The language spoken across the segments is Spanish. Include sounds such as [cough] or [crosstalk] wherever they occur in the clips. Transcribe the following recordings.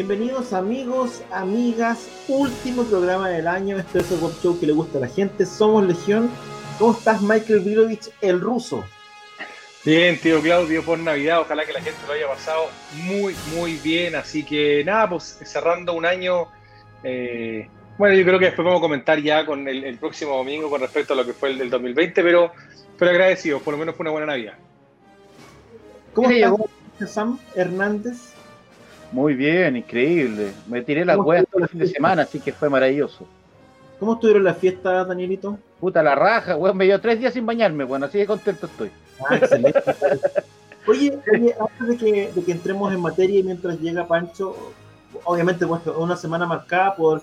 Bienvenidos amigos, amigas, último programa del año. Este es el web show que le gusta a la gente. Somos Legión. ¿Cómo estás, Michael Vilovich, el ruso? Bien, tío Claudio, por Navidad. Ojalá que la gente lo haya pasado muy, muy bien. Así que nada, pues cerrando un año. eh, bueno, yo creo que después vamos a comentar ya con el, el próximo domingo con respecto a lo que fue el del 2020, pero, pero agradecido, por lo menos fue una buena Navidad. ¿Cómo ¿Qué estás, llegó? Sam Hernández? Muy bien, increíble. Me tiré la ¿Cómo hueá estuvo todo el fin de semana, así que fue maravilloso. ¿Cómo estuvieron las fiestas, Danielito? Puta la raja, weón, me dio tres días sin bañarme, bueno, así de contento estoy. Ah, excelente. Oye, oye, antes de que, de que entremos en materia y mientras llega Pancho, obviamente pues, una semana marcada por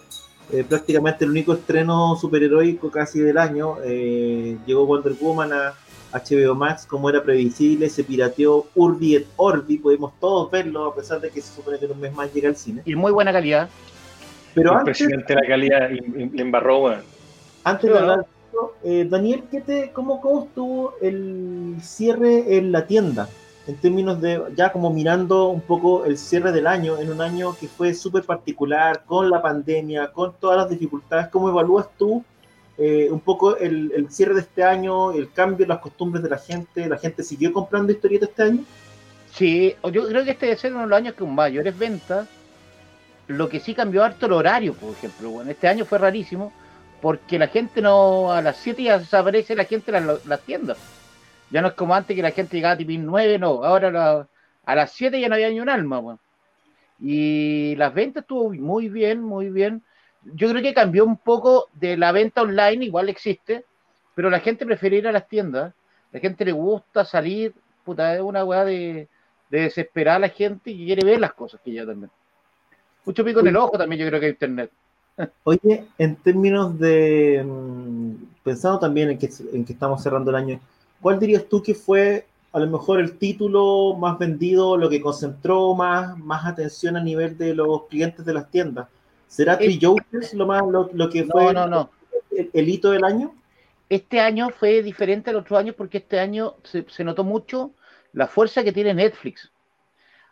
eh, prácticamente el único estreno superheroico casi del año. eh, llegó Wonder Woman a HBO Max como era previsible, se pirateó Urbi et Orbi, pudimos todos verlo a pesar de que se supone que en un mes más llega al cine. Y muy buena calidad. Pero antes, Impresionante la calidad, le embarró, weón. antes de hablar de esto, eh, Daniel, ¿qué te, cómo, ¿cómo estuvo el cierre en la tienda? En términos de, ya como mirando un poco el cierre del año, en un año que fue súper particular, con la pandemia, con todas las dificultades, ¿cómo evalúas tú eh, un poco el, el cierre de este año, el cambio en las costumbres de la gente? ¿La gente siguió comprando historietas este año? Sí, yo creo que este debe ser uno de los años con mayores ventas. Lo que sí cambió harto el horario, por ejemplo. Bueno, este año fue rarísimo porque la gente no, a las 7 ya desaparece la gente en las, las tiendas. Ya no es como antes que la gente llegaba tipo 9, no. Ahora a las 7 ya no había ni un alma, weón. Y las ventas estuvo muy bien, muy bien. Yo creo que cambió un poco de la venta online, igual existe, pero la gente prefiere ir a las tiendas. La gente le gusta salir, puta, es una weá de, de desesperar a la gente y quiere ver las cosas que ya también. Mucho pico en el ojo también, yo creo que hay internet. [laughs] Oye, en términos de, mm, pensando también en que, en que estamos cerrando el año, ¿cuál dirías tú que fue a lo mejor el título más vendido, lo que concentró más, más atención a nivel de los clientes de las tiendas? ¿Será Three Jokers lo, más, lo, lo que fue No, no, no. El, el hito del año? Este año fue diferente al otro año porque este año se, se notó mucho la fuerza que tiene Netflix.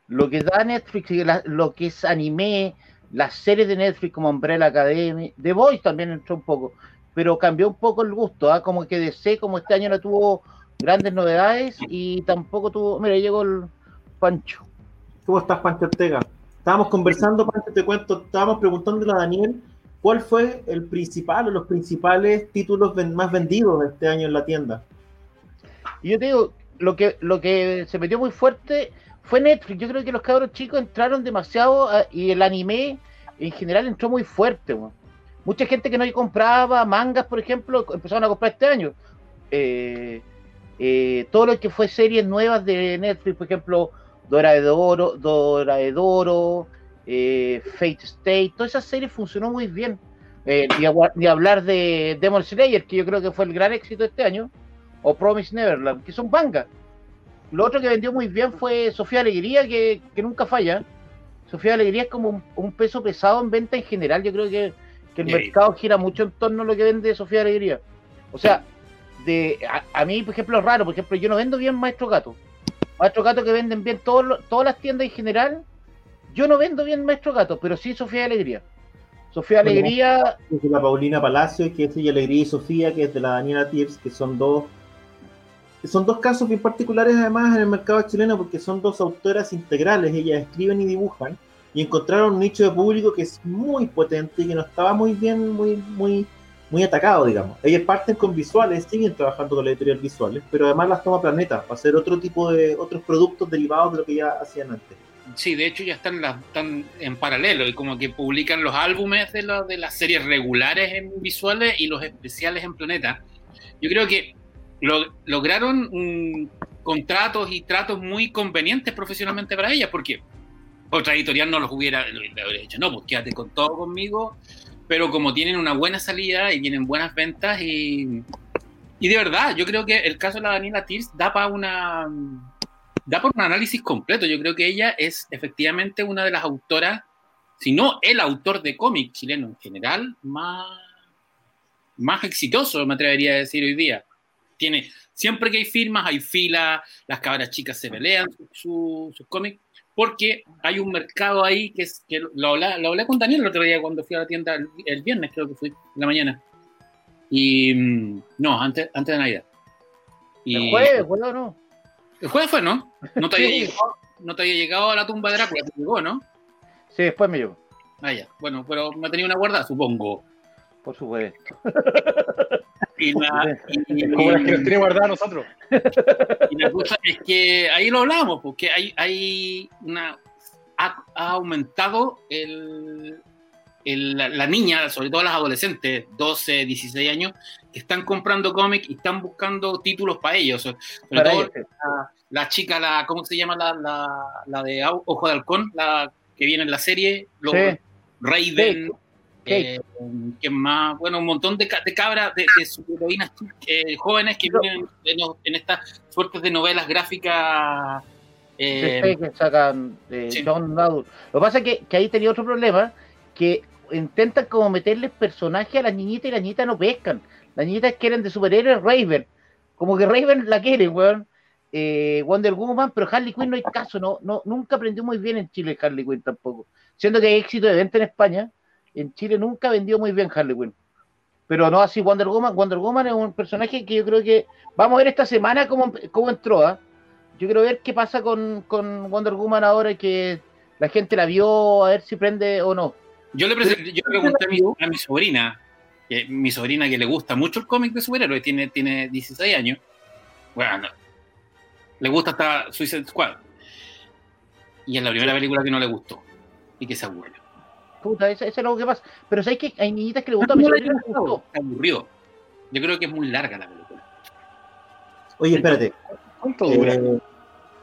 Lo que da Netflix, la- lo que es anime, las series de Netflix como Umbrella Academy, The Voice también entró un poco, pero cambió un poco el gusto, ¿ah? como que DC como este año no tuvo grandes novedades y tampoco tuvo, mira, llegó el Pancho. ¿Cómo estás, Pancho Ortega? Estábamos conversando, Pancho, te cuento, estábamos preguntándole a Daniel cuál fue el principal o los principales títulos más vendidos este año en la tienda. Y yo te digo, lo que, lo que se metió muy fuerte fue Netflix. Yo creo que los cabros chicos entraron demasiado a- y el anime en general entró muy fuerte. Mucha gente que no compraba mangas, por ejemplo, empezaron a comprar este año. Eh, eh, todo lo que fue series nuevas de Netflix, por ejemplo, Dora de Doro, Dora de Doro, eh, Fate State, todas esas series funcionó muy bien. Eh, ni, agua- ni hablar de Demon Slayer, que yo creo que fue el gran éxito de este año o Promise Neverland, que son mangas. Lo otro que vendió muy bien fue Sofía Alegría, que, que nunca falla. Sofía Alegría es como un, un peso pesado en venta en general. Yo creo que, que el mercado gira mucho en torno a lo que vende Sofía Alegría. O sea, de a, a mí, por ejemplo, es raro. Por ejemplo, yo no vendo bien Maestro Gato. Maestro Gato que venden bien todos los- todas las tiendas en general. Yo no vendo bien Maestro Gato, pero sí Sofía Alegría. Sofía Alegría, es de la Paulina Palacio, que es de Alegría y Sofía, que es de la Daniela Tiers, que son dos son dos casos bien particulares además en el mercado chileno porque son dos autoras integrales, ellas escriben y dibujan y encontraron un nicho de público que es muy potente y que no estaba muy bien, muy, muy, muy atacado, digamos. Ellas parten con visuales, siguen trabajando con la editorial visuales, pero además las toma Planeta para hacer otro tipo de otros productos derivados de lo que ya hacían antes. Sí, de hecho ya están, las, en paralelo y como que publican los álbumes de, la- de las series regulares en visuales y los especiales en Planeta. Yo creo que lo- lograron un, contratos y tratos muy convenientes profesionalmente para ella, porque otra editorial no los hubiera, hubiera dicho, no, pues quédate con todo conmigo, pero como tienen una buena salida y tienen buenas ventas y, y de verdad, yo creo que el caso de la Daniela Tirs da para una da por un análisis completo. Yo creo que ella es efectivamente una de las autoras, si no el autor de cómic chileno en general, más, más exitoso, me atrevería a decir hoy día. Tiene, siempre que hay firmas, hay filas, las cabras chicas se pelean sus cómics, porque hay un mercado ahí que es, que lo hablé, lo hablé con Daniel el otro día cuando fui a la tienda el, viernes, creo que fui, en la mañana. Y mm, no, antes, antes de Navidad. Y, ¿El jueves, no? El jueves fue, ¿no? No te, había [laughs] llegado, no te había llegado a la tumba de Drácula, te llegó, ¿no? Sí, después me llegó. Ah, ya. Bueno, pero me tenía una guarda, supongo. Por supuesto. [laughs] Y la, y, [laughs] Como las que nos tiene guardada nosotros. [laughs] Y la cosa es que ahí lo hablamos, porque hay, hay una. Ha, ha aumentado el, el, la, niña, sobre todo las adolescentes, 12, 16 años, que están comprando cómics y están buscando títulos para ellos. Sobre todo la, chica, la, ¿cómo se llama? La, la, la, de Ojo de Halcón, la que viene en la serie, lo, Eh, que más, bueno, un montón de, de cabras, de, de heroínas eh, jóvenes que vienen en, estas suertes de novelas gráficas. Eh, que sacan de John Lo que pasa es que, que ahí tenía otro problema, que intentan como meterles personajes a las niñitas y las niñitas no pescan. Las niñitas quieren de superhéroes Raven. Como que Raven la quiere, weón. Eh, Wonder Woman, pero Harley Quinn no hay caso, no, no, nunca aprendió muy bien en Chile Harley Quinn tampoco. Siendo que hay éxito de venta en España, en Chile nunca vendió muy bien Harley Quinn. Pero no así Wonder Woman. Wonder Woman es un personaje que yo creo que vamos a ver esta semana cómo, cómo entró. ¿ah? Yo quiero ver qué pasa con, con Wonder Woman ahora que la gente la vio, a ver si prende o no. Yo le, yo pregunté a mi, a mi sobrina, que, mi sobrina que le gusta mucho el cómic de superhéroes, tiene, tiene 16 años. Bueno, le gusta hasta Suicide Squad. Y es la primera película que no le gustó y que se aburrió. Puta, eso, es lo que pasa. Pero sabes que hay niñitas que le gustan, a mi sobrina le gustó. Yo creo que es muy larga la película. Oye, espérate. ¿Cuánto dura? Eh,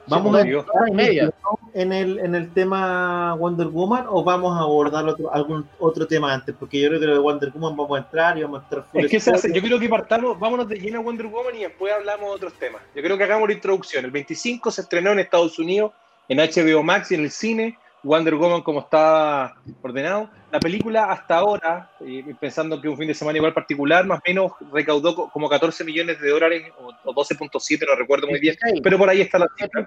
Vamos a media. en el en el tema Wonder Woman o vamos a abordar otro, algún otro tema antes, porque yo creo que lo de Wonder Woman vamos a entrar y vamos a estar Es que se hace, yo creo que partamos, vámonos de lleno a Wonder Woman y después hablamos de otros temas. Yo creo que hagamos la introducción. El 25 se estrenó en Estados Unidos, en HBO Max y en el cine. Wonder Woman como estaba ordenado. La película hasta ahora, pensando que un fin de semana igual particular, más o menos recaudó como 14 millones de dólares o 12.7, no recuerdo muy bien, pero por ahí está la cifra.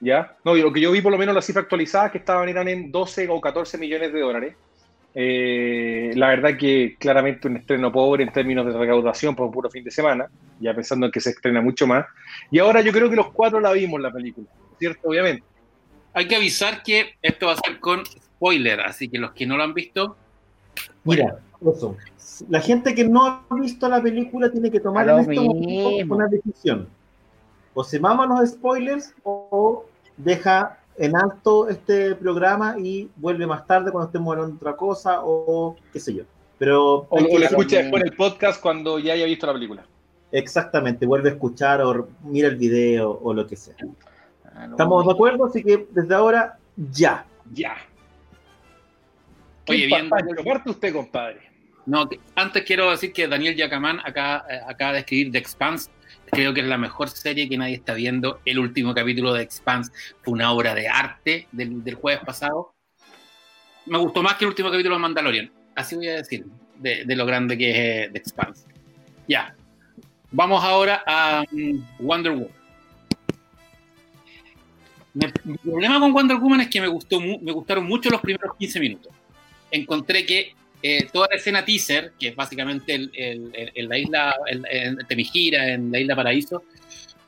¿Ya? No, lo que yo vi por lo menos la cifra actualizada que estaban eran en 12 o 14 millones de dólares. Eh, la verdad que claramente un estreno pobre en términos de recaudación por un puro fin de semana, ya pensando en que se estrena mucho más. Y ahora yo creo que los cuatro la vimos la película, ¿cierto? Obviamente. Hay que avisar que esto va a ser con spoiler, así que los que no lo han visto. Mira, eso. La gente que no ha visto la película tiene que tomar en este una decisión. O se mama los spoilers o deja en alto este programa y vuelve más tarde cuando estemos hablando de otra cosa o qué sé yo. Pero o, lo escucha después en el podcast cuando ya haya visto la película. Exactamente, vuelve a escuchar o mira el video o lo que sea. Ah, ¿Estamos de acuerdo? Así que desde ahora, ya. Ya. Oye, bien. Parte usted, compadre. No, antes quiero decir que Daniel Yacamán acá, eh, acaba de escribir The Expanse. Creo que es la mejor serie que nadie está viendo. El último capítulo de The Expanse fue una obra de arte del, jueves pasado. Me gustó más que el último capítulo de Mandalorian. Así voy a decir, de, lo grande que es eh, The Expanse. Ya. Vamos ahora a mm, Wonder Woman. Mi problema con Wonder Woman es que me, gustó, me gustaron mucho los primeros 15 minutos. Encontré que eh, toda la escena teaser, que es básicamente en la isla, en Temigira, en la isla Paraíso,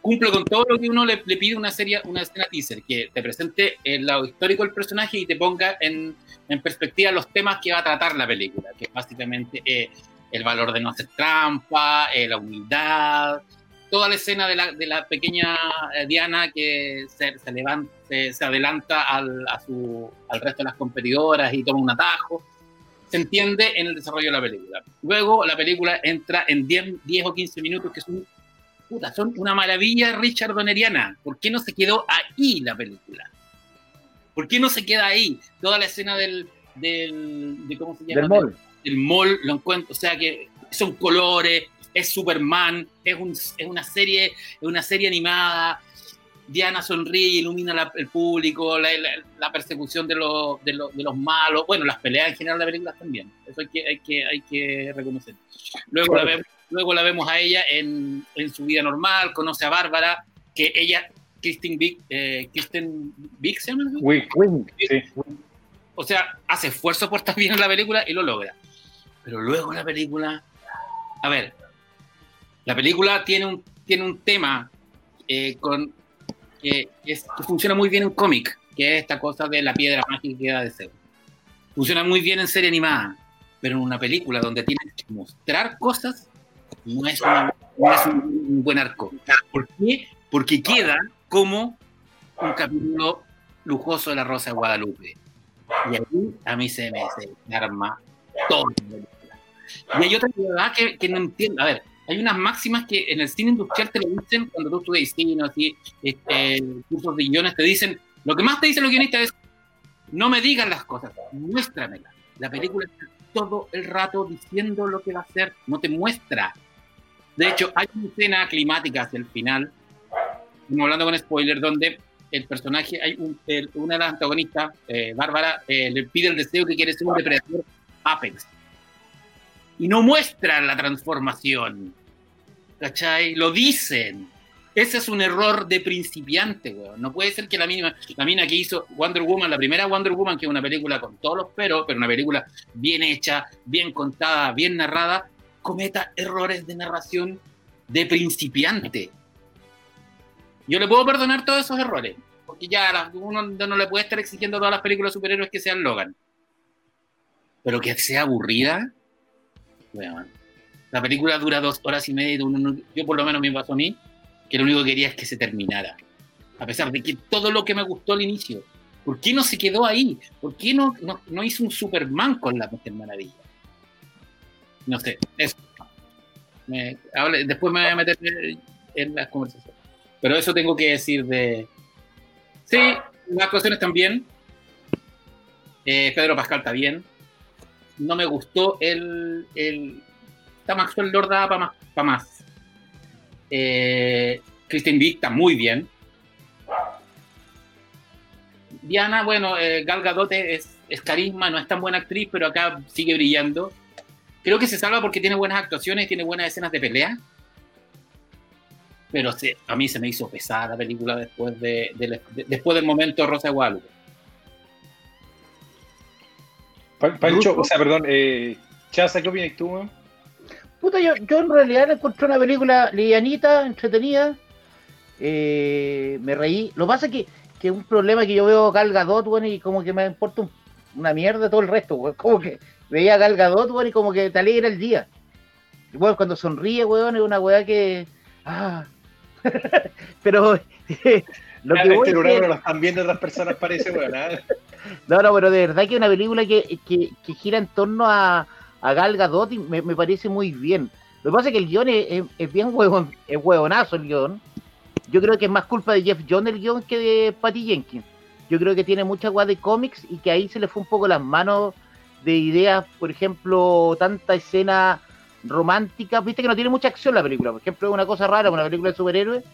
cumple con todo lo que uno le, pide una serie, una escena teaser, que te presente el lado histórico del personaje y te ponga en, perspectiva los temas que va a tratar la película, que es básicamente eh, el valor de no hacer trampa, eh, la humildad, toda la escena de la, de la pequeña eh, Diana que se, se, levanta, se, adelanta al, a su, al resto de las competidoras y toma un atajo, se entiende en el desarrollo de la película. Luego la película entra en 10, 10 o 15 minutos, que es un puta, son una maravilla Richard Donneriana. ¿Por qué no se quedó ahí la película? ¿Por qué no se queda ahí? Toda la escena del, del de, ¿cómo se llama? Del mall. Del mall, lo encuentro, o sea que son colores, es Superman, es, un, es una serie, es una serie animada, Diana sonríe, ilumina la, el público, la, la, la persecución de, los de, los de, los malos, bueno, las peleas en general de películas también, eso hay que, hay que, hay que reconocer. Luego, claro. la, vemos, luego la vemos a ella en, en, su vida normal, conoce a Bárbara, que ella, Kristen Big, eh, Kristen Big ¿se llama? Sí. O sea, hace esfuerzo por estar bien en la película y lo logra. Pero luego la película, a ver, la película tiene un, tiene un tema eh, con que, es, que, funciona muy bien en cómic, que es esta cosa de la piedra mágica de Zeus. Funciona muy bien en serie animada, pero en una película donde tienes que mostrar cosas, no es, una, no es un, un, buen arco. ¿Por qué? Porque queda como un capítulo lujoso de la Rosa de Guadalupe. Y ahí a mí se me, se me arma todo. Y hay otra verdad que, que no entiendo. A ver, hay unas máximas que en el cine industrial te lo dicen cuando tú estudias cine, así, este, cursos de guiones, te dicen, lo que más te dicen los guionistas es, no me digan las cosas, muéstramelas. La película está todo el rato diciendo lo que va a hacer, no te muestra. De hecho, hay una escena climática hacia el final, hablando con spoiler, donde el personaje, hay un, el, una de las antagonistas, eh, Bárbara, eh, le pide el deseo que quiere ser un depredador Apex y no muestran la transformación. ¿Cachai? Lo dicen. Ese es un error de principiante, weón. No puede ser que la mina, la mina que hizo Wonder Woman, la primera Wonder Woman, que es una película con todos los peros, pero una película bien hecha, bien contada, bien narrada, cometa errores de narración de principiante. Yo le puedo perdonar todos esos errores, porque ya uno no le puede estar exigiendo a todas las películas superhéroes que sean Logan. Pero que sea aburrida, la película dura dos horas y media. Yo, por lo menos, me pasó a mí que lo único que quería es que se terminara. A pesar de que todo lo que me gustó al inicio. ¿Por qué no se quedó ahí? ¿Por qué no, no, hizo un Superman con la Mujer Maravilla? No sé, eso. Después me voy a meter en las conversaciones. Pero eso tengo que decir de. Sí, las actuaciones también. Eh, Pedro Pascal está bien no me gustó el. el Maxwell Lord daba para más. Pa más. Eh, Wiig está muy bien. Diana, bueno, eh, Gal Gadot es, es, carisma, no es tan buena actriz, pero acá sigue brillando. Creo que se salva porque tiene buenas actuaciones, tiene buenas escenas de pelea. Pero se, a mí se me hizo pesada la película después, de, de, de después del momento Rosa de Guadalupe. Pancho, o sea, perdón, eh, Chaza, ¿qué opinas tú, man? Puta, yo, yo en realidad encontré una película livianita, entretenida. Eh, me reí. Lo que pasa es que, que un problema que yo veo a Gal Gadot, bueno, y como que me importa un, una mierda todo el resto, weón. Como que veía a Gal Gadot, bueno, y como que te alegra el día. Y, bueno, cuando sonríe, weón, es una weá que. Ah. [laughs] Pero. Lo que este es que... lo están viendo otras personas, parece, weón. ¿eh? [laughs] No, no, pero de verdad que una película que, que, que gira en torno a, a Gal Gadot y me, me, parece muy bien. Lo que pasa es que el guion es, es, es bien huevon, es huevonazo el guion. Yo creo que es más culpa de Jeff John el guion que de Patty Jenkins. Yo creo que tiene mucha guay de cómics y que ahí se le fue un poco las manos de ideas, por ejemplo, tanta escena romántica. Viste que no tiene mucha acción la película. Por ejemplo, es una cosa rara, una película de superhéroes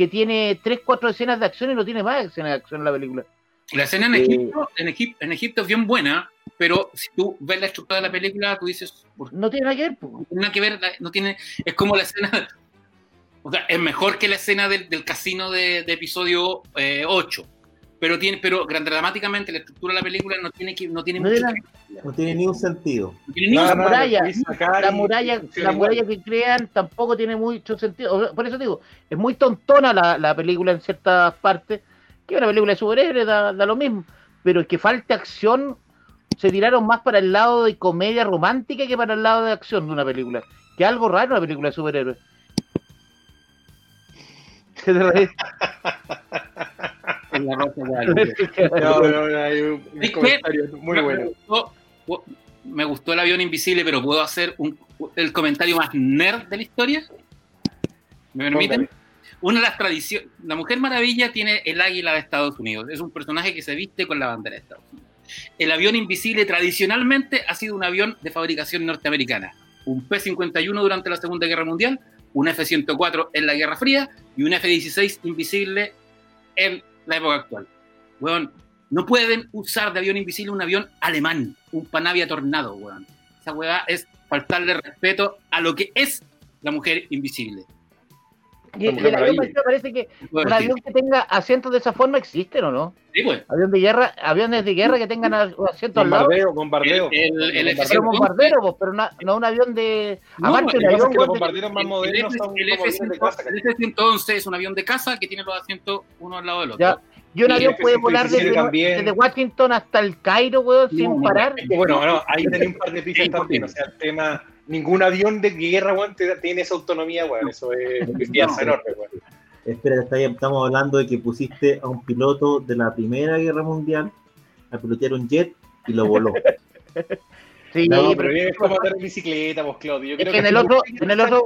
que tiene tres, cuatro escenas de acción y no tiene más escenas de acción en la película. La escena en, Egipto, en, Egipto, en Egipto es bien buena, pero si tú ves la estructura de la película, tú dices. No tiene nada que ver. No tiene nada que ver, no tiene, es como la escena. [laughs] O sea, es mejor que la escena del, del casino de, de episodio eh, 8. Pero, tiene, pero dramáticamente la estructura de la película no tiene, que, no tiene no, mucho que... no tiene ni un sentido. No tiene ni no, la, muralla, la, muralla, la muralla que crean tampoco tiene mucho sentido. Por eso digo, es muy tontona la, la película en ciertas partes que una película de superhéroes da, da, lo mismo, pero es que falta acción, se tiraron más para el lado de comedia romántica que para el lado de acción de una película, que algo raro una película de superhéroes. [laughs] ¿Qué te reís? En la rosa no, no, no, hay un, un comentario muy me, bueno. Me gustó, me gustó, el avión invisible, pero ¿puedo hacer un, el comentario más nerd de la historia? ¿Me permiten? Una de las tradiciones, la Mujer Maravilla tiene el águila de Estados Unidos, es un personaje que se viste con la bandera de Estados Unidos. El avión invisible tradicionalmente ha sido un avión de fabricación norteamericana, un P-51 durante la Segunda Guerra Mundial, un F-104 en la Guerra Fría y un F-16 invisible en la época actual. Weón, no pueden usar de avión invisible un avión alemán, un Panavia Tornado, weón. Esa weá es faltarle respeto a lo que es la mujer invisible. Y el, el avión me parece que un avión que tenga asientos de esa forma existen o no? Sí, pues. Avión de guerra, aviones de guerra que tengan asientos al lado. Bombardeo, bombardeo. El, el, el Pero bombardero, pero na- no un avión de. No, Aparte, lo un que pasa avión es que los weón, de- bombarderos más el, modernos son de casa, F-111 el F-111 es un avión de casa que tiene los asientos uno al lado del otro. Ya. Y un Y avión puede F-117 volar desde, Washington hasta el Cairo, weón, No, sin no, parar. Es que bueno, no, ahí tenía un par de pifias Sí, también. O sea, el tema, ningún avión de guerra, weón, te- tiene esa autonomía, weón. Eso es pifiaza [laughs] No. enorme, weón. Espera, está ahí, estamos hablando de que pusiste a un piloto de la Primera Guerra Mundial a pilotear un jet y lo voló. [laughs] Sí, No, pero- es como andar en bicicleta, vos, Claudio. Yo es creo que en el otro, en el otro,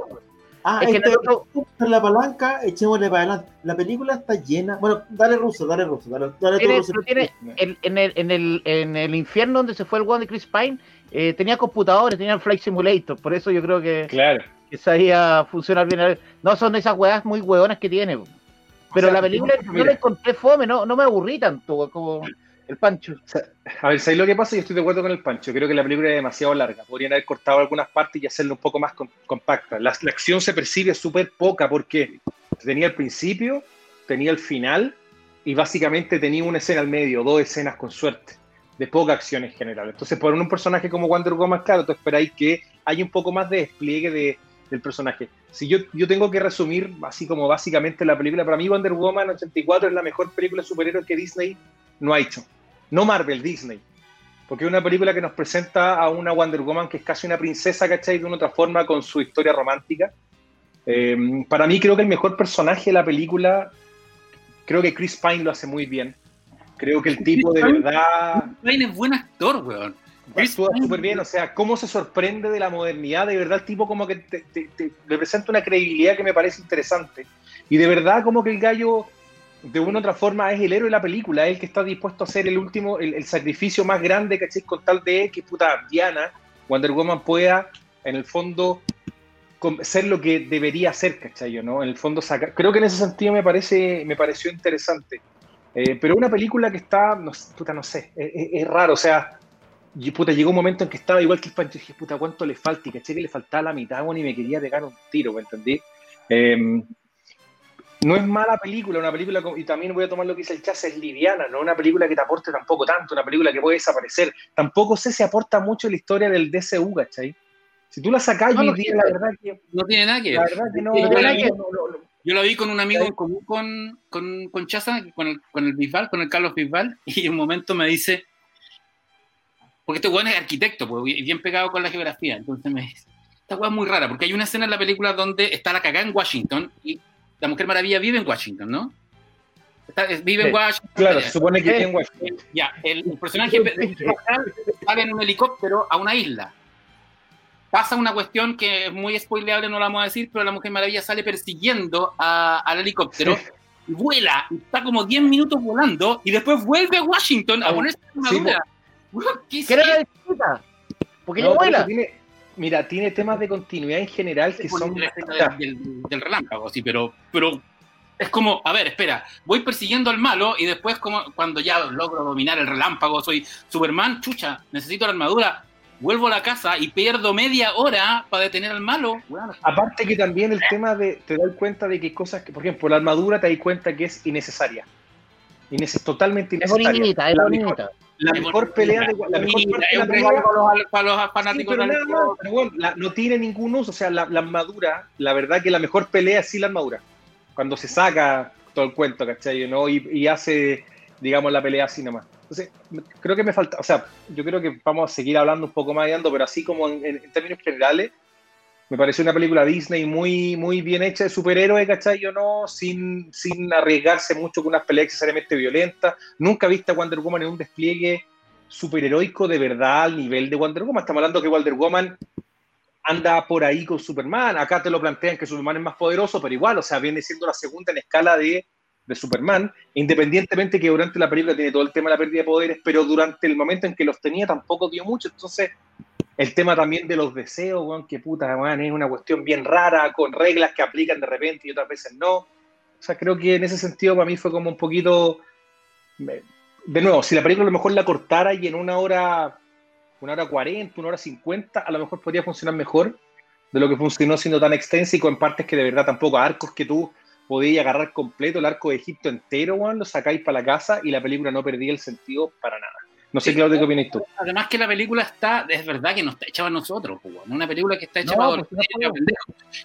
Ah, Es que en este, el otro- es la palanca, echémosle para adelante. La película está llena. Bueno, dale ruso, dale ruso, dale, dale Tiene- todo ruso. tiene- en, en el, en, el, en el infierno donde se fue el one de Chris Pine, eh, tenía computadores, tenía el Flight Simulator, por eso yo creo que, Claro. que sabía funcionar bien. No son esas weas muy weonas que tiene. Pero sea, la película mira. yo la encontré fome, no, no me aburrí tanto como el Pancho. A ver, ¿sabéis lo que pasa? Yo estoy de acuerdo con el Pancho. Creo que la película es demasiado larga. Podrían haber cortado algunas partes y hacerlo un poco más com- compacta. La, la acción se percibe súper poca porque tenía el principio, tenía el final y básicamente tenía una escena al medio, dos escenas con suerte, de poca acción en general. Entonces, por un personaje como Wonder Woman, claro, tú esperáis que haya un poco más de despliegue de- del personaje. Si yo, yo tengo que resumir así como básicamente la película, para mí Wonder Woman 84 es la mejor película de superhéroes que Disney no ha hecho. No Marvel, Disney. Porque es una película que nos presenta a una Wonder Woman que es casi una princesa, ¿cachai? De una otra forma con su historia romántica. Eh, para mí creo que el mejor personaje de la película, creo que Chris Pine lo hace muy bien. Creo que el tipo de verdad Pine es buen actor, weón. Actúa súper bien. O sea, cómo se sorprende de la modernidad. De verdad el tipo como que te, te- te- le presenta una credibilidad que me parece interesante. Y de verdad como que el gallo de una u otra forma es el héroe de la película, es el que está dispuesto a hacer el último, el, el sacrificio más grande, ¿cachai? Con tal de que puta Diana, Wonder Woman pueda, en el fondo, ser lo que debería ser, ¿cachai? ¿no? En el fondo sacar. Creo que en ese sentido me parece, me pareció interesante. Eh, pero una película que está, no, puta, no sé, es, es- es raro, o sea, y, puta, llegó un momento en que estaba igual que el Pancho, y dije, puta, ¿cuánto le falta? Y caché que le faltaba la mitad, bueno, y me quería pegar un tiro, ¿me entendí? Eh, no es mala película, una película, y también voy a tomar lo que dice el chas, es liviana, no es una película que te aporte tampoco tanto, una película que puede desaparecer. Tampoco sé si aporta mucho la historia del DCU, ¿cachai? Si tú la sacás No, no, la verdad que, No tiene nada que la ver. verdad que no, yo la vi- con un amigo en común con, con, con Chaza, con el, con el Bisbal, con el Carlos Bisbal, [laughs] y en un momento me dice, porque este weón es arquitecto, pues, y bien pegado con la geografía, entonces me dice, esta weón es muy rara, porque hay una escena en la película donde está la cagada en Washington, y la Mujer Maravilla vive en Washington, ¿no? Está- vive en. Washington. Claro, ya. se supone que Sí. tiene Washington. Ya, el, el personaje [laughs] sale en un helicóptero a una isla. Pasa una cuestión que es muy spoileable, no la vamos a decir, pero la Mujer Maravilla sale persiguiendo a- al helicóptero, y vuela, y está como 10 minutos volando, y después vuelve a Washington a ponerse una sí, armadura. ¿qué es ¿Qué era la disputa? Porque No, ella vuela. tiene- mira, tiene temas de continuidad en general que son... la escena del, del- del relámpago, sí, pero, pero es como, a ver, espera, voy persiguiendo al malo y después como cuando ya logro dominar el relámpago, soy Superman, chucha, necesito la armadura, vuelvo a la casa y pierdo media hora para detener al malo. Aparte que también el tema de, te das cuenta de que hay cosas que, por ejemplo, la armadura te das cuenta que es innecesaria. Inneces- totalmente Es innecesaria. bonita, es la bonita. Mejor, la mejor pelea de la mejor parte de la para los, para los Sí, fanáticos pero de nada más, pero bueno, la- no tiene ningún uso. O sea, la, la armadura, la verdad que la mejor pelea es sí la armadura. Cuando se saca todo el cuento, ¿cachai? ¿no? Y, y hace, digamos, la pelea así nomás. Entonces, creo que me falta, o sea, yo creo que vamos a seguir hablando un poco más de Ando, pero así como en, en- términos generales, me pareció una película Disney muy, muy bien hecha de superhéroe, ¿cachai? Yo no, sin, sin arriesgarse mucho con unas peleas necesariamente violentas. Nunca he visto a Wonder Woman en un despliegue superheroico de verdad al nivel de Wonder Woman. Estamos hablando que Wonder Woman anda por ahí con Superman. Acá te lo plantean que Superman es más poderoso, pero igual, o sea, viene siendo la segunda en escala de, de Superman, independientemente que durante la película tiene todo el tema de la pérdida de poderes, pero durante el momento en que los tenía tampoco dio mucho. Entonces, el tema también de los deseos, weón, que puta, weón, es una cuestión bien rara, con reglas que aplican de repente y otras veces no. O sea, creo que en ese sentido para mí fue como un poquito... De nuevo, si la película a lo mejor la cortara y en una hora una hora 40, una hora 50, a lo mejor podría funcionar mejor de lo que funcionó siendo tan extensa y con partes que de verdad tampoco, arcos que tú podías agarrar completo, el arco de Egipto entero, Juan, lo sacáis para la casa y la película no perdía el sentido para nada. No sé, Claudio, qué opinas tú. Además que la película está, es verdad que no está hecha para nosotros, una película que está hecha para pues,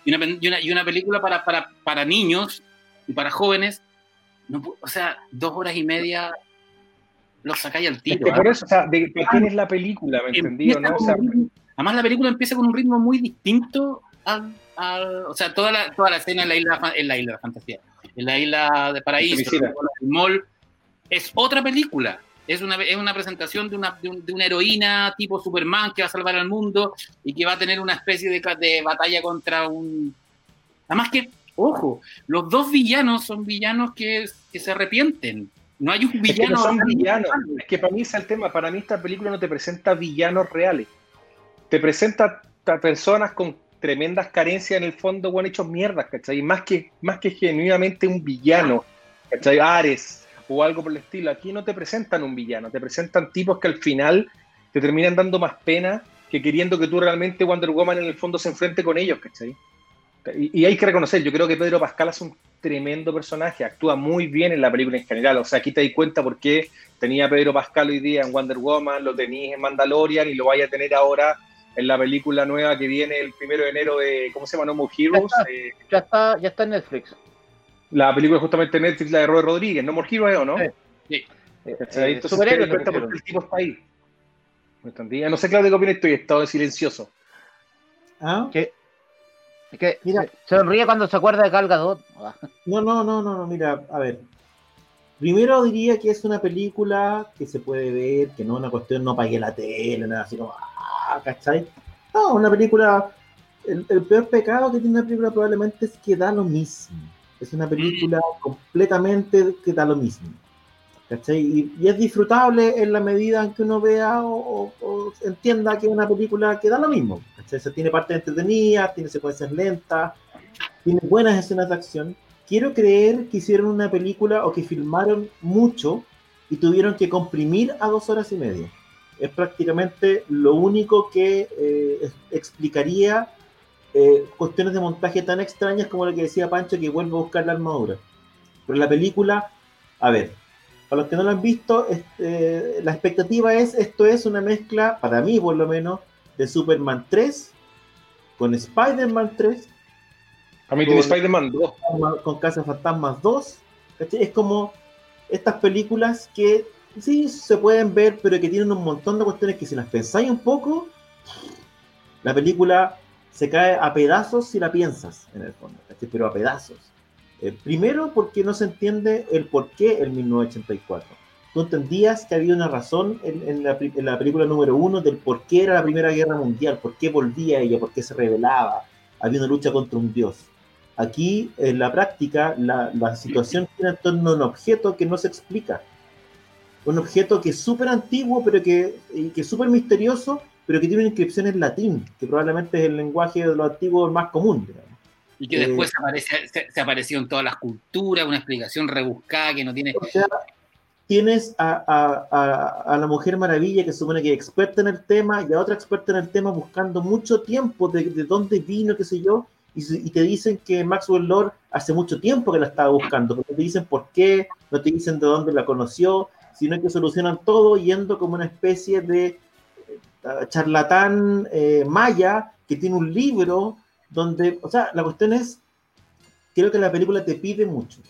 y, una, y, una, y, una, película para, para, para niños y para jóvenes, no, o sea, dos horas y media lo sacáis al tiro. Es por ¿ah? eso, o sea, de qué tienes la película, ¿me entendí? ¿no? además, la película empieza con un ritmo muy distinto al. Al o sea, toda la, toda la escena en la isla, en la isla de fantasía, en la isla de Paraíso, el mall, es otra película. Es una, es una presentación de una, de, una heroína tipo Superman que va a salvar al mundo y que va a tener una especie de, de batalla contra un. Además que, ojo, los dos villanos son villanos que, que se arrepienten no hay un villano. Es que son villanos. Es que para mí es el tema. Para mí esta película no te presenta villanos reales. Te presenta personas con tremendas carencias en el fondo, bueno, hechos mierdas, ¿cachai? Más que, más que genuinamente un villano, ¿cachai? Ares o algo por el estilo. Aquí no te presentan un villano, te presentan tipos que al final te terminan dando más pena que queriendo que tú realmente Wonder Woman en el fondo se enfrente con ellos, ¿cachai? Y, y hay que reconocer, yo creo que Pedro Pascal es un tremendo personaje, actúa muy bien en la película en general. O sea, aquí te das cuenta por qué tenía Pedro Pascal hoy día en Wonder Woman, lo tenías en Mandalorian y lo vaya a tener ahora en la película nueva que viene el primero de enero de, ¿cómo se llama? No More Heroes. Ya está, ya está, en Netflix. La película justamente en Netflix, la de Robert Rodríguez, No More Heroes, ¿o no? Sí. sí. Eh, entonces te das cuenta porque el tipo está ahí. No sé, Claudio, qué opinas estoy estado silencioso. ¿Ah? ¿Qué? Es que mira, sonríe cuando se acuerda de Gal Gadot. No, no, no, no, mira, a ver. Primero diría que es una película que se puede ver, que no es una cuestión, no pagué la tele, nada así como, ah, ¿cachai? No, una película, el, peor pecado que tiene una película probablemente es que da lo mismo. Es una película mm. completamente que da lo mismo. ¿Cachai? Y, es disfrutable en la medida en que uno vea o, entienda que es una película que da lo mismo. ¿cachai? O tiene partes entretenidas, tiene secuencias lentas, tiene buenas escenas de acción. Quiero creer que hicieron una película o que filmaron mucho y tuvieron que comprimir a dos horas y media. Es prácticamente lo único que eh, explicaría eh, cuestiones de montaje tan extrañas como lo que decía Pancho que vuelve a buscar la armadura. Pero la película, a ver, para los que no lo han visto, este, la expectativa es, esto es una mezcla, para mí por lo menos, de Superman 3 con Spider-Man 3. A mí tiene Spider-Man 2. Con Casa Fantasmas 2. Es como estas películas que sí se pueden ver, pero que tienen un montón de cuestiones que si las pensáis un poco, la película se cae a pedazos si la piensas, en el fondo, pero a pedazos. Eh, primero, porque no se entiende el por qué el 1984. Tú entendías que había una razón en, la, película número uno del por qué era la Primera Guerra Mundial, por qué volvía ella, por qué se rebelaba. Había una lucha contra un dios. Aquí, en la práctica, la, situación tiene en torno a un objeto que no se explica. Un objeto que es súper antiguo, pero que, que es súper misterioso, pero que tiene una inscripción en latín, que probablemente es el lenguaje de lo antiguo más común. Y que después eh, aparece, se, apareció en todas las culturas, una explicación rebuscada que no tiene... O sea, tienes a, la Mujer Maravilla, que supone que es experta en el tema, y a otra experta en el tema buscando mucho tiempo de, dónde vino, qué sé yo, y, te dicen que Maxwell Lord hace mucho tiempo que la estaba buscando, pero te dicen por qué, no te dicen de dónde la conoció, sino que solucionan todo yendo como una especie de eh, charlatán eh, maya que tiene un libro donde, o sea, la cuestión es, creo que la película te pide mucho.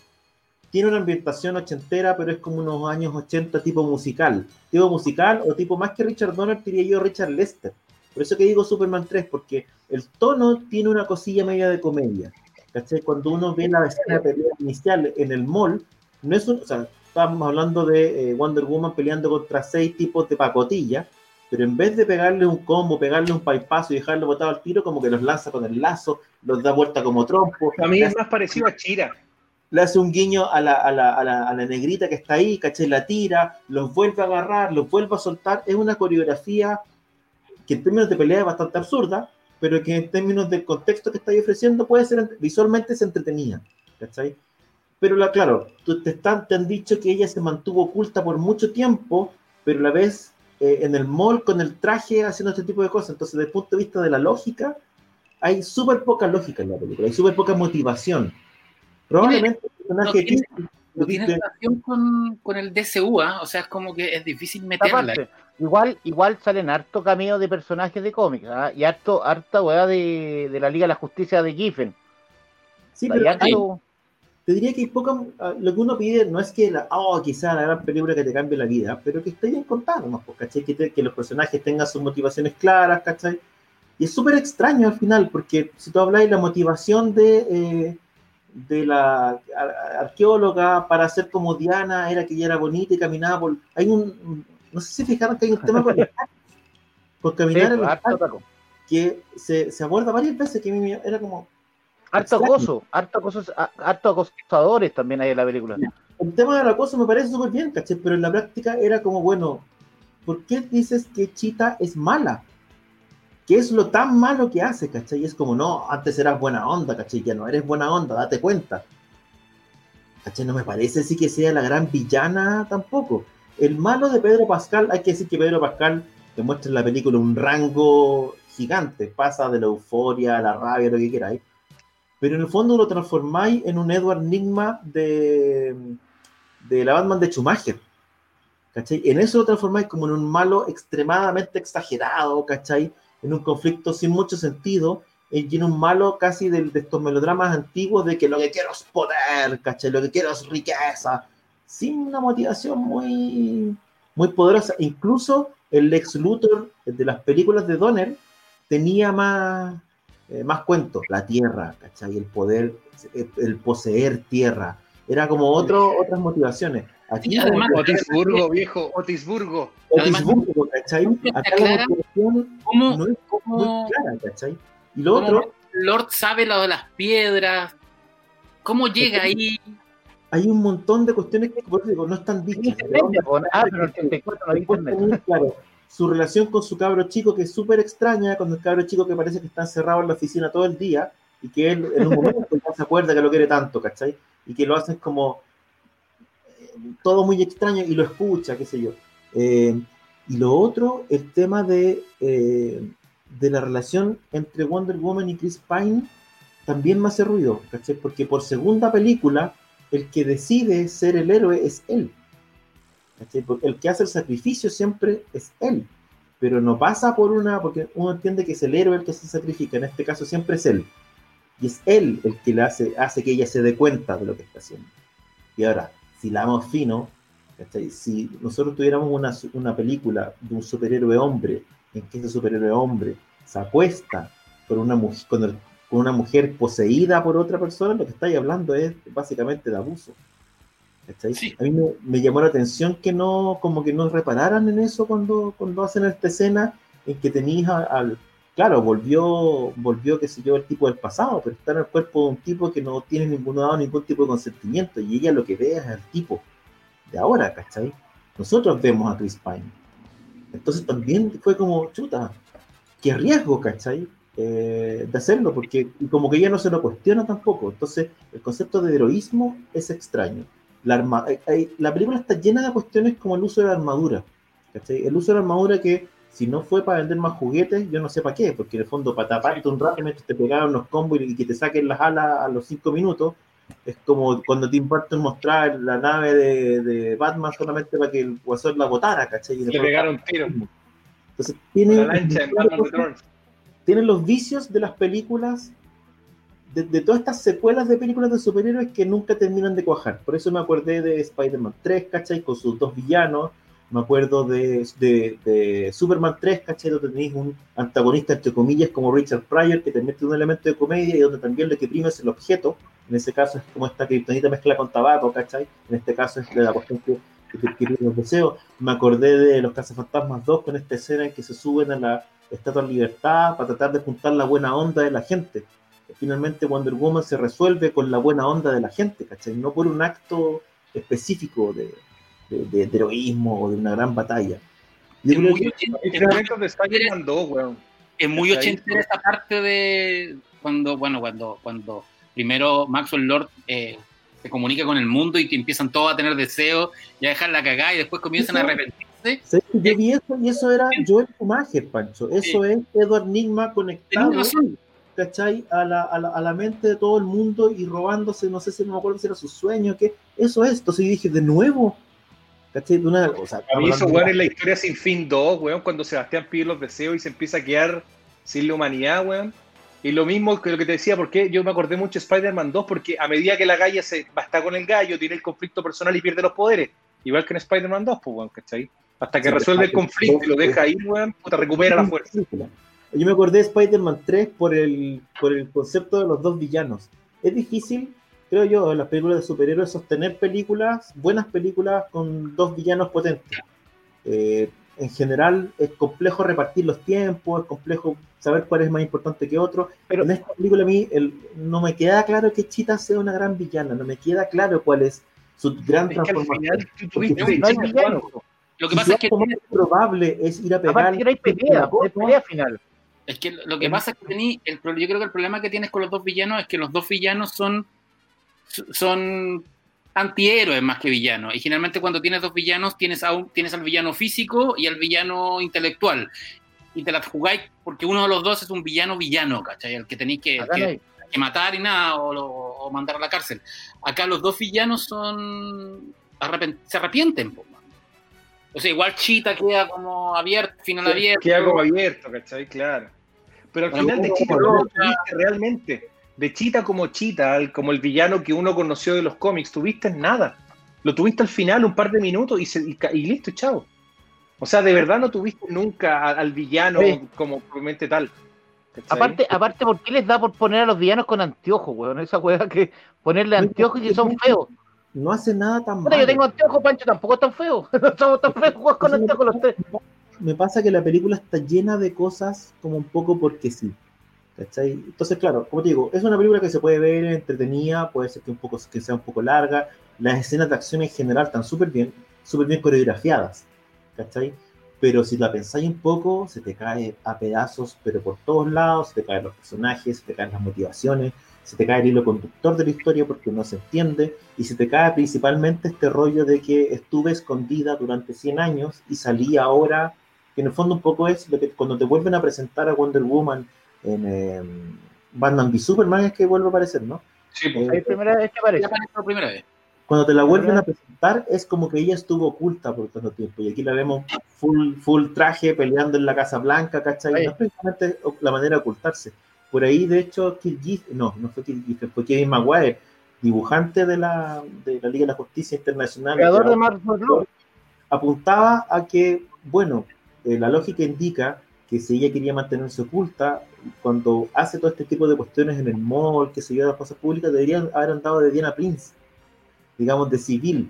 Tiene una ambientación ochentera, pero es como unos años 80 tipo musical. Tipo musical o tipo más que Richard Donner, diría yo Richard Lester. Por eso que digo Superman 3, porque el tono tiene una cosilla media de comedia. ¿Cachai? Cuando uno ve la escena de pelea inicial en el mall, no es un, o sea, estábamos hablando de eh, Wonder Woman peleando contra seis tipos de pacotilla, pero en vez de pegarle un combo, pegarle un bypass y dejarlo botado al tiro, como que los lanza con el lazo, los da vuelta como trompo. A mí es más parecido a Chira. Le hace un guiño a la, a la, a la, a la negrita que está ahí, caché, la tira, los vuelve a agarrar, los vuelve a soltar. Es una coreografía que en términos de pelea es bastante absurda, pero que en términos del contexto que está ofreciendo puede ser visualmente es entretenida. ¿cachai? Pero la, claro, tú, te, están, te han dicho que ella se mantuvo oculta por mucho tiempo, pero a la vez eh, en el mall con el traje haciendo este tipo de cosas. Entonces, desde el punto de vista de la lógica, hay súper poca lógica en la película, hay súper poca motivación. Probablemente el personaje no tiene, no tiene relación con, con el DCU, ¿ah? o sea, es como que es difícil meterla. Aparte, igual, igual salen harto cameo de personajes de cómics, ¿ah? y harto, harta weá de, de la Liga de la Justicia de Giffen. Sí, pero harto- te diría que poca. ah, Lo que uno pide no es que la, oh, quizá la gran película que te cambie la vida, pero que esté bien contada, nomás, pues, ¿cachai? Que, te- que los personajes tengan sus motivaciones claras, ¿cachai? Y es súper extraño al final, porque si tú habláis la motivación de, eh, de la ar- arqueóloga para ser como Diana era que ella era bonita y caminaba por. Hay un. No sé si fijaron que hay un tema con, el- [laughs] Sí, caminar en harto, taco. que se, se aborda varias veces que me- era como. harto acoso, harto acoso, a- harto acosadores también hay en la película. el tema del acoso me parece súper bien, ¿cachai? Pero en la práctica era como, bueno, ¿por qué dices que Chita es mala? ¿Qué es lo tan malo que hace, cachai? Y es como, no, antes eras buena onda, cachai, ya no eres buena onda, date cuenta. ¿Cachai? No me parece así que sea la gran villana tampoco. El malo de Pedro Pascal, hay que decir que Pedro Pascal demuestra en la película un rango gigante, pasa de la euforia a la rabia, lo que queráis. Pero en el fondo lo transformáis en un Edward Nigma de, de la Batman de Schumacher. ¿Cachai? En eso lo transformáis como en un malo extremadamente exagerado, ¿cachai? En un conflicto sin mucho sentido, y en un malo casi de, de estos melodramas antiguos de que lo que quiero es poder, ¿cachai? Lo que quiero es riqueza, sin una motivación muy, muy poderosa. Incluso el Lex Luthor de las películas de Donner tenía más, eh, más cuentos, la tierra, ¿cachai? El poder, el, el poseer tierra. Era como otro, otras motivaciones. Aquí además, Otisburgo, [laughs] viejo, Otisburgo. Otisburgo, ¿cachai? Acá la motivación ¿Cómo, no es cómo- muy clara, ¿cachai? Y lo otro, Lord sabe lo de las piedras? ¿Cómo llega ahí? Hay un montón de cuestiones que por digo, no están dichas. Ah, pero el 84 no internet. claro, su relación con su cabro chico, que es súper extraña, con el cabro chico que parece que está encerrado en la oficina todo el día, y que él en un momento [laughs] se acuerda que lo quiere tanto, ¿cachai? Y que lo hacen como eh, todo muy extraño y lo escucha, qué sé yo. Eh, y lo otro, el tema de, eh, de la relación entre Wonder Woman y Chris Pine también me hace ruido, ¿cachai? Porque por segunda película, el que decide ser el héroe es él. el que hace el sacrificio siempre es él. Pero no pasa por una, porque uno entiende que es el héroe el que se sacrifica, en este caso siempre es él. Y es él el que le hace, hace que ella se dé cuenta de lo que está haciendo. Y ahora, si la damos fino, ¿cachai? si nosotros tuviéramos una, una película de un superhéroe hombre, en que ese superhéroe hombre se acuesta con una, mu- con, el- con una mujer poseída por otra persona, lo que estáis hablando es básicamente de abuso. Sí. A mí me, me llamó la atención que no, como que no repararan en eso cuando, cuando hacen esta escena en que tenéis al, claro, volvió, volvió, qué sé yo, el tipo del pasado, pero está en el cuerpo de un tipo que no tiene ningún, dado ningún tipo de consentimiento, y ella lo que ve es el tipo de ahora, ¿cachai? Nosotros vemos a Chris Pine. Entonces también fue como, chuta, qué riesgo, ¿cachai? Eh, de hacerlo, porque como que ella no se lo cuestiona tampoco. Entonces, el concepto de heroísmo es extraño. La, arma- hay- hay- la película está llena de cuestiones como el uso de la armadura. ¿cachai? El uso de la armadura que, si no fue para vender más juguetes, yo no sé para qué, porque en el fondo, para taparte un rato mientras te pegaron unos combos y que te saquen las alas a los cinco minutos, es como cuando Tim Burton mostrar la nave de, de Batman solamente para que el guasón la botara, ¿cachai? Y Le pegaron tiro. Entonces, tiene, La lancha en Batman Returns. Tienen los vicios de las películas, de, de todas estas secuelas de películas de superhéroes que nunca terminan de cuajar. Por eso me acordé de Spider-Man 3, ¿cachai? Con sus dos villanos. Me acuerdo de, de, de Superman 3, ¿cachai? Donde tenéis un antagonista, entre comillas, como Richard Pryor, que te mete un elemento de comedia y donde también lo que prima es el objeto. En ese caso es como esta kriptonita mezcla con tabaco, ¿cachai? En este caso es la cuestión que, que pide los deseos. Me acordé de los Cazafantasmas 2 con esta escena en que se suben a la Estatua de Libertad para tratar de juntar la buena onda de la gente. Finalmente Wonder Woman se resuelve con la buena onda de la gente, ¿cachai? No por un acto específico de, de, de- de heroísmo o de una gran batalla. Yo Es creo muy, ochentera- Hay momentos de Spider-Man 2, weón. es muy ochentera esa parte de cuando, bueno, cuando, cuando primero Maxwell Lord eh, se comunica con el mundo y que empiezan todos a tener deseos y a dejar la cagada y después comienzan a arrepentirse. ¿Sabes que Yo vi eso y eso era Joel Schumacher, Pancho. Eso es Edward Nigma conectado. ¿cachai? A la, a, la, a la mente de todo el mundo y robándose, no sé si no me acuerdo si era su sueño, que eso es. Entonces yo dije, de nuevo, ¿cachai? De una, o sea, A mí eso, weón, es la historia sin fin 2, weón, cuando Sebastián pide los deseos y se empieza a quedar sin la humanidad, weón. Y lo mismo que lo que te decía, porque yo me acordé mucho de Spider-Man 2, porque a medida que la galla se va a estar con el gallo, tiene el conflicto personal y pierde los poderes. Igual que en Spider-Man 2, pues, weón, ¿cachai? Hasta que Sí, resuelve el conflicto y lo deja ahí, weón, puta, recupera la fuerza. Yo me acordé de Spider-Man 3 por el, por el concepto de los dos villanos. Es difícil, creo yo, en las películas de superhéroes sostener películas, buenas películas con dos villanos potentes. Eh, en general es complejo repartir los tiempos, es complejo saber cuál es más importante que otro. Pero- en esta película a mí el- no me queda claro que Chita sea una gran villana, no me queda claro cuál es su gran Es que al transformación. final tú tuviste Porque de no hay chico, villano. Lo que pasa es que, lo más probable es ir a pegar Aparte que no hay pelea, hay pelea final. es que lo que pasa es que tení, el, yo creo que el problema que tienes con los dos villanos es que los dos villanos son, son antihéroes más que villanos. Y generalmente cuando tienes dos villanos tienes, a un- tienes al villano físico y al villano intelectual. Y te las jugáis porque uno de los dos es un villano villano, ¿cachai? El que tenéis que, matar y nada, o, lo- o mandar a la cárcel. Acá los dos villanos son. arrepen- se arrepienten, po. O sea, igual Chita queda como abierto, final abierto. Queda como abierto, ¿cachai? Claro. Pero al Bueno, final de Chita no lo tuviste realmente. De Chita como Chita, como el villano que uno conoció de los cómics, tuviste nada. Lo tuviste al final un par de minutos y, se- y y listo, chao. O sea, de verdad no tuviste nunca al villano Sí. como propiamente tal. ¿cachai? Aparte, aparte, ¿por qué les da por poner a los villanos con anteojos, weón? Esa weá que ponerle anteojos y son feos. No hace nada tan Puta, yo malo. tengo anteojos, Pancho, tampoco están feos. [laughs] No somos tan feos con anteojos los tres. me pasa que la película está llena de cosas como un poco porque sí. ¿Cachai? Entonces, claro, como te digo, es una película que se puede ver entretenida, puede ser que, un poco, que sea un poco larga. Las escenas de acción en general están súper bien, súper bien coreografiadas. ¿Cachai? Pero si la pensáis un poco, se te cae a pedazos, pero por todos lados, se te caen los personajes, se te caen las motivaciones, se te cae el hilo conductor de la historia porque no se entiende, y se te cae principalmente este rollo de que estuve escondida durante 100 años y salí ahora que en el fondo un poco es lo que cuando te vuelven a presentar a Wonder Woman en eh, Batman v Superman es que vuelve a aparecer, ¿no? Sí, pues. Eh, Es la primera vez que aparece. Primera vez. cuando te la vuelven a presentar es como que ella estuvo oculta por tanto tiempo y aquí la vemos full, full traje peleando en la Casa Blanca, ¿cachai? No es precisamente la manera de ocultarse. Por ahí, de hecho, Kirk Giff- no, no fue Kirk Giffen, fue Kevin Maguire, dibujante de la, de la Liga de la Justicia Internacional. Creador de Marvel apuntaba a que, bueno, eh, la lógica indica que si ella quería mantenerse oculta, cuando hace todo este tipo de cuestiones en el mall, que se yo, las cosas públicas, deberían haber andado de Diana Prince, digamos, de civil,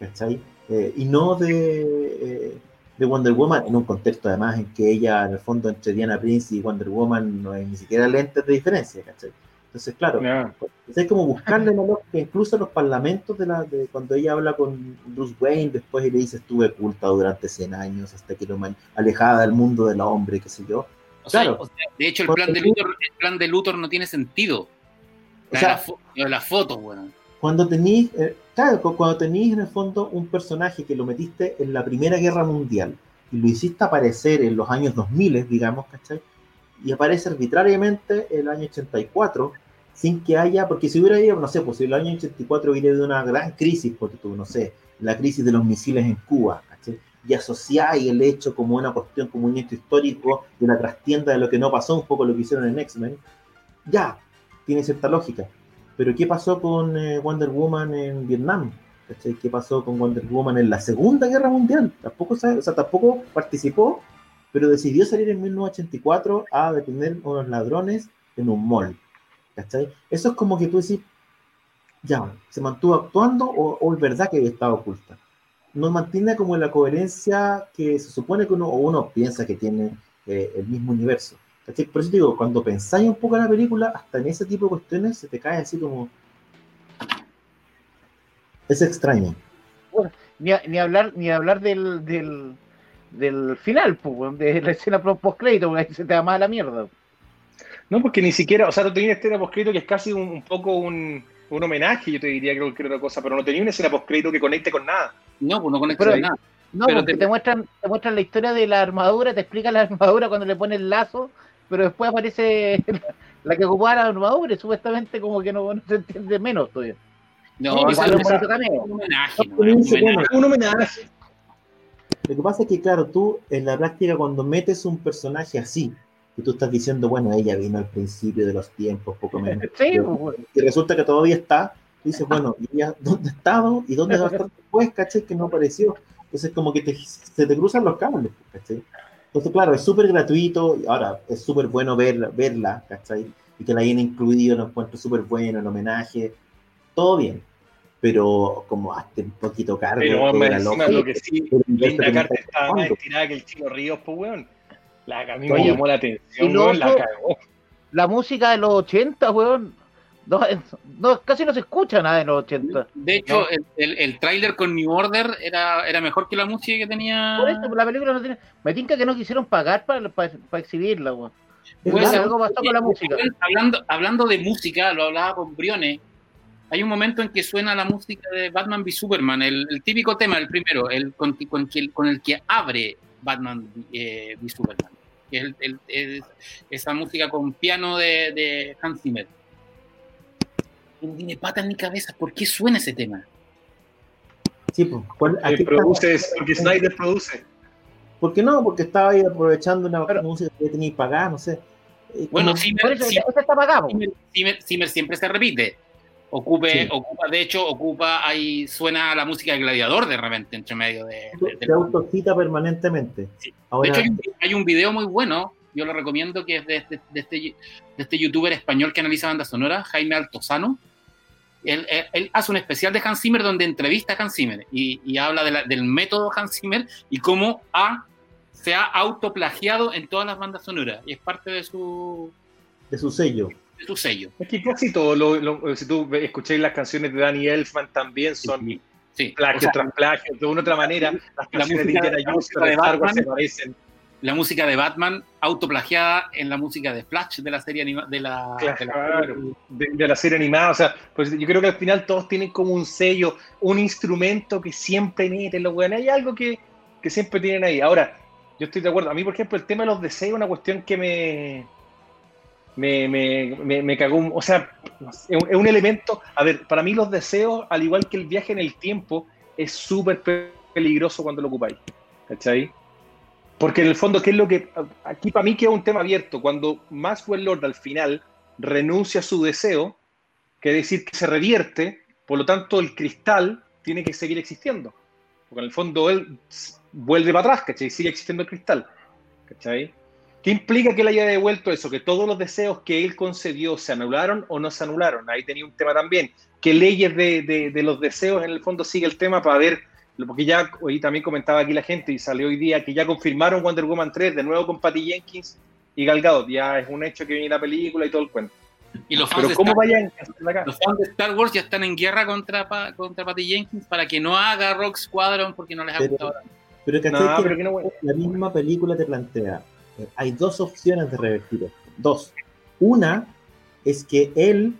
¿cachai? Eh, y no de, eh, de Wonder Woman, en un contexto además en que ella, en el fondo, entre Diana Prince y Wonder Woman no hay ni siquiera lentes de diferencia, ¿cachai? Entonces, claro, es como buscarle la lógica, incluso en los parlamentos de, la, de cuando ella habla con Bruce Wayne, después y le dice estuve oculta durante 100 años hasta que lo man- alejada del mundo del hombre, qué sé yo. O sea, Claro. o sea, de hecho, el plan, de Luthor, el plan de Luthor no tiene sentido. O La, sea, la fo- lo de las fotos, weón. Cuando tenéis, eh, claro, cu- cuando tenéis en el fondo un personaje que lo metiste en la Primera Guerra Mundial y lo hiciste aparecer en los años 2000, digamos, ¿cachai? Y aparece arbitrariamente el año 84, sin que haya, porque si hubiera ido, no sé, pues si el año 84 hubiera de una gran crisis, porque tú, no sé, la crisis de los misiles en Cuba, ¿cachai? Y asociáis el hecho como una cuestión, como un hecho histórico de la trastienda de lo que no pasó, un poco lo que hicieron en X-Men, ya, tiene cierta lógica. Pero ¿qué pasó con eh, Wonder Woman en Vietnam? ¿Cachai? ¿Qué pasó con Wonder Woman en la Segunda Guerra Mundial? Tampoco, sabe- o sea, tampoco participó, pero decidió salir en 1984 a detener a unos ladrones en un mall. ¿Cachai? Eso es como que tú decís, ya, ¿se mantuvo actuando o, o es verdad que estaba oculta? no mantiene como la coherencia que se supone que uno, o uno piensa que tiene eh, el mismo universo. ¿Cachai? Por eso digo, cuando pensáis un poco en la película, hasta en ese tipo de cuestiones se te cae así como... Es extraño. Ni, a- ni hablar, ni hablar del, del, del final, pues, de la escena post crédito, porque ahí se te va más a la mierda. No, porque ni siquiera, o sea, no tenía una escena postcrédito que es casi un, un poco un, un homenaje, yo te diría que cualquier otra cosa, pero no tenía una escena postcrédito que conecte con nada. No, pues no conecta Pero- con nada. No, Pero porque te- te... muestran, te muestran la historia de la armadura, te explican la armadura cuando le ponen el lazo, pero después aparece [laughs] la, la que ocupaba la armadura y supuestamente como que no, no se entiende menos todavía. No, Igual es un homenaje. No, un homenaje. bueno. Un homenaje. Lo que pasa es que, claro, tú en la práctica cuando metes un personaje así, y tú estás diciendo, bueno, ella vino al principio de los tiempos, poco menos, [laughs] Sí, pero- pues, y resulta que todavía está, tú dices, bueno, ¿y ella dónde estaba? ¿Y dónde va a estar después? ¿Cachai? Que no apareció. Entonces, como que te- se te cruzan los cables, ¿cachai? Entonces, claro, es súper gratuito, y ahora es súper bueno ver, verla, ¿cachai? Y que la hayan incluido, lo encuentro súper bueno, el homenaje, todo bien. Pero como hazte un poquito cargo. Pero más la encima lo que sí, en Linda Carter estaba más estirada que el Chino Ríos, pues weón. La que a mí me llamó la atención, weón, la cagó. la música de los 80, weón, no, es- no, casi no se escucha nada de los 80. De hecho, No. el, el, el tráiler con New Order era, era mejor que la música que tenía. Por eso, la película no tiene. Me tinca que no quisieron pagar para, para, para exhibirla, weón. Ser. algo pasó con la música. Hablando, hablando de música, lo hablaba con Briones. Hay un momento en que suena la música de Batman v Superman, el, el típico tema, el primero, el con, con con el que abre Batman eh, v Superman. Que es el- el- el- esa música con piano de, de Hans Zimmer. No tiene patas ni cabeza. ¿Por qué suena ese tema? Sí, pues, ¿cuál- a Que qué produce, está- porque Snyder produce. ¿Por qué no? Porque estaba ahí aprovechando una música que tenía que pagar, no sé. Eh, Bueno, Zimmer, está pagado. Zimmer, siempre se repite. Ocupe, Sí. ocupa, de hecho, ocupa, ahí suena la música de Gladiador de repente entre medio de, de- de- se autocita permanentemente. Sí. De hecho, hay un, hay un video muy bueno, yo lo recomiendo, que es de, de- de este, de este youtuber español que analiza banda sonora, Jaime Altozano. Él, él- él hace un especial de Hans Zimmer donde entrevista a Hans Zimmer y, y habla de la- del método Hans Zimmer y cómo ha, se ha autoplagiado en todas las bandas sonoras. Y es parte de su, de su sello. de su sello. Es que casi todo, lo, lo- si tú escucháis las canciones de Danny Elfman también son Sí. plagios O sea, tras plagios, de una u otra manera. Las canciones de música- Indiana la Jones de de Star Wars Batman- se parecen. La música de Batman autoplagiada en la música de Flash de la serie anima de la, de la- Claro, de, de la serie animada, o sea, pues yo creo que al final todos tienen como un sello, un instrumento que siempre meten los weones. Hay algo que, que siempre tienen ahí. Ahora, yo estoy de acuerdo. A mí, por ejemplo, el tema de los deseos es una cuestión que me. Me, me, me, me cagó. un- O sea, es un, es un elemento. A ver, para mí, los deseos, al igual que el viaje en el tiempo, es súper pe- peligroso cuando lo ocupáis. ¿Cachai? Porque en el fondo, ¿qué es lo que. Aquí para mí queda un tema abierto. Cuando Maxwell Lord al final renuncia a su deseo, quiere decir que se revierte, por lo tanto el cristal tiene que seguir existiendo. Porque en el fondo él vuelve para atrás, ¿cachai? Sigue existiendo el cristal. ¿Cachai? ¿Qué implica que él haya devuelto eso? Que todos los deseos que él concedió se anularon o no se anularon. Ahí tenía un tema también. ¿Qué leyes de los deseos en el fondo sigue el tema para ver? Porque ya hoy también comentaba aquí la gente y salió hoy día que ya confirmaron Wonder Woman 3 de nuevo con Patty Jenkins y Gal Gadot. Ya es un hecho que viene la película y todo el cuento. Y los fans, Pero de ¿cómo Star, vayan a hacerla acá? los fans de Star Wars ya están en guerra contra, contra Patty Jenkins para que no haga Rock Squadron porque no les ha Pero- gustado. Pero ¿cachai No, que pero que no, bueno. la misma película te plantea, hay dos opciones de revertir esto. Dos. Una es que él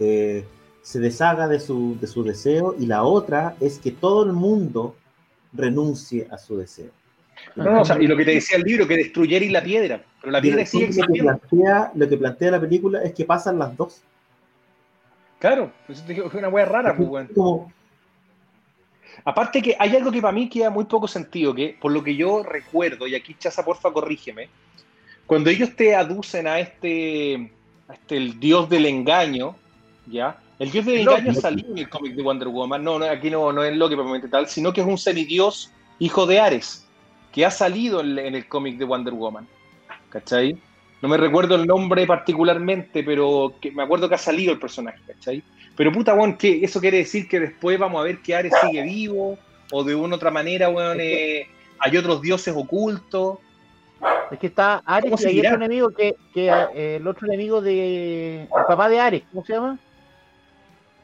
eh, se deshaga de su, de su deseo y la otra es que todo el mundo renuncie a su deseo. No, no, o sea, y lo que te decía el libro, que destruyerais la piedra, pero la piedra sigue lo, que plantea, lo que plantea la película es que pasan las dos. Claro, eso te digo, es una wea rara, pues. Como, Aparte que hay algo que para mí queda muy poco sentido, que por lo que yo recuerdo, y aquí Chaza, porfa, corrígeme, cuando ellos te aducen a este, a este el dios del engaño, ¿ya? El dios Loki. engaño salió en el cómic de Wonder Woman, no, no aquí no, no es Loki propiamente tal, sino que es un semidios hijo de Ares, que ha salido en, en el cómic de Wonder Woman, ¿cachai? No me recuerdo el nombre particularmente, pero que me acuerdo que ha salido el personaje, ¿cachai? Pero puta, weón, ¿qué? ¿Eso quiere decir que después vamos a ver que Ares sigue vivo? o de una otra manera, weón, eh, hay otros dioses ocultos. Es que está Ares ¿Cómo y hay otro enemigo que, que eh, el otro enemigo de. El papá de Ares, ¿cómo se llama?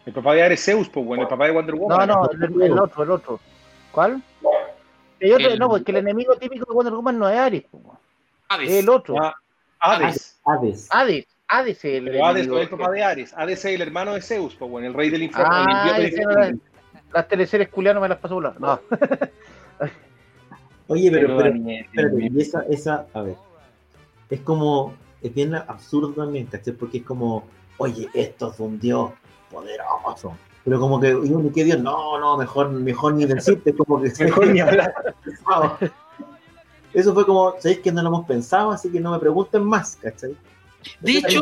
El papá de Ares Zeus, pues bueno, el papá de Wonder No, Woman. no, el, el otro, el otro. ¿Cuál? Hay otro- El- No, porque el enemigo típico de Wonder Woman no es Ares, po. Hades. es el otro. Ah, Hades. Hades. Hades, Hades es el Pero Hades enemigo. no es el papá de Ares. Hades es el hermano de Zeus, pues bueno, el rey del infierno. Ah, el no infierno. Las teleseries culianas me las paso por la- No. [laughs] Oye, pero, Pero, pero, y esa, esa, a ver, es como, es bien absurdo también, ¿cachai? Porque es como, oye, esto es un dios poderoso. Pero como que, y uno, ¿qué dios? No, no, mejor, mejor ni decirte, es como que [laughs] Mejor ni hablar. [laughs] Eso fue como, ¿sabéis que no lo hemos pensado? Así que no me pregunten más, ¿cachai? De hecho,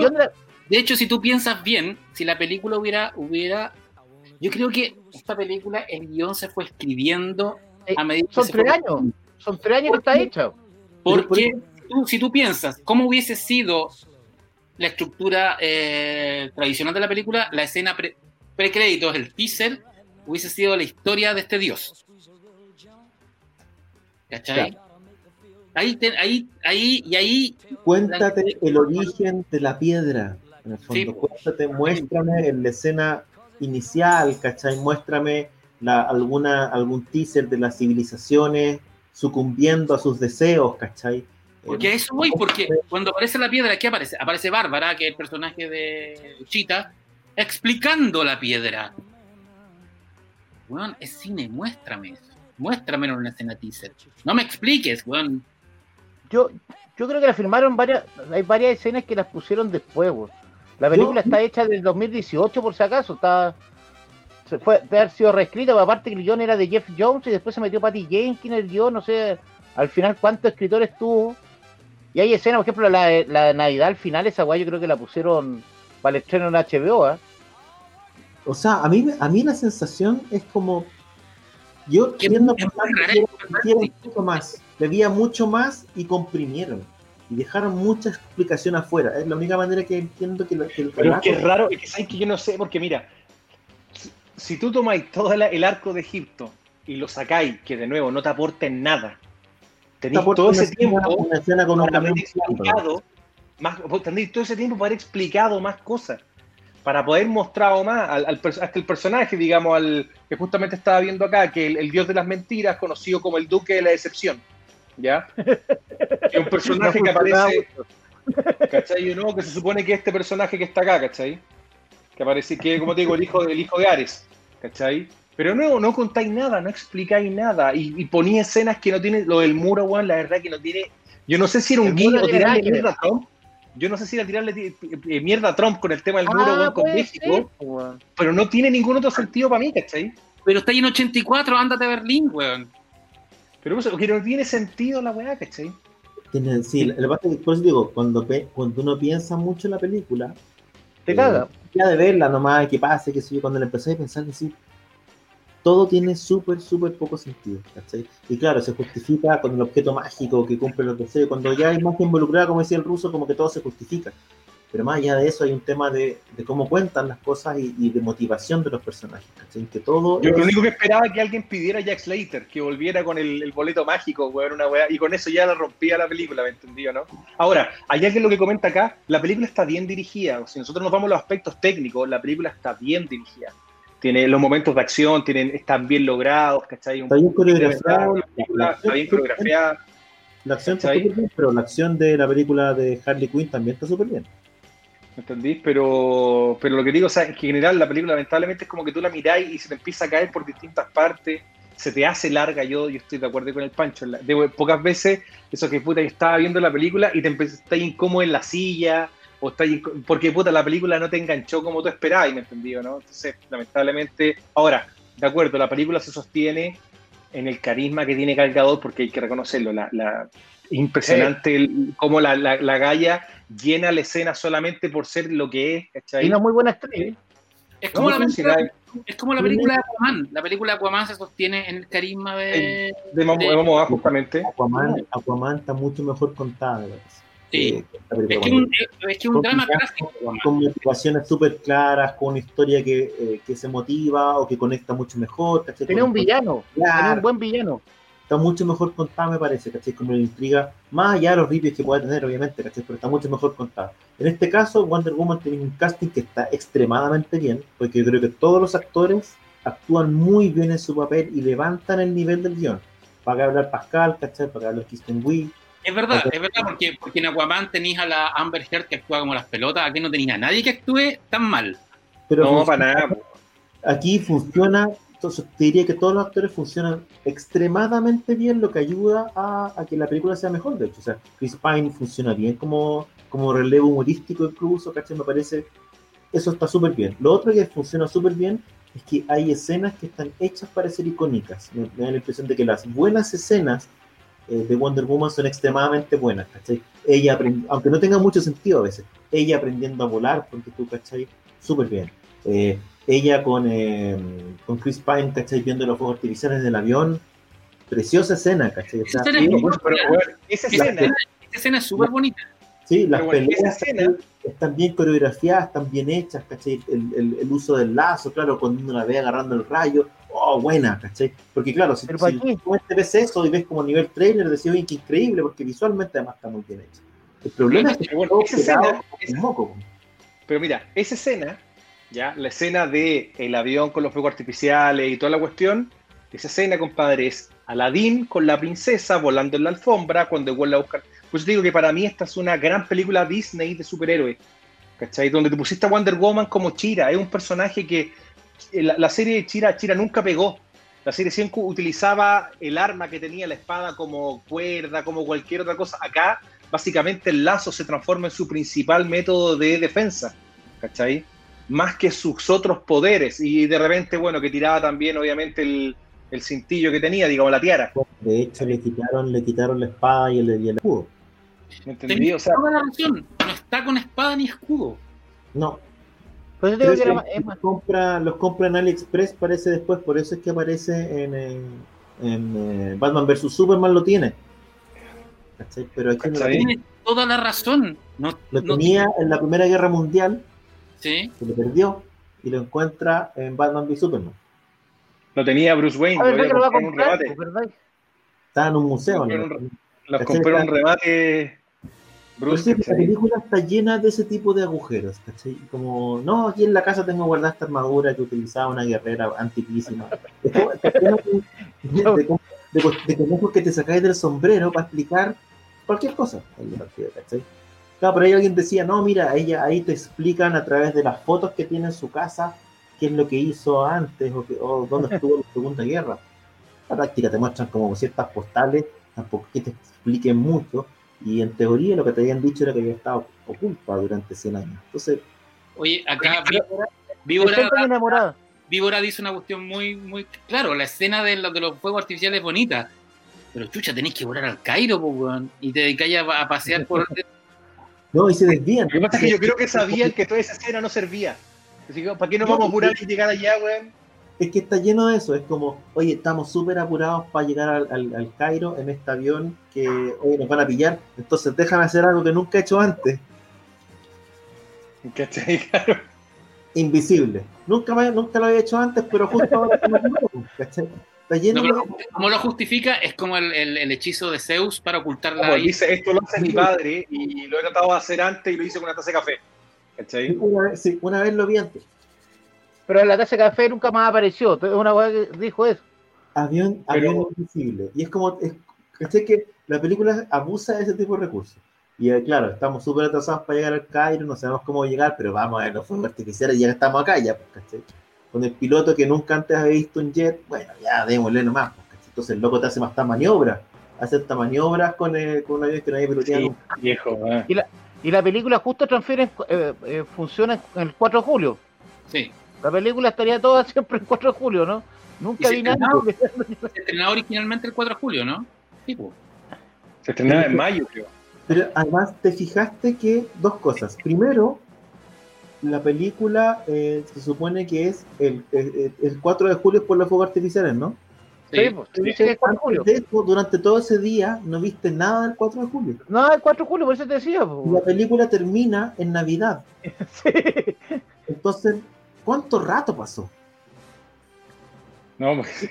de hecho, si tú piensas bien, si la película hubiera, hubiera, yo creo que esta película, el guion se fue escribiendo Eh, a medida que son se tres fue- años. Son tres años que está hecha. Porque tú- si tú piensas, ¿cómo hubiese sido la estructura eh, tradicional de la película? La escena pre- precréditos, el teaser, hubiese sido la historia de este dios. ¿Cachai? Ahí, te- ahí, ahí, y ahí, Cuéntate el origen de la piedra, en el fondo. Sí. Cuéntate, muéstrame en la escena inicial, ¿cachai? Muéstrame la, alguna, algún teaser de las civilizaciones sucumbiendo a sus deseos, ¿cachai? Porque a Eh, eso voy, porque cuando aparece la piedra, ¿qué aparece? Aparece Bárbara, que es el personaje de Chita, explicando la piedra. Weón, es cine, muéstrame eso. Muéstrame en una escena teaser. No me expliques, weón. Yo, yo creo que la filmaron varias. Hay varias escenas que las pusieron después, weón. La película Yo- está hecha del 2018, por si acaso. Está. Se fue, debe haber sido reescrita, pero aparte que el guion era de Jeff Jones y después se metió Patty Jenkins en el guion, no sé al final cuántos escritores tuvo. Y hay escenas, por ejemplo, la, la de Navidad al final, esa guay yo creo que la pusieron para el estreno en HBO, ¿ah? O sea, a mí, a mí la sensación es como. Yo viendo sí. mucho más. Pedía mucho más y comprimieron. Y dejaron mucha explicación afuera. Es la única manera que entiendo que, que el Pero es que es raro, es que sabes que yo no sé, porque mira, si, si tú tomáis todo el, el arco de Egipto y lo sacáis, que de nuevo no te aporten nada, tenéis todo ese tiempo escena con para haber explicado más, tenéis todo ese tiempo para haber explicado más cosas, para poder mostrar más al, al hasta el personaje, digamos, al que justamente estaba viendo acá, que el, el dios de las mentiras, conocido como el duque de la decepción, ¿ya? Que es un personaje que [laughs] aparece, ¿cachai? ¿no? Que se supone que este personaje que está acá, ¿cachai? Que aparece, que como te digo, el hijo, el hijo de Ares, ¿cachai? Pero no, no contáis nada, no explicáis nada. Y, y ponía escenas que no tienen, lo del muro, weón, la verdad que no tiene. Yo no sé si era un guiño muro o tiene tirarle que mierda a Trump. Yo no sé si era tirarle ti- eh, mierda a Trump con el tema del muro, Ah, weón, con México, ser, pero no tiene ningún otro sentido para mí, ¿cachai? Pero está ahí en 84, ándate a Berlín, weón. Pero eso, que no tiene sentido la weá, ¿cachai? Tiene- sí, parte que- por eso digo, cuando, pe- cuando uno piensa mucho en la película, Te eh, caga. Ya de verla nomás, que pase, que sé yo, cuando la empecé a pensar, decir, todo tiene súper, súper poco sentido, ¿cachai? Y claro, se justifica con el objeto mágico que cumple los deseos, cuando ya hay más involucrada, como decía el ruso, como que todo se justifica. Pero más allá de eso hay un tema de, de cómo cuentan las cosas y, y de motivación de los personajes, ¿cachai? Que todo Yo es- lo único que esperaba es que alguien pidiera a Jack Slater, que volviera con el, el boleto mágico, weón, una weá, y con eso ya la rompía la película, ¿me entendió, no? Ahora, hay alguien lo que comenta acá, la película está bien dirigida, si nosotros nos vamos a los aspectos técnicos, la película está bien dirigida. Tiene los momentos de acción, tienen, están bien logrados, ¿cachai? Un está bien verdad, la película está bien coreografiada. La acción está súper bien, pero la acción de la película de Harley Quinn también está súper bien. ¿Me entendís? Pero, pero lo que digo, o sea, es que en general la película lamentablemente es como que tú la miráis y se te empieza a caer por distintas partes, se te hace larga, yo, yo estoy de acuerdo con el Pancho, la- de, pocas veces eso que puta, yo estaba viendo la película y te empe- estás incómodo en la silla, o porque puta, la película no te enganchó como tú esperabas, ¿me entendí? ¿no? Entonces, lamentablemente, ahora, de acuerdo, la película se sostiene en el carisma que tiene Gal Gadot, porque hay que reconocerlo, la, la- impresionante el- cómo la, la, la Gaia llena la escena solamente por ser lo que es, ¿cachai? Y una muy buena actriz. Es como, No, la sí, película, sí, es como la película de Aquaman. La película de Aquaman se sostiene en el carisma de. de Momoa, justamente. Aquaman, Aquaman está mucho mejor contada, me parece. Sí. eh, Es que un, es que un con drama clásico. con motivaciones súper claras, con una historia que, eh, que se motiva o que conecta mucho mejor. Con- un villano, Claro, un buen villano. está mucho mejor contada, me parece, ¿cachai? Como la intriga, más allá de los rippies que pueda tener, obviamente, ¿cachai? Pero está mucho mejor contada. En este caso, Wonder Woman tiene un casting que está extremadamente bien, porque yo creo que todos los actores actúan muy bien en su papel y levantan el nivel del guion. Para que hablar Pascal, ¿cachai? Para que hablar Kristen Wiig. Es verdad, es verdad, porque, porque en Aquaman tenéis a la Amber Heard que actúa como las pelotas, aquí no tenéis a nadie que actúe tan mal. Pero No, para nada. aquí funciona, entonces te diría que todos los actores funcionan extremadamente bien, lo que ayuda a, a que la película sea mejor, de hecho. O sea, Chris Pine funciona bien como, como relevo humorístico incluso, ¿cachai? Me parece, eso está súper bien. Lo otro que funciona súper bien es que hay escenas que están hechas para ser icónicas. Me, me da la impresión de que las buenas escenas eh, de Wonder Woman son extremadamente buenas, ¿cachai? Ella, aunque no tenga mucho sentido a veces, ella aprendiendo a volar, porque tú, ¿cachai? Súper bien. Eh, ella con, eh, con Chris Pine, ¿cachai? Viendo los fuegos artificiales del avión. Preciosa escena, ¿cachai? O sea, Esa escena es ella- muy Bueno, pero, bueno, esa escena, escena, esa escena es súper bonita. sí, las bueno, peleas escena- están bien coreografiadas, están bien hechas, ¿cachai? El, el- el uso del lazo, claro, cuando uno la ve agarrando el rayo, oh, buena, ¿cachai? Porque claro, si, ¿Pero si tú ves eso y ves como nivel trailer, decís, oye, qué increíble, porque visualmente además está muy bien hecho. El problema es que Pero bueno, esa escena- un moco. Pero mira, esa escena, ya, la escena de el avión con los fuegos artificiales y toda la cuestión, esa escena, compadre, es Aladdin con la princesa volando en la alfombra cuando vuelve a buscar. Por eso te digo que para mí esta es una gran película Disney de superhéroes, ¿cachai? Donde te pusiste a Wonder Woman como Chira, es un personaje que la, la serie de Chira, Chira nunca pegó. La serie siempre utilizaba el arma que tenía la espada como cuerda, como cualquier otra cosa. Acá, básicamente, el lazo se transforma en su principal método de defensa. ¿cachai? Más que sus otros poderes. Y de repente, bueno, que tiraba también, obviamente, el, el cintillo que tenía, digamos, la tiara. De hecho, le quitaron, le quitaron la espada y el, y el escudo. ¿Me entendí? O sea, toda la razón, no está con espada ni escudo. No, Por eso te digo Pero que era es más- que es más- los compra, los compra en AliExpress, parece después, por eso es que aparece en, eh, en, eh, Batman vs Superman lo tiene. ¿Cachai? Pero aquí no tiene. Toda la razón. No, Lo no- tenía en la Primera Guerra Mundial, sí. se lo perdió y lo encuentra en Batman v Superman. lo tenía Bruce Wayne, Ah, lo ¿verdad había que lo va a comprado en un remate. Está en un museo. Lo ¿no? compraron Los ¿Cachai? compró en un remate Bruce, sí, la ¿cachai? película está llena de ese tipo de agujeros, ¿cachai? Como, no, aquí en la casa tengo guardada esta armadura que utilizaba una guerrera antiquísima. [laughs] Está lleno de, de, de, de- que te sacáis del sombrero para explicar cualquier cosa en la ¿cachai? Claro, pero ahí alguien decía, no, mira, ella ahí te explican a través de las fotos que tiene en su casa qué es lo que hizo antes o, que, o dónde [laughs] estuvo en la Segunda Guerra. La práctica te muestran como ciertas postales, tampoco que te expliquen mucho, y en teoría lo que te habían dicho era que había estado oculta durante 100 años. Entonces, Oye, acá Víbora, Víbora, enamorada. Víbora dice una cuestión muy, muy claro. La escena de, los- de los fuegos artificiales es bonita. Pero chucha, tenéis que volar al Cairo, po, weón, y te dedicáis a, a pasear por. [laughs] no, y se desvían. Lo que pasa es que yo creo que sabían que toda esa escena no servía. Así que, ¿para qué nos No, vamos a apurar sí. y llegar allá, weón? Es que está lleno de eso. Es como, oye, estamos súper apurados para llegar al, al- al Cairo en este avión que hoy nos van a pillar. Entonces déjame hacer algo que nunca he hecho antes. ¿Cachai? [laughs] Claro. Invisible. Nunca, me- nunca lo había hecho antes, pero justo ahora ¿cachai? Está lleno No, de... como lo justifica, es como el, el- el hechizo de Zeus para ocultar la. Dice, esto lo hace mi padre y lo he tratado de hacer antes y lo hice con una taza de café. ¿Cachai? Una vez, sí, una vez lo vi antes. Pero en la taza de café nunca más apareció. Es una weá que dijo eso. Avión, Pero- avión invisible. Y es como, es, ¿cachai? Que la película abusa de ese tipo de recursos. Y eh, claro, estamos súper atrasados para llegar al Cairo, no sabemos cómo llegar, pero vamos a ver los fuegos artificiales y ya estamos acá, ya, pues, ¿cachai? Con el piloto que nunca antes había visto un jet, bueno, ya démosle nomás, pues, ¿cachai? Entonces el loco te hace más estas maniobras, hace estas maniobras con, eh, con un avión que no había piloteado Sí, nunca. viejo. ah. Y la película justo transfiere, eh, eh, funciona el 4 de julio. Sí. La película estaría toda [laughs] siempre el 4 de julio, ¿no? Nunca vi nada. estrenó. que- Se estrenaba originalmente el 4 de julio, ¿no? Sí, po. Se estrenaba en mayo, creo. Pero además te fijaste que dos cosas. Primero, la película eh, se supone que es el, el, el 4 de julio es por los fuegos artificiales, ¿no? Sí, pues, tú dices que es 4 de julio. Antes de eso, durante todo ese día no viste nada del 4 de julio. No, el 4 de julio, por eso te decía. Y la pues. película termina en Navidad. [laughs] Sí. Entonces, ¿cuánto rato pasó? No, pues,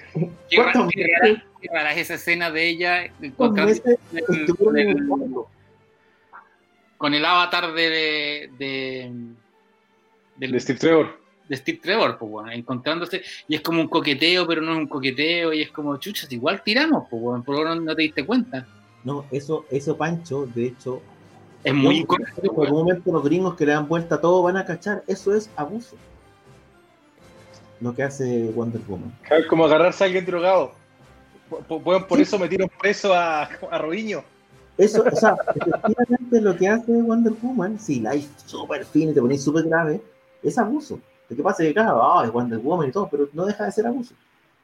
Qué rara, ¿Cuántos qué rara- qué rara es esa escena de ella ¿Cuántos encontrándose meses con el- estuvieron en el con el- mundo? con el avatar de, de, Steve Trevor. de Steve Trevor, pues, encontrándose, y es como un coqueteo, pero no es un coqueteo, y es como, chuchas, igual tiramos, pues, weón, por lo menos no te diste cuenta. No, eso, eso Pancho, de hecho, Es muy en incorrecto, algún weón. momento los gringos que le dan vuelta a todo van a cachar. Eso es abuso. Lo que hace Wonder Woman. Es como agarrarse a alguien drogado. Por, por- por- por eso metieron preso a, a Robinho. Eso, o sea, [laughs] efectivamente lo que hace Wonder Woman, si la hay súper fina y te pones súper grave, es abuso. Lo que pasa es que, claro, ah, es Wonder Woman y todo, pero no deja de ser abuso.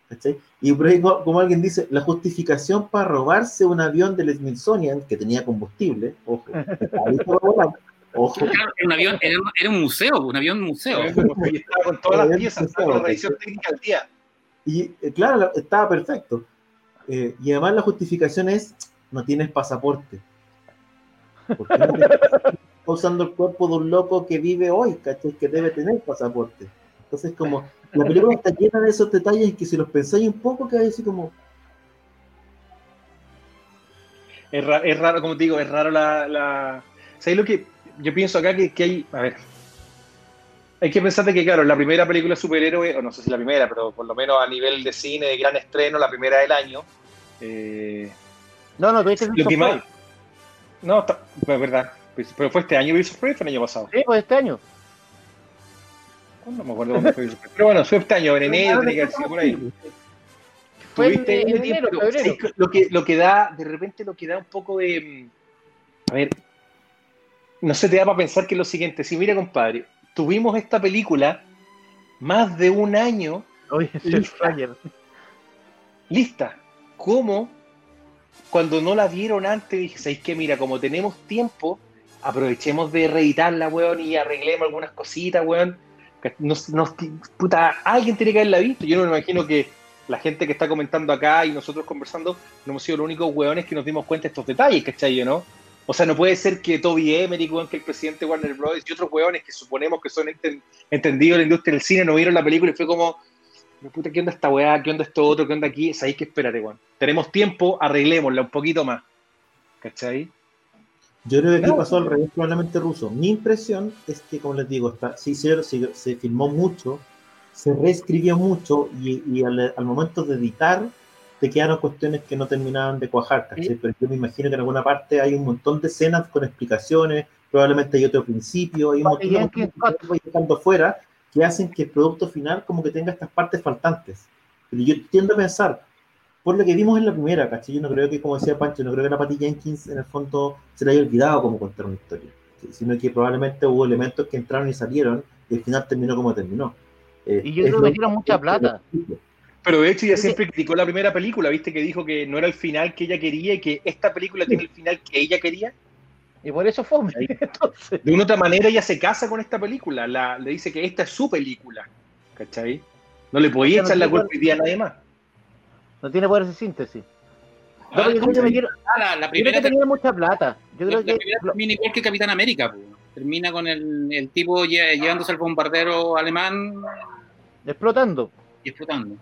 ¿cachai? Y por ahí, co- como alguien dice, la justificación para robarse un avión del Smithsonian que tenía combustible, ojo, Claro, era un avión, era, un- era un museo, un avión museo. Y estaba con todas las piezas, con la revisión técnica al día. Y eh, claro, la- estaba perfecto. Eh, y además la justificación es, no tienes pasaporte. ¿Por qué no tienes pasaporte? [laughs] Está usando el cuerpo de un loco que vive hoy, ¿cachai? Que debe tener pasaporte. Entonces, como, la película está llena de esos detalles que si los pensáis un poco, que así como, Es, ra- es raro, como te digo, es raro la. la... ¿Sabes lo que yo pienso acá? Que, que hay. A ver. Hay que pensar de que, claro, la primera película de superhéroe, o no sé si la primera, pero por lo menos a nivel de cine, de gran estreno, la primera del año. eh, No, no, tú dices lo que más. No, está- pues, es verdad. Pues, Pero fue este año Birds of Prey, fue el año pasado. Sí, pues este año. No me acuerdo cuándo fue Birds of Prey. Pero bueno, fue este año, en enero, que haber sido por ahí. Fue en, en lo que lo que da de repente lo que da un poco de a ver no se te da para pensar que es lo siguiente si mira compadre tuvimos esta película más de un año Oye, es el flyer. lista ¿cómo cuando no la vieron antes dije ¿sabéis qué? mira como tenemos tiempo aprovechemos de reeditarla weón y arreglemos algunas cositas weón nos, nos- puta, alguien tiene que haberla visto yo no me imagino que la gente que está comentando acá y nosotros conversando no hemos sido los únicos hueones que nos dimos cuenta de estos detalles, ¿cachai? ¿no? O sea, no puede ser que Toby Emmerich, que el presidente de Warner Bros. y otros hueones que suponemos que son enten- entendidos en la industria del cine no vieron la película y fue como, "Pero puta, ¿qué onda esta weá? ¿Qué onda esto otro? ¿Qué onda aquí? Sabéis que espérate, weón. Tenemos tiempo, arreglémosla un poquito más. ¿Cachai? Yo creo que aquí No. pasó al revés, probablemente ruso. Mi impresión es que, como les digo, está, sí, se, se, se filmó mucho, se reescribió mucho y, y al, al momento de editar te quedaron cuestiones que no terminaban de cuajar. Sí. Pero yo me imagino que en alguna parte hay un montón de escenas con explicaciones, probablemente hay otro principio, hay un montón de que dejando fuera que hacen que el producto final como que tenga estas partes faltantes. Pero yo tiendo a pensar, por lo que vimos en la primera, ¿cachai? Yo no creo que, como decía Pancho, no creo que la Patty Jenkins en el fondo se le haya olvidado cómo contar una historia, ¿sí? sino que probablemente hubo elementos que entraron y salieron y al final terminó como terminó. Eh, Y yo es creo que metieron mucha plata. Pero de hecho ella Sí. siempre criticó la primera película, ¿viste? Que dijo que no era el final que ella quería y que esta película tiene el final que ella quería. Y por eso fue. [laughs] Entonces, De una u otra manera ella se casa con esta película, la, le dice que esta es su película, ¿cachai? No le podía no echar la culpa a nadie más. no tiene poder de síntesis. Ah, No, pero yo ah, la, la yo creo primera, que tenía mucha plata. Yo la creo que primera termina igual que Capitán América, termina con el, el tipo lle- llevándose al bombardero alemán explotando. y explotando.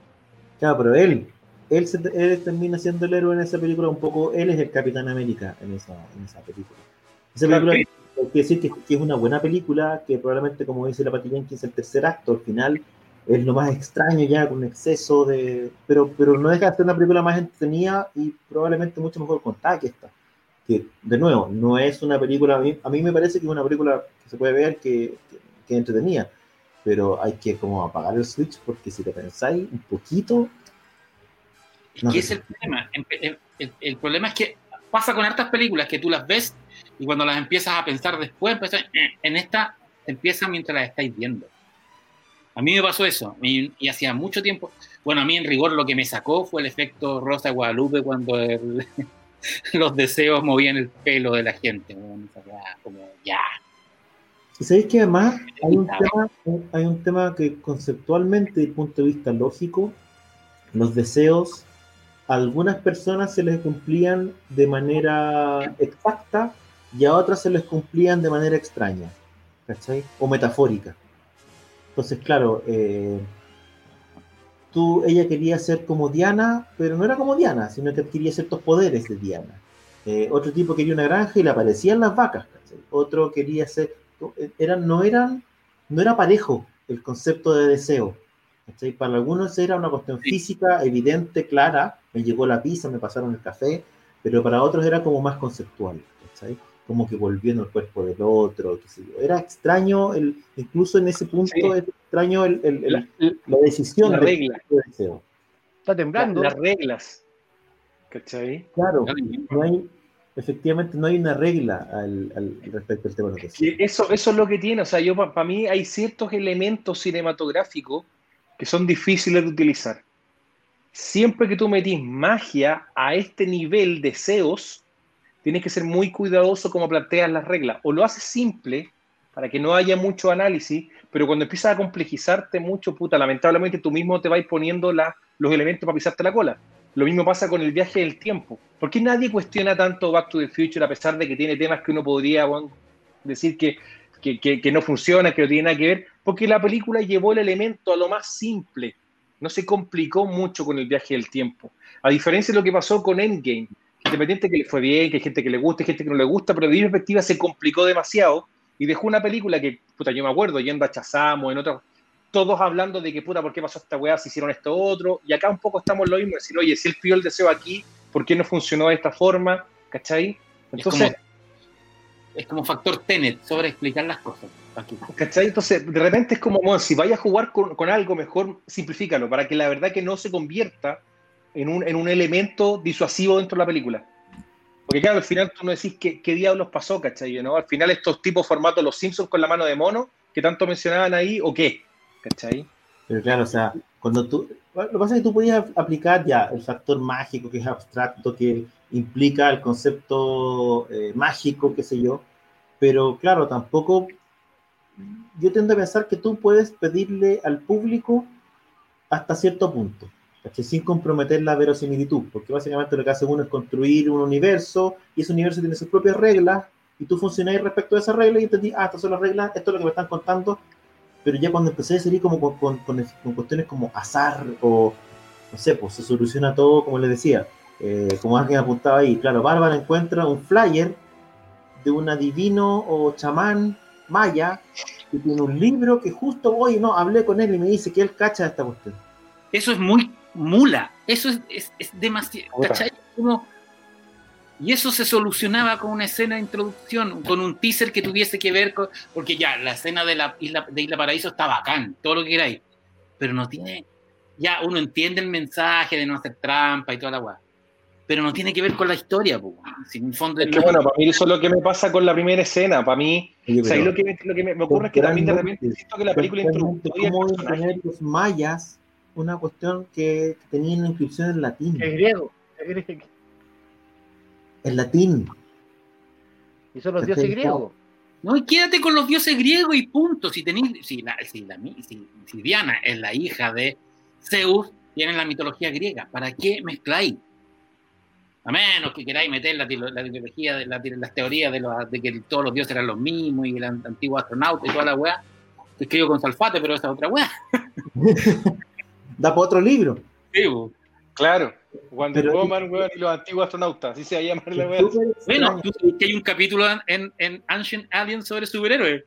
Claro, pero él, él, se- él termina siendo el héroe en esa película, un poco, él es el Capitán América en esa, en esa película. Esa película, hay que decir que, que es una buena película, que probablemente, como dice la Patty Jenkins, el tercer acto, al final, es lo más extraño ya, con exceso de... Pero, pero no deja de ser una película más entretenida y probablemente mucho mejor contada que esta. Que, de nuevo, no es una película, a mí, a mí me parece que es una película que se puede ver que, que, que es entretenida, pero hay que como apagar el switch porque si lo pensáis un poquito... no ¿Qué es el problema? El, el- el- problema es que pasa con hartas películas que tú las ves y cuando las empiezas a pensar después, eh, en esta empieza mientras las estáis viendo. A mí me pasó eso y, y hacía mucho tiempo. Bueno, a mí en rigor lo que me sacó fue el efecto Rosa de Guadalupe cuando el- [laughs] los deseos movían el pelo de la gente. como ya. Y sabéis que además hay un, tema, hay un tema que conceptualmente, desde el punto de vista lógico, los deseos a algunas personas se les cumplían de manera exacta y a otras se les cumplían de manera extraña, ¿cachai? O metafórica. Entonces, claro, eh, tú, ella quería ser como Diana, pero no era como Diana, sino que adquiría ciertos poderes de Diana. Eh, otro tipo quería una granja y le aparecían las vacas, ¿cachai? Otro quería ser, eran, no eran, no era parejo el concepto de deseo. ¿cachai? Para algunos era una cuestión física, evidente, clara, me llegó la pizza, me pasaron el café, pero para otros era como más conceptual, ¿cachai? como que volviendo el cuerpo del otro, qué sé yo. Era extraño, el, incluso en ese punto, Sí. es extraño el, el- el- La- la decisión la regla. deseo. Está temblando. las reglas. ¿Cachai? Claro, no hay, efectivamente no hay una regla al, al respecto al tema de los eso, eso es lo que tiene. O sea, yo para mí hay ciertos elementos cinematográficos que son difíciles de utilizar. Siempre que tú metís magia a este nivel de deseos, tienes que ser muy cuidadoso como planteas las reglas. O lo haces simple para que no haya mucho análisis, pero cuando empiezas a complejizarte mucho, puta, lamentablemente tú mismo te vas poniendo la- los elementos para pisarte la cola. Lo mismo pasa con el viaje del tiempo. ¿Por qué nadie cuestiona tanto Back to the Future a pesar de que tiene temas que uno podría decir que, no funciona, que no tiene nada que ver? Porque la película llevó el elemento a lo más simple. No se complicó mucho con el viaje del tiempo. A diferencia de lo que pasó con Endgame, independiente que le fue bien, que hay gente que le gusta, hay gente que no le gusta, pero de mi perspectiva se complicó demasiado y dejó una película que, puta, yo me acuerdo, yendo a Chazamo, en otros, todos hablando de que, puta, ¿por qué pasó esta weá? Si hicieron esto otro, y acá un poco estamos lo mismo, decir, oye, si él pidió el deseo aquí, ¿por qué no funcionó de esta forma? ¿Cachai? Entonces, es, como, es como factor Tenet, sobre explicar las cosas. Aquí. ¿cachai? Entonces, de repente es como, bueno, si vayas a jugar con, con algo, mejor simplifícalo, para que la verdad que no se convierta en un, en un elemento disuasivo dentro de la película. Porque claro, al final tú no decís qué, qué diablos pasó, ¿cachai? ¿no? Al final estos tipos formatos, los Simpsons con la mano de mono, que tanto mencionaban ahí, ¿o qué? ¿Cachai? Pero claro, o sea, cuando tú. Lo que pasa es que tú podías aplicar ya el factor mágico, que es abstracto, que implica el concepto eh, mágico, qué sé yo. Pero claro, tampoco. Yo tiendo a pensar que tú puedes pedirle al público hasta cierto punto, ¿cachai? sin comprometer la verosimilitud, porque básicamente lo que hace uno es construir un universo y ese universo tiene sus propias reglas y tú funcionas respecto a esas reglas y entendí, ah, estas son las reglas, esto es lo que me están contando, pero ya cuando empecé a salir como con, con, con, con cuestiones como azar o, no sé, pues se soluciona todo, como les decía, eh, como alguien apuntaba ahí, claro, Bárbara encuentra un flyer de un adivino o chamán maya que tiene un libro que justo hoy, no, hablé con él y me dice que él cacha esta cuestión. Eso es muy mula, eso es, es, es demasiado. ¿cachai? Como- y eso se solucionaba con una escena de introducción, con un teaser que tuviese que ver con, porque ya, la escena de la isla, de Isla Paraíso está bacán, todo lo que queráis, pero no tiene, ya uno entiende el mensaje de no hacer trampa y toda la weá, pero no tiene que ver con la historia, po, weón. Si en el fondo Es que bueno, para mí eso es lo que me pasa con la primera escena. Para mí, Oye, o sea, lo que, me- lo que me, me ocurre es que también de repente siento que la película introductoria ¿Cómo tener los mayas una cuestión que tenía una inscripción en latín? Es griego. es griego. En latín. Y son los dioses griegos. No, y quédate con los dioses griegos y punto. Si, tenéis, si, la- si, la- si- si Diana es la hija de Zeus, tiene la mitología griega. ¿Para qué mezcláis? A menos que queráis meter la, la ideología, de la- las teorías de, los- de que todos los dioses eran los mismos y el an- antiguo astronauta y toda la weá. Que escribo con Salfate, pero esa es otra weá. [laughs] Da para otro libro. Sí, bo. Claro, Wonder Pero- Woman, weón, y los antiguos astronautas, así se va a llamar la weá. Súper Bueno, tú sabes que hay un capítulo en, en Ancient Aliens sobre superhéroes.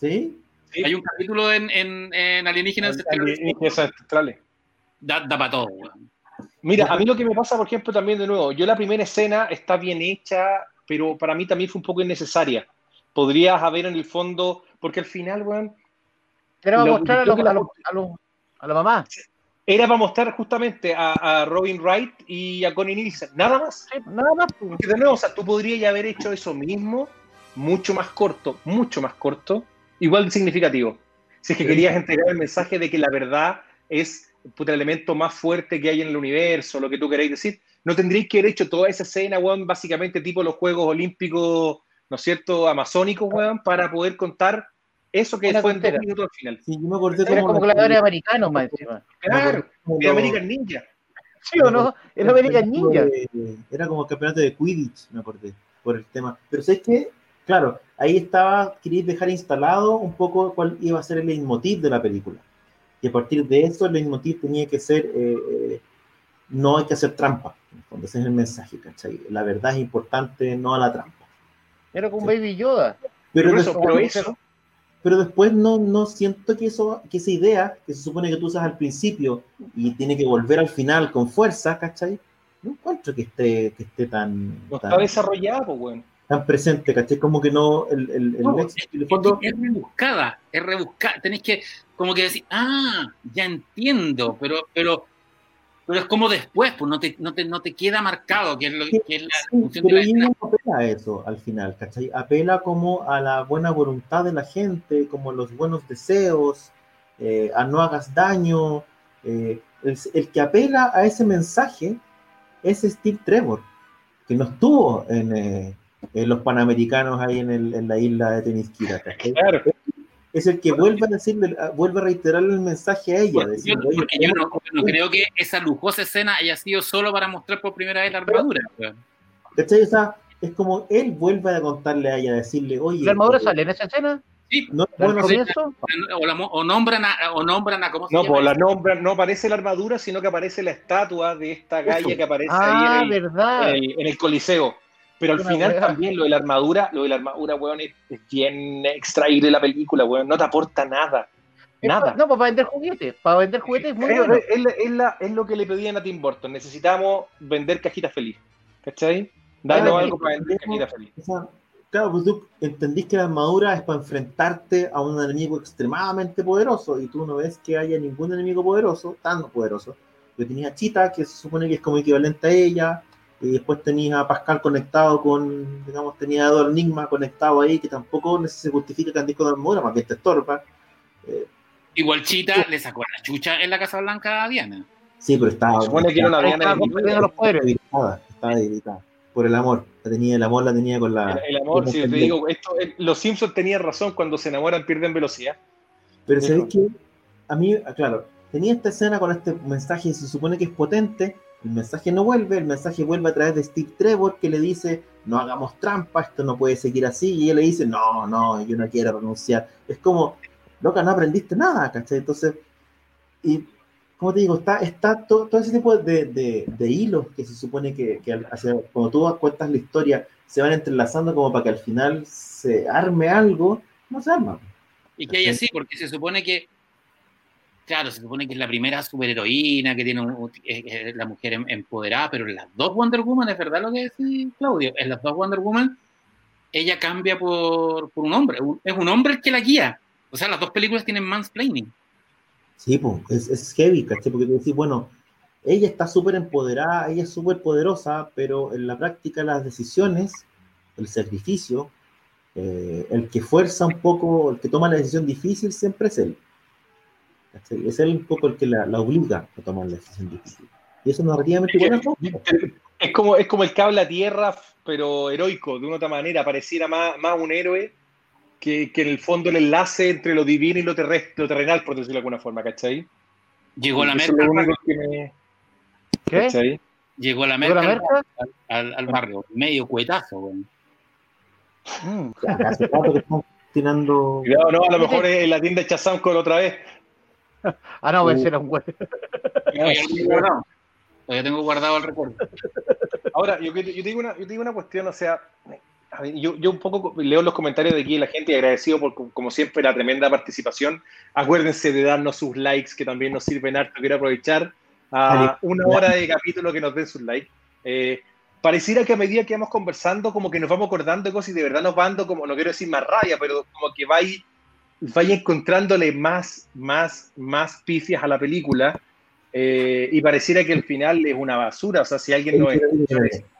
¿Sí? Sí. Hay un capítulo en, en, en Alienígenas Ancestrales. Alienígenas ancestrales. Da, da para todo, weón. Mira, a mí lo que me pasa, por ejemplo, también de nuevo, yo la primera escena está bien hecha, pero para mí también fue un poco innecesaria. Podrías haber en el fondo, porque al final, weón, Era para Lo- mostrar a, los, a, los- a, los- a la mamá. Era para mostrar justamente a, a Robin Wright y a Connie Nielsen, nada más. Nada más. Porque de nuevo, o sea, tú podrías ya haber hecho eso mismo, mucho más corto, mucho más corto, igual de significativo. Si es que Sí. querías entregar el mensaje de que la verdad es el elemento más fuerte que hay en el universo, lo que tú queréis decir, no tendríais que haber hecho toda esa escena, weón, básicamente tipo los Juegos Olímpicos, ¿no es cierto?, amazónicos, weón, para poder contar eso que Una fue en dos tontera. minutos al final. Sí, yo me acordé Era como la- gladiadores americanos más encima. Claro, como de lo- American Ninja. ¿Sí o no? Era American Ninja. Era como el campeonato de Quidditch, me acordé, por el tema. Pero ¿sabes qué? Claro, ahí estaba, quería dejar instalado un poco cuál iba a ser el leitmotiv de la película. Y a partir de eso, el leitmotiv tenía que ser, eh, eh, no hay que hacer trampa, cuando ese es el mensaje, ¿cachai? La verdad es importante, no a la trampa. Era como Baby Yoda. Pero, Por eso, después, pero eso, pero después no, no siento que, eso, que esa idea, que se supone que tú usas al principio y tiene que volver al final con fuerza, ¿cachai? No encuentro que esté, que esté tan, no tan, está desarrollado, pues, weón. tan presente, ¿cachai? Como que no, el, el, el No, es, el fondo- es rebuscada, es rebuscada. Tenés que como que decir, ah, ya entiendo, pero, pero, pero es como después, pues no te, no te, no te queda marcado que es, lo, que es la Sí, función de pero la no apela a eso al final, ¿cachai? Apela como a la buena voluntad de la gente, como a los buenos deseos, eh, a no hagas daño. eh, el, el que apela a ese mensaje es Steve Trevor, que no estuvo en, eh, en los Panamericanos ahí en, el- en la isla de Tenisquira, ¿cachai? Claro. Es el que vuelve a decirle, vuelve a reiterarle el mensaje a ella, Porque yo, decirle, oye, porque yo no, yo no creo que esa lujosa escena haya sido solo para mostrar por primera vez la armadura. ¿cachai? O sea, es como él vuelve a contarle a ella, decirle, oye, ¿La armadura eh, sale en esa escena? Sí, no es ¿Al bueno comienzo? o, la o nombran a, o nombran a ¿cómo se No, llama? pues la nombra, no aparece la armadura, sino que aparece la estatua de esta galla que aparece Ah, ahí en el, verdad. en el- en el Coliseo. Pero al final weá. también lo de la armadura, lo de la armadura, weón, es, es bien extraíble la película, weón. No te aporta nada. Es Nada. pa- No, pues para vender juguetes. Para vender juguetes es muy Es, bueno. es la- es lo que le pedían a Tim Burton. Necesitamos vender cajitas feliz. ¿Cachai? Danos algo para vender cajitas feliz. Claro, pues tú entendís que la armadura es para enfrentarte a un enemigo extremadamente poderoso y tú no ves que haya ningún enemigo poderoso, tan poderoso. Yo tenía a Chita, que se supone que es como equivalente a ella, y después tenía a Pascal conectado con, digamos, tenía a Edward Enigma conectado ahí, que tampoco se justifica que andes con armadura, más bien te estorba. Eh, Igual Chita le sacó la chucha en la Casa Blanca a Diana. sí, pero estaba, Se supone que era una Diana Estaba de compartiendo los poderes. debilitada, estaba debilitada. Por el amor, la tenía, el amor la tenía con la... El, el amor, si te digo, esto, eh, los Simpsons tenían razón, cuando se enamoran pierden velocidad. Pero sabéis que a mí, claro, tenía esta escena con este mensaje y se supone que es potente, el mensaje no vuelve, el mensaje vuelve a través de Steve Trevor que le dice, no hagamos trampa, esto no puede seguir así, y él le dice, no, no, yo no quiero renunciar. Es como, loca, no aprendiste nada, ¿cachai? Entonces, y, como te digo, está, está to- todo ese tipo de, de- de hilos que se supone que, que hacia- cuando tú cuentas la historia se van entrelazando como para que al final se arme algo, no se arma. Y que haya así, porque se supone que, claro, se supone que es la primera superheroína, que tiene un- la mujer em- empoderada, pero en las dos Wonder Woman, es verdad lo que decís, Claudio, en las dos Wonder Woman, ella cambia por, un hombre, es un hombre el que la guía. O sea, las dos películas tienen mansplaining. Sí, pues, es, es heavy, ¿cachai? Porque tú decís, bueno, ella está súper empoderada, ella es súper poderosa, pero en la práctica las decisiones, el sacrificio, eh, el que fuerza un poco, el que toma la decisión difícil siempre es él. ¿Cachai? Es él un poco el que la, la obliga a tomar la decisión difícil. Y eso narrativamente es bueno. Es como, es como el cable a tierra, pero heroico, de una otra manera. Pareciera más, más un héroe que, que en el fondo el enlace entre lo divino y lo, terrestre, lo terrenal, por decirlo de alguna forma, ¿cachai? Llegó la es lo único que me. ¿Qué? ¿cachai? llegó la ¿Llegó la merca? al, al- al barrio, medio cuetazo, weón. Mm. Ya, hace rato que estamos tirando. Cuidado, no, a lo mejor es en la tienda de Chazam con otra vez. [laughs] Ah, no, ese era un güey. [laughs] Todavía lo tengo guardado. Todavía tengo guardado el recuerdo. Ahora, yo, yo te digo una, yo te digo una cuestión, o sea, a ver, yo, yo un poco leo los comentarios de aquí de la gente y agradecido por, como siempre, la tremenda participación. Acuérdense de darnos sus likes, que también nos sirven harto. Quiero aprovechar a una hora de capítulo que nos den sus likes. Eh, pareciera que a medida que vamos conversando, como que nos vamos acordando de cosas y de verdad nos va dando, como, no quiero decir más rabia, pero como que vais vaya encontrándole más, más, más pifias a la película. eh, y pareciera que el final es una basura. O sea, si alguien no es.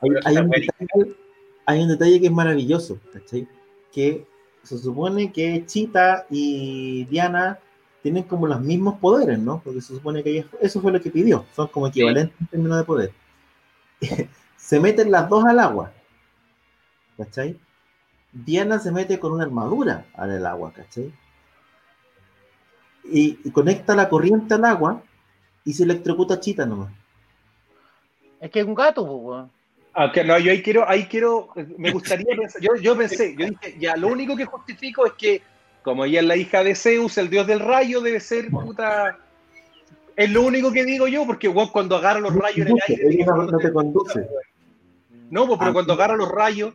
Hay, hay un detalle, hay un detalle que es maravilloso, ¿cachai? Que se supone que Chita y Diana tienen como los mismos poderes, ¿no? Porque se supone que ella- eso fue lo que pidió, son como equivalentes en términos de poder. [laughs] se meten las dos al agua, ¿cachai? Diana se mete con una armadura al agua, ¿cachai? Y, y conecta la corriente al agua y se electrocuta Chita nomás. Es que es un gato, pues, weón. Aunque no, yo ahí quiero, ahí quiero, me gustaría pensar, yo, yo pensé, yo dije, ya lo único que justifico es que, como ella es la hija de Zeus, el dios del rayo, debe ser puta. Es lo único que digo yo, porque weón, cuando agarra los rayos en el aire. No te [laughs] conduce. No, pues, pero Ah, cuando agarra los rayos,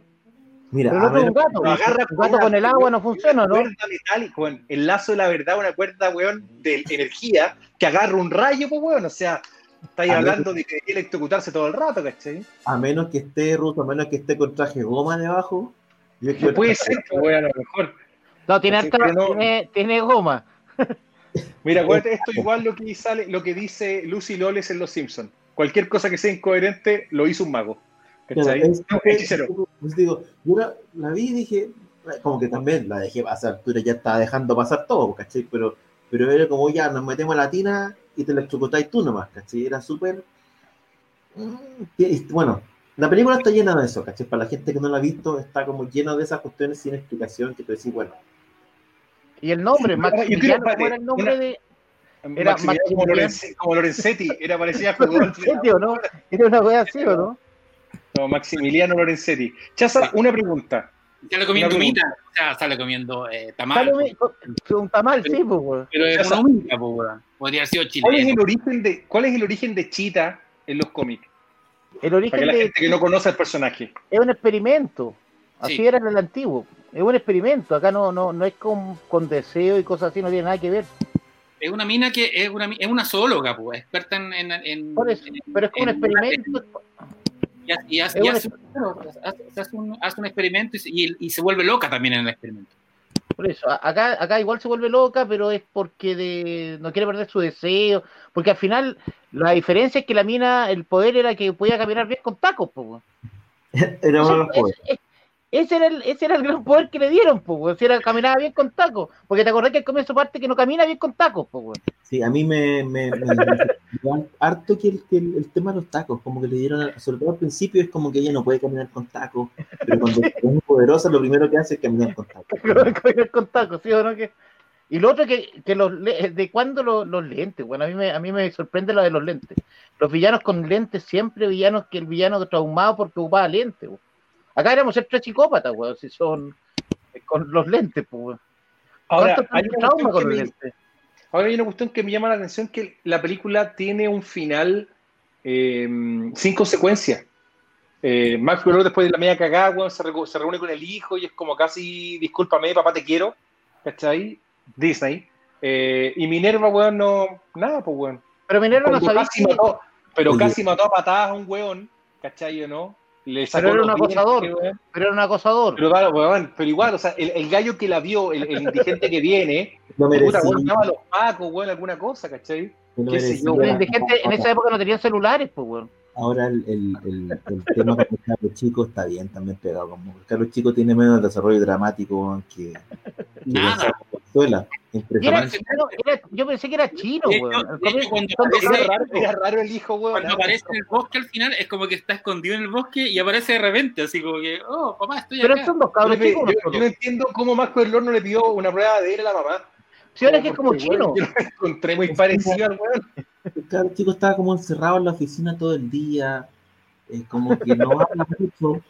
Mira, Pero un gato. lo agarra Un gato con el agua no funciona, ¿no? Una cuerda metálica, weón, el lazo de la verdad, una cuerda, weón, de energía que agarra un rayo, pues, weón. O sea, estáis A hablando de que quiere electrocutarse todo el rato, ¿cachai? a menos que esté ruso, a menos que esté con traje goma debajo. yo creo Puede ser, pues, weón, a lo mejor. No, tiene, no- tiene, tiene goma. [laughs] Mira, acuérdate, esto igual lo que sale, lo que dice Lucy Loles en Los Simpsons. Cualquier cosa que sea incoherente lo hizo un mago. ¿Cachai? Claro, es- [laughs] hechicero. pues digo, yo la, la vi y dije, como que también la dejé pasar, tú ya estaba dejando pasar todo, ¿cachai? Pero, pero era como ya, nos metemos a la tina y te la chocotáis tú nomás, ¿cachai? Era súper. mm, Bueno, la película está llena de eso, ¿cachai? Para la gente que no la ha visto, está como llena de esas cuestiones sin explicación que te decís, bueno, Y el nombre, Maximiliano, ¿cómo era el nombre una- de. Era Maximiliano como, Maximiliano. Lorenze- como Lorenzetti, era parecida a. [laughs] Era una wea así, ¿o no? No, Maximiliano Lorenzetti. Chaza, una pregunta. Sale comiendo humita, o sea, sale comiendo eh, tamal. Sale un- tamal, sí, pues. Pero es una humita, pues. Podría haber sido ¿Cuál es chileno. el origen de, cuál es el origen de Chita en los cómics? El Para que origen la de, gente que no conoce al personaje. es un experimento. Así Sí. era en el antiguo. Es un experimento. Acá no, no, no es con, con deseo y cosas así, no tiene nada que ver. Es una mina que es una, es una zoóloga, pues, experta en. en, en- Por eso, en- pero es como un en- experimento. Y, hace- y hace, Es y un hace un, experimento y, se- y- y se vuelve loca también en el experimento. Por eso, acá, acá igual se vuelve loca, pero es porque de, no quiere perder su deseo. Porque al final, la diferencia es que la mina, el poder era que podía caminar bien con tacos, pues, [laughs] era uno de los Ese- era, el, ese era el gran poder que le dieron, pues. Si era caminaba bien con tacos. Porque te acordás que al comienzo parte que no camina bien con tacos, pues. Sí, a mí me, me, me- me sorprendió harto que, el, que el, el tema de los tacos, como que le dieron, sobre todo al principio es como que ella no puede caminar con tacos, pero cuando [laughs] es muy poderosa lo primero que hace es caminar con tacos. [laughs] Caminar con tacos, ¿sí o no? Que... Y lo otro que, que los de cuándo los, los lentes, bueno, a mí me, a mí me sorprende lo de los lentes. Los villanos con lentes siempre villanos que el villano traumado porque ocupaba lentes, weón. Acá éramos ser tres psicópatas, weón, si son eh, con los lentes, pues, weón. Ahora, ¿Cuánto hay una trauma cuestión con que los me- lentes? Ahora hay una cuestión que me llama la atención, que la película tiene un final eh, sin consecuencia. Eh, Max Weller después de la media cagada, weón, se, reúne con el hijo y es como casi, discúlpame, papá, te quiero, ¿cachai? Disney. Eh, y Minerva, weón, no, nada, pues, weón. Pero Minerva no sabía casi mató, pero Oye. casi mató a patadas a un weón, ¿cachai o no? Le sacó era los un acosador. pero era un acosador. Pero, claro, weón, pero igual, o sea, el, el gallo que la vio, el, el indigente que viene, [laughs] No puta, merecía, weón, llama a los pacos, weón, alguna cosa, ¿cachai? no qué sé yo, Los weón. indigentes en esa época no tenían celulares, pues, weón. Ahora el, el, el, el tema con Carlos Chico está bien también pegado. Como Carlos Chico tiene menos desarrollo dramático que, que Nada. Era chino, era- yo pensé que era chino, hecho, comienzo- cuando aparece- Era raro, era raro el hijo, weón. Cuando aparece en el bosque al final, es como que está escondido en el bosque y aparece de repente, así como que, oh, papá, estoy Pero acá. son dos Yo, cabros le- chicos, yo- ¿no? yo no entiendo cómo Marco Erlor no le pidió una prueba de él a la mamá. Si ahora es que es como chino. Yo lo encontré muy parecido al weón. El Chico estaba como encerrado en la oficina todo el día. eh, como que no [laughs] habla mucho.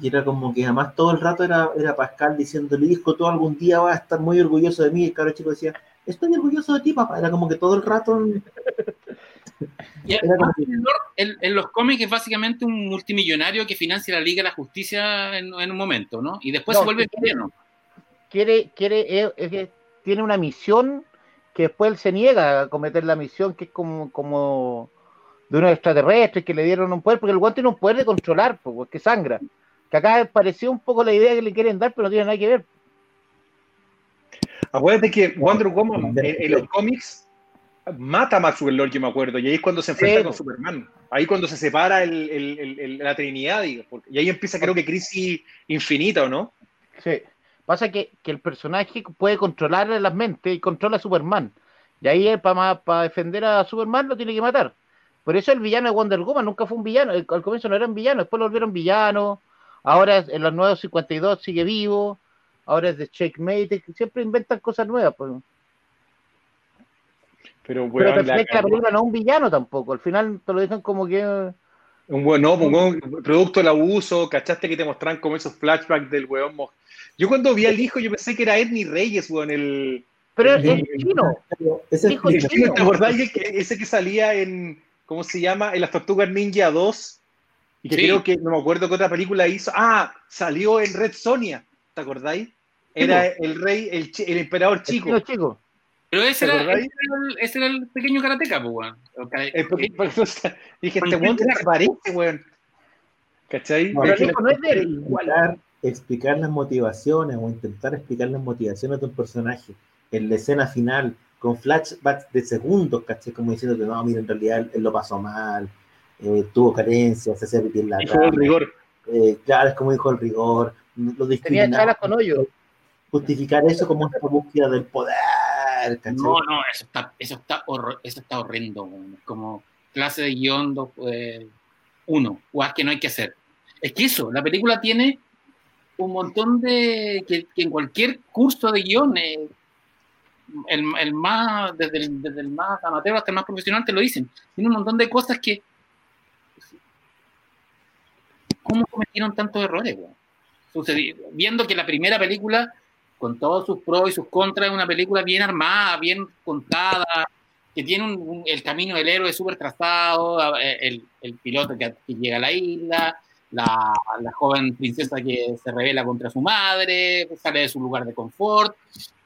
Y era como que además todo el rato era, era Pascal diciéndole, hijo, tú algún día vas a estar muy orgulloso de mí. Y el Carlos Chico decía, estoy orgulloso de ti, papá. Era como que todo el rato. [laughs] En, en los cómics es básicamente un multimillonario que financia la Liga de la Justicia en, en un momento, ¿no? Y después No, se vuelve quiere, quiere, es- es que tiene una misión que después él se niega a cometer la misión, que es como, como de unos extraterrestres que le dieron un poder, porque el guante tiene un poder de controlar, pues, que sangra. Que acá pareció un poco la idea que le quieren dar, pero no tiene nada que ver. Acuérdate que Wonder Woman en, en los cómics mata a Maxwell Lord, yo me acuerdo, y ahí es cuando se enfrenta Sí, con. Superman. Ahí cuando se separa el- el- el- el- la Trinidad, digo, porque- y ahí empieza creo que crisis infinita, ¿o no? Sí. Pasa que, que el personaje puede controlar las mentes y controla a Superman. Y ahí para defender a Superman lo tiene que matar. Por eso el villano de Wonder Woman nunca fue un villano. El- al comienzo no era un villano, después lo volvieron villano. Ahora en los nuevos 52 sigue vivo. Ahora es de Checkmate. Siempre inventan cosas nuevas. pues. Pero, la la película no es un villano tampoco. Al final te lo dejan como que Un buen, no, un buen producto del abuso, ¿cachaste que te mostraron como esos flashbacks del weón? mo- Yo cuando vi al hijo, yo pensé que era Ernie Reyes, weón, el... Pero el- es chino. Ese Hijo el chino, ¿Te acordás que, que- ese que salía en, ¿cómo se llama? En las Tortugas Ninja 2? Y que Sí. creo que, no me acuerdo qué otra película hizo. Ah, salió en Red Sonia, ¿te acordáis? Era el rey, el, el emperador El chico. chino chico. Pero ese ¿Te era, ese era el, ese era el pequeño karateca, pues, weón. O ca- Eh, porque- porque, o sea, dije, este weón que Chris se parece, weón. ¿Cachai? No, Pero el que- hijo no es de él. explicar, explicar las motivaciones o intentar explicar las motivaciones de un personaje en la escena final con flashbacks de segundos, ¿cachai? Como diciendo que no, mira, en realidad él, lo pasó mal, eh, tuvo carencias, se hacía pipí en la del cama, rigor. eh, claro, es como dijo el rigor, lo Tenía con hoyo. justificar eso como una búsqueda del poder, ¿cachai? No, no, eso está, eso está, eso está horrendo, como clase de guion dos, eh, uno, guas que no hay que hacer. Es que eso, la película tiene un montón de, que, que en cualquier curso de guion, eh, el, el más, desde el, desde el más amateur hasta el más profesional te lo dicen, tiene un montón de cosas que, ¿cómo cometieron tantos errores? weón? Sucedi- viendo que la primera película con todos sus pros y sus contras, es una película bien armada, bien contada, que tiene un- el camino del héroe súper trazado, eh, el, piloto que, llega a la isla, la, joven princesa que se revela contra su madre, sale de su lugar de confort,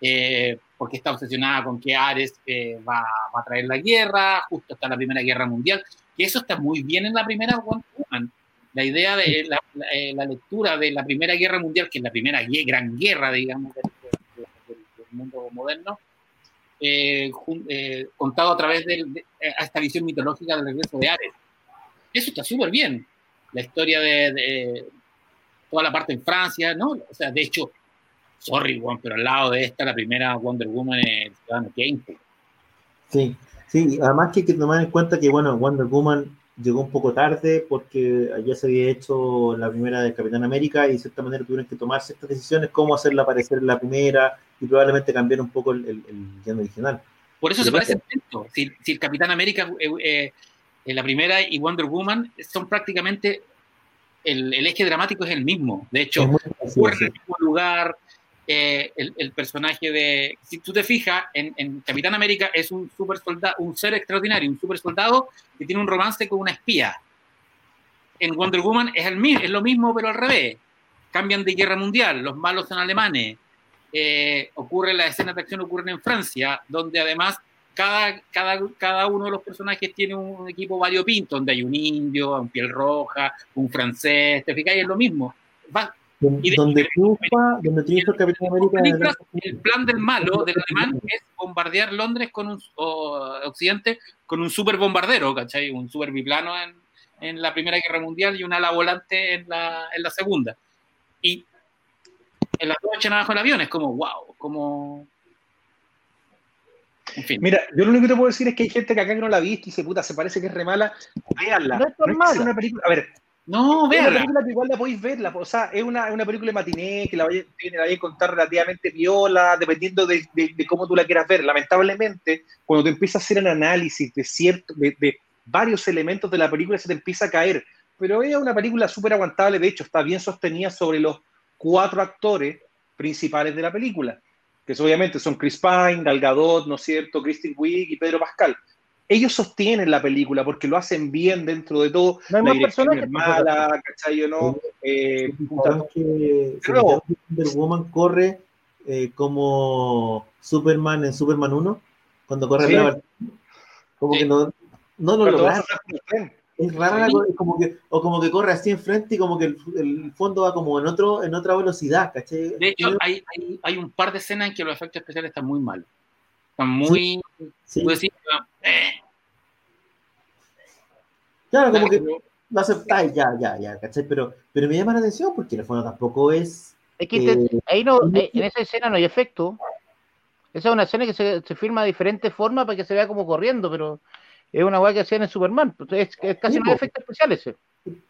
eh, porque está obsesionada con que Ares eh, va, a traer la guerra, justo hasta la Primera Guerra Mundial, que eso está muy bien en la primera Woman. La idea de la, la, eh, la lectura de la Primera Guerra Mundial, que es la primera gran guerra, digamos, del, del- del- mundo moderno, eh, eh, contado a través de, de- eh, a esta visión mitológica del regreso de Ares. Eso está súper bien. La historia de, de toda la parte en Francia, ¿no? O sea, de hecho, sorry, Juan, pero al lado de esta, la primera Wonder Woman es Ciudadano Kane. Sí, sí, además que hay que tomar en cuenta que, bueno, Wonder Woman llegó un poco tarde porque ya se había hecho la primera de Capitán América y de cierta manera tuvieron que tomar ciertas decisiones, cómo hacerla aparecer en la primera y probablemente cambiar un poco el, el, el guion original. Por eso se parece tanto. Si, si el Capitán América, eh, eh, en la primera y Wonder Woman son prácticamente el, el eje dramático es el mismo. De hecho, ocurre en el mismo lugar. Eh, el, el personaje de. Si tú te fijas, en, en Capitán América es un super soldado, un ser extraordinario, un super soldado que tiene un romance con una espía. En Wonder Woman es, el, es lo mismo, pero al revés. Cambian de guerra mundial, los malos son alemanes. Eh, ocurre, las escenas de acción ocurren en Francia, donde además cada, cada, cada uno de los personajes tiene un equipo variopinto, donde hay un indio, un piel roja, un francés, ¿te fijas? Es lo mismo. Va, Don- y de- donde triunfa, donde triunfa el Capitán América el- plan del malo, del alemán, es bombardear Londres con un, o Occidente con un super bombardero, ¿cachai? Un super biplano en, en la Primera Guerra Mundial y un ala volante en la, en la Segunda. Y en las dos echan abajo el avión, es como, wow, como... En fin. Mira, yo lo único que te puedo decir es que hay gente que acá que no la ha visto y dice, puta, se parece que es re mala. Véanla. No es tan mala. una película. A ver, No, es una vean, película que igual la podéis ver. la- o sea, es una, es una película de matiné que la vaya a contar relativamente viola, dependiendo de, de- de cómo tú la quieras ver. Lamentablemente, cuando te empiezas a hacer un análisis de, cierto, de, de varios elementos de la película, se te empieza a caer. Pero es una película súper aguantable. De hecho, está bien sostenida sobre los cuatro actores principales de la película que obviamente son Chris Pine, Gal Gadot, ¿no es cierto?, Kristen Wiig y Pedro Pascal. Ellos sostienen la película porque lo hacen bien dentro de todo. No hay la más dirección personajes. es mala, ¿cachai o no? Eh, que Pero- que Wonder Woman corre eh, como Superman en Superman 1, cuando corre Sí. arriba. Como Sí. que no, no lo cuando vas a logra. hacer con el tren. Es rara la Sí. es como que, o como que corre así enfrente y como que el, el fondo va como en otro, en otra velocidad, ¿cachai? de hecho, hay, hay, hay un par de escenas en que los efectos especiales están muy mal. Están muy... Sí, tú decís, eh, claro, como que lo aceptáis, ya, ya, ya, ¿cachai? Pero, pero me llama la atención porque el fondo tampoco es. Es que te- eh, ahí no, eh, en esa escena no hay efecto. Esa es una escena que se, se filma de diferentes formas para que se vea como corriendo, pero es una weá que hacían en Superman. Es, es casi no hay po. efectos especiales. eh.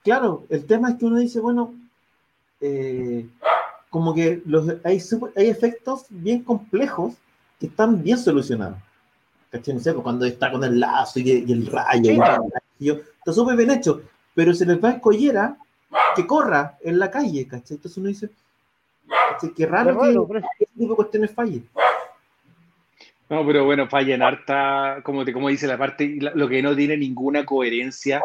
Claro, el tema es que uno dice, bueno, eh, como que los, hay, super- hay efectos bien complejos que están bien solucionados. ¿Cachai? No sé, pues cuando está con el lazo y, y el rayo, Sí, y, claro. Y yo, está súper bien hecho, pero se les va a escollera que corra en la calle, ¿cachai? Entonces uno dice, ¿cachai? qué raro que este tipo de cuestiones fallen. No, pero bueno, falla en harta, como, te, como dice la parte, lo que no tiene ninguna coherencia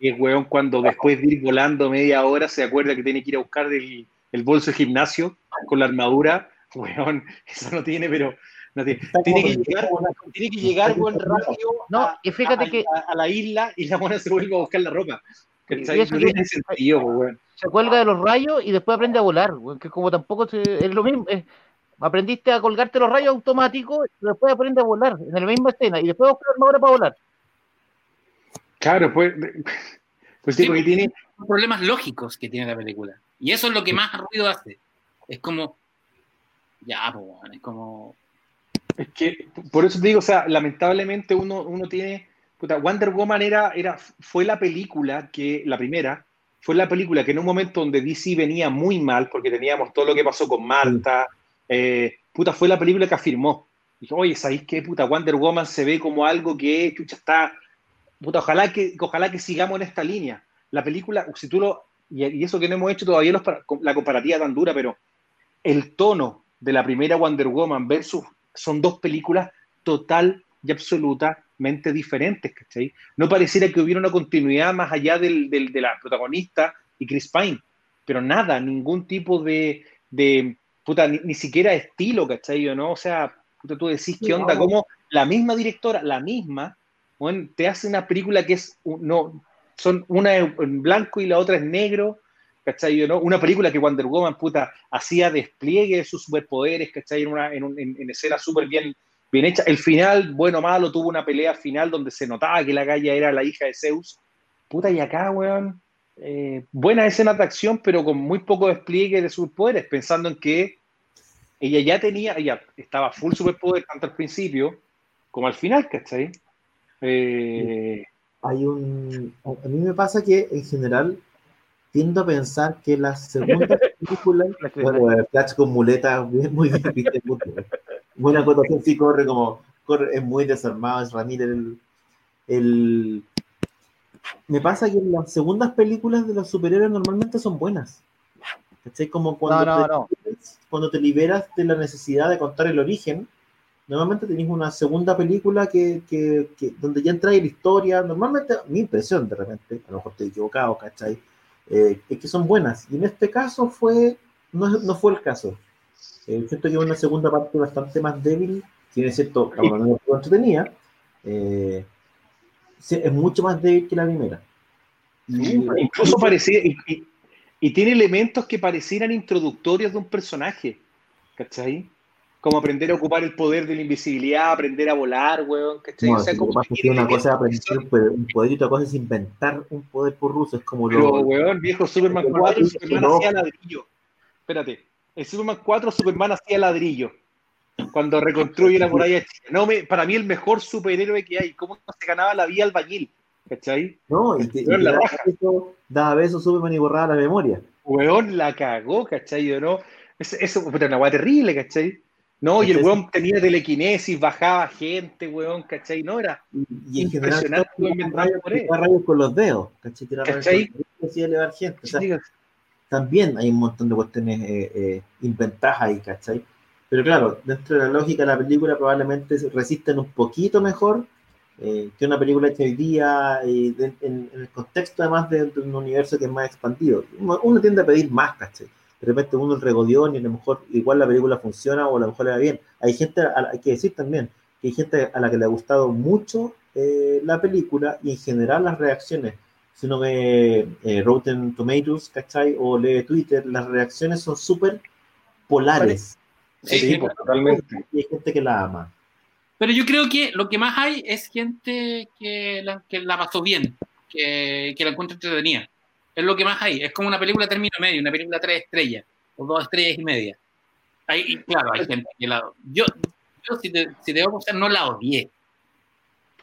es, weón, cuando después de ir volando media hora se acuerda que tiene que ir a buscar el, el bolso de gimnasio con la armadura. [laughs] Weón, eso no tiene, pero no tiene. Que llegar, tiene que llegar buen rápido No, a, y fíjate a- que- a- a la isla y la buena se vuelve a buscar la ropa. Eso No que- tiene sentido, pues, se cuelga de los rayos y después aprende a volar, weón, que como tampoco se- es lo mismo. es- aprendiste a colgarte los rayos automáticos y después aprende a volar en la misma escena y después buscar armadura para volar. Claro, pues, pues sí, Sí, porque tiene, Son problemas lógicos que tiene la película. Y eso es lo que más ruido hace. Es como. Ya, pues, es como. Es que, por eso te digo, o sea, lamentablemente uno, uno tiene. puta, Wonder Woman era, era, fue la película que, la primera, fue la película que en un momento donde DC venía muy mal, porque teníamos todo lo que pasó con Marta, eh, puta, fue la película que afirmó. Dijo, oye, ¿sabéis qué? Puta, Wonder Woman se ve como algo que, chucha, está. Puta, ojalá que, ojalá que sigamos en esta línea. La película, si tú lo. Y, y eso que no hemos hecho todavía los la comparativa tan dura, pero el tono de la primera Wonder Woman versus son dos películas total y absolutamente diferentes, ¿cachai? No pareciera que hubiera una continuidad más allá del, del- de la protagonista y Chris Pine, pero nada, ningún tipo de, de puta, ni, ni siquiera estilo, ¿cachai? ¿O no? O sea, puta, tú decís, ¿qué onda? Como la misma directora, la misma, bueno, te hace una película que es, no, son una en blanco y la otra es negro, ¿cachai? Una película que Wonder Woman, puta, hacía despliegue de sus superpoderes, ¿cachai? En, una, en, un- en, en escena súper bien, bien hecha. El final, bueno malo, tuvo una pelea final donde se notaba que la galla era la hija de Zeus. Puta, y acá, weón, eh, buena escena de acción, pero con muy poco despliegue de superpoderes, pensando en que ella ya tenía, ella estaba full superpoder tanto al principio como al final, ¿cachai? Eh, Hay un. A mí me pasa que en general tiendo a pensar que las segundas [laughs] películas. Bueno, el Flash con muletas, bien- muy bien. Buena acotación, sí, corre como. Corre, es muy desarmado, es Ramírez el, el- Me pasa que las segundas películas de los superhéroes normalmente son buenas. ¿Cachai? Como cuando, No, no, te, no. cuando te liberas de la necesidad de contar el origen, normalmente tenés una segunda película que, que, que- donde ya entra en la historia. Normalmente, mi impresión de repente, a lo mejor estoy equivocado, ¿cachai? Eh, es que son buenas. Y en este caso fue, no, no fue el caso. Eh, siento que es una segunda parte bastante más débil, es cierto, la manera que entretenía, eh, sí, es mucho más débil que la primera. Y- incluso parecía, y, y- y tiene elementos que parecieran introductorios de un personaje, ¿cachai? Como aprender a ocupar el poder de la invisibilidad, aprender a volar, weón, ¿cachai? No, o sea, si como que pasa una cosa es aprender un poder- un poder y otra cosa es inventar un poder por ruso. Es como Pero, lo. weón, viejo, Superman Pero 4, igual, Superman hacía ladrillo. Espérate, en Superman 4, Superman hacía ladrillo. Cuando reconstruye la muralla china. No, me, para mí el mejor superhéroe que hay. ¿Cómo se ganaba la vida albañil? ¿Cachai? No, y Weón, que la daba besos- daba besos Superman y borraba la memoria. Weón la cagó, ¿cachai? ¿O no? Eso, eso era una weá terrible, ¿cachai? No, y el weón tenía telequinesis, bajaba gente, weón, ¿cachai? No era. Y, en general Impresionante, rayos, por él. tiraba rayos con los dedos. ¿Cachai? Tiraba rayos y elevar gente. O sea, también hay un montón de cuestiones eh, eh, inventadas ahí, ¿cachai? Pero claro, dentro de la lógica de la película probablemente resisten un poquito mejor eh, que una película hecha hoy día y de- en, en el contexto además de, de un universo que es más expandido. Uno, uno tiende a pedir más, ¿cachai? De repente uno el regodión y a lo mejor igual la película funciona o a lo mejor le va bien. Hay gente, hay que decir también, que hay gente a la que le ha gustado mucho eh, la película y en general las reacciones si uno ve eh, Rotten Tomatoes, ¿cachai? O lee Twitter, las reacciones son súper polares. Sí, sí, totalmente. Y hay gente que la ama. Pero yo creo que lo que más hay es gente que la, que la pasó bien, que, que la encuentra entretenida. Es lo que más hay. Es como una película término medio, una película tres estrellas, o dos estrellas y media. Hay, y claro, hay gente que la... Yo, yo si, te, si te debo confesar, no la odié.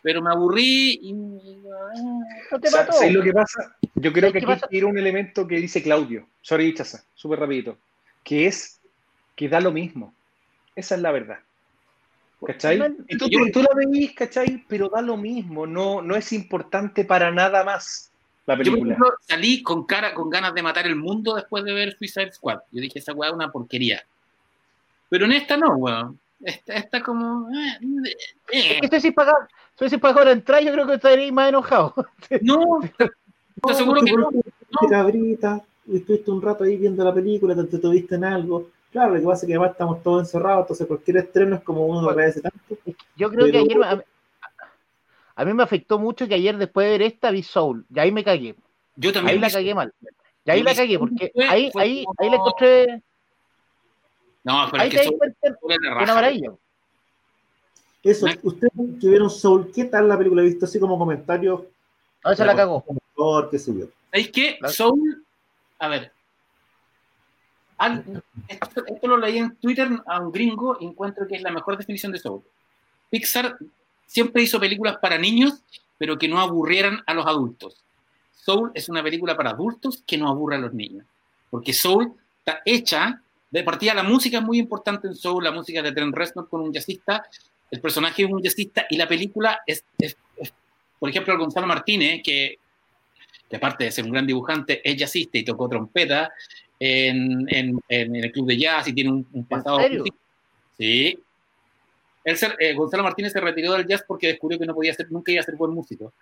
Pero me aburrí y... No te mató. ¿Sabes lo que pasa? Yo creo ¿Sabes que aquí quiero un elemento que dice Claudio, sorry, Chaza, súper rapidito, que es que da lo mismo. Esa es la verdad. ¿Cachai? No, Y tú, tú, tú la veís, ¿cachai? Pero da lo mismo, no, no es importante para nada más. La Yo, película. ejemplo, salí con cara, con ganas de matar el mundo después de ver Suicide Squad. Yo dije, esa weá es una porquería. Pero en esta no, weón. Esta, esta como. eh, eh. Es que estoy sin pagar, estoy sin pagar entrada, yo creo que estaría más enojado. [laughs] No, te aseguro que no. Fuiste cabrita, estuviste un rato ahí viendo la película, te entretuviste en algo. Claro, lo que pasa es que además estamos todos encerrados, entonces cualquier estreno es como uno lo agradece tanto. Yo creo que Pero- ayer, a, mí me afectó mucho que ayer después de ver esta vi Soul, y ahí me cagué, Yo ahí también. la vi- cagué mal. Y ahí la cagué, porque ahí, ahí, como- ahí la encontré, No, pero ahí es que Soul la una maravilla. Eso, No. ustedes que vieron Soul, ¿qué tal la película? He visto así como comentarios, A veces la cagó. por qué sé yo. ¿Sabéis qué? Soul, a ver. al- esto, esto lo leí en Twitter a un gringo y encuentro que es la mejor definición de Soul. Pixar siempre hizo películas para niños, pero que no aburrieran a los adultos. Soul es una película para adultos que no aburre a los niños. Porque Soul está hecha, de partida la música es muy importante en Soul, la música de Trent Reznor con un jazzista, el personaje es un jazzista y la película es, es- es- por ejemplo, Gonzalo Martínez, que que aparte de ser un gran dibujante, es jazzista y tocó trompeta en, en- en el club de jazz y tiene un, un pasado. serio? Sí. Él se- eh, Gonzalo Martínez se retiró del jazz porque descubrió que no podía ser, nunca iba a ser buen músico.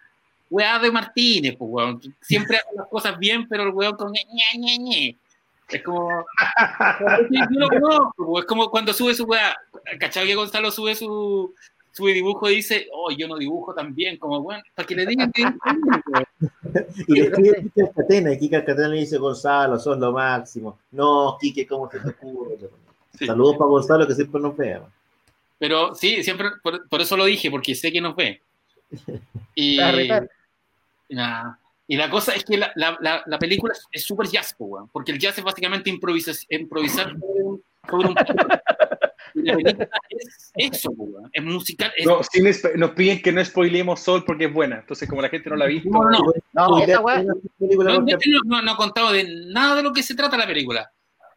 Weá de Martínez, pues, weón. Siempre hace las cosas bien, pero el weón con ñe, ñe, ñe. Es como. Yo lo conozco, pues, es como cuando sube su weá. ¿Cachai que Gonzalo sube su, su dibujo y dice, oh, yo no dibujo tan bien? Como, bueno, para que le digan que. Y le escribe Kike Alcatena, y Kike Alcatena le dice, Gonzalo, sos lo máximo. No, Kike, ¿cómo se te ocurre? Sí. Saludos para Gonzalo, que siempre nos vea. Pero sí, siempre, por, por eso lo dije, porque sé que nos ve. Y, retar. y nada. Y la cosa es que la, la, la, la película es- súper jazz, weón, porque el jazz es básicamente improvisar, improvisar sobre un... la película es eso, es musical. Es, No, sin esp- nos piden que no spoilemos Sol porque es buena. Entonces, como la gente no la ha visto, no, no, No, weá, es una película no, porque- de hecho, no, no, no he contado de nada de lo que se trata la película.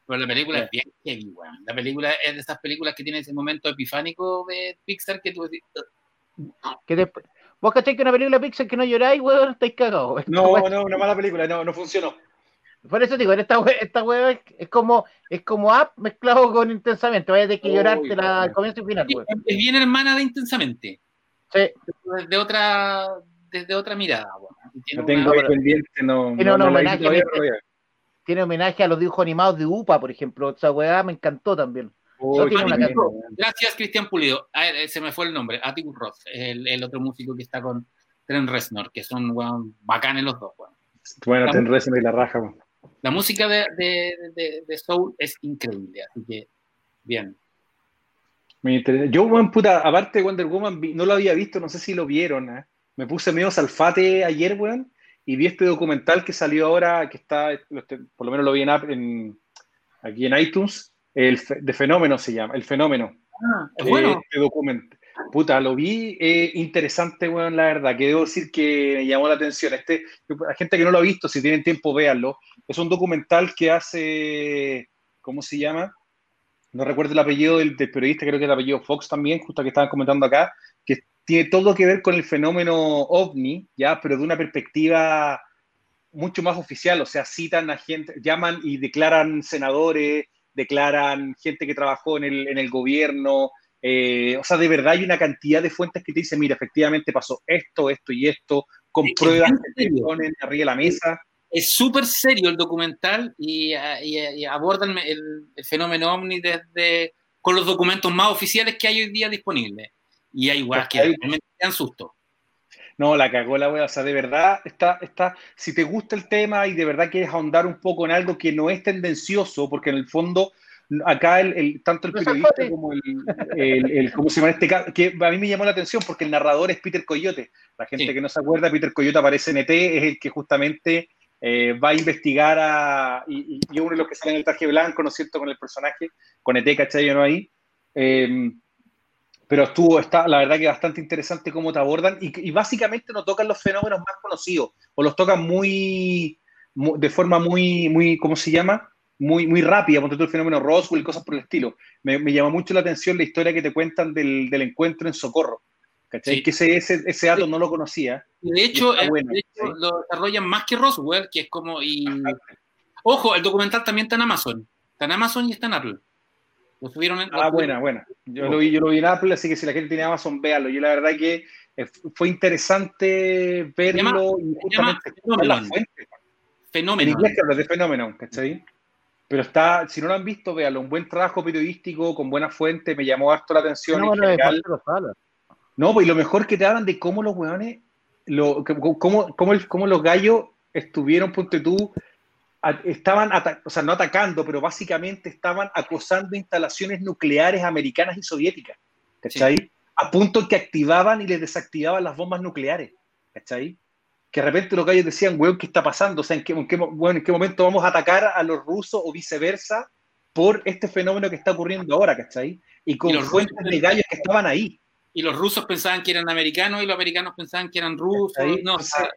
Pero la película es bien heavy, weón. La película es de esas películas que tiene ese momento epifánico de Pixar que tú decís, que después, vos cacháis que una película Pixar que no lloráis, weón, estáis cagados. No, [laughs] no, una mala película, no, no funcionó. Por eso digo, en esta wea, esta wea es, es como es como app mezclado con intensamente. Vaya a tener que llorarte la, al comienzo y final, es bien hermana de Intensamente. Sí. desde otra desde otra mirada tiene No tengo una- ahí pendiente, no, Tiene no, un homenaje. Tiene homenaje a los dibujos animados de UPA, por ejemplo. Esa weá me encantó también. Gracias Cristian Pulido Ah, eh, se me fue el nombre Atticus Ross el, el otro músico que está con Trent Reznor que son weón, bacanes los dos weón. Bueno, La- te enredes y la raja. weón. la música de, de, de, de Soul es increíble así que bien Me interesa. Yo, weón, puta, aparte de Wonder Woman, no lo había visto, no sé si lo vieron. ¿eh? Me puse medio salfate ayer, weón, y vi este documental que salió ahora, que está, por lo menos lo vi en, en- aquí en iTunes, el de Fenómeno se llama, El Fenómeno. ah, es Eh, bueno Este documento. Puta, lo vi eh, interesante, weón, la verdad, que debo decir que me llamó la atención. Este, la gente que no lo ha visto, si tienen tiempo, véanlo. Es un documental que hace, ¿cómo se llama? No recuerdo el apellido del, del periodista, creo que el apellido Fox también, justo que estaban comentando acá, que tiene todo que ver con el fenómeno ovni, ya, pero de una perspectiva mucho más oficial, o sea, citan a gente, llaman y declaran senadores, declaran gente que trabajó en el, en el gobierno, eh, o sea, de verdad hay una cantidad de fuentes que te dicen, mira, efectivamente pasó esto, esto y esto, con Es pruebas que te ponen arriba de la mesa. es súper serio el documental y, y- y aborda el, el- el fenómeno ovni desde con los documentos más oficiales que hay hoy día disponibles y hay weas que realmente dan susto No, la cagó la wea. O sea, de verdad, está, está, si te gusta el tema y de verdad quieres ahondar un poco en algo que no es tendencioso, porque en el fondo, acá el, el- tanto el periodista como el, el, el- ¿cómo se llama este caso? Que a mí me llamó la atención porque el narrador es Peter Coyote. La gente Sí. que no se acuerda, Peter Coyote aparece en ET, es el que justamente eh, va a investigar a. Y, y- y uno de los que sale en el traje blanco, ¿no es cierto?, con el personaje, con ET, ¿cachai? ¿no? Ahí. Eh, pero estuvo, está, la verdad que bastante interesante cómo te abordan y, y básicamente no tocan los fenómenos más conocidos o los tocan muy, mu- de forma muy, muy, ¿cómo se llama? Muy, muy rápida, por el fenómeno Roswell y cosas por el estilo. Me, me llama mucho la atención la historia que te cuentan del, del encuentro en Socorro, ¿cachai? Sí. Que ese, ese, ese dato no lo conocía. De hecho, eh, bueno, de hecho, ¿sí? lo desarrollan más que Roswell, que es como. Y... Ojo, el documental también está en Amazon. Está en Amazon y está en Apple. Lo subieron en. Ah, buena, buena. Yo lo vi, yo lo vi en Apple, así que si la gente tiene Amazon, véalo. Yo la verdad que eh, fue interesante verlo y llama justamente Phenomenon. la fuente. En Fenómeno. inglés que habla de fenómeno, ¿cachai? Pero está, si no lo han visto, véalo, un buen trabajo periodístico, con buena fuente, me llamó harto la atención. No, en general. No, pues y lo mejor que te hablan de cómo los weones, lo, que- cómo, cómo, el- cómo los gallos estuvieron, ponte tú, estaban, o sea, no atacando, pero básicamente estaban acosando instalaciones nucleares americanas y soviéticas, ¿cachai? A punto que activaban y les desactivaban las bombas nucleares, ¿cachai? Que de repente los gallos decían, weón, ¿qué está pasando? O sea, ¿en qué, en qué bueno, ¿en qué momento vamos a atacar a los rusos o viceversa por este fenómeno que está ocurriendo ahora, ¿cachai? Y con Y fuentes rusos- de gallos que estaban ahí. Y los rusos pensaban que eran americanos y los americanos pensaban que eran rusos. No, o sea,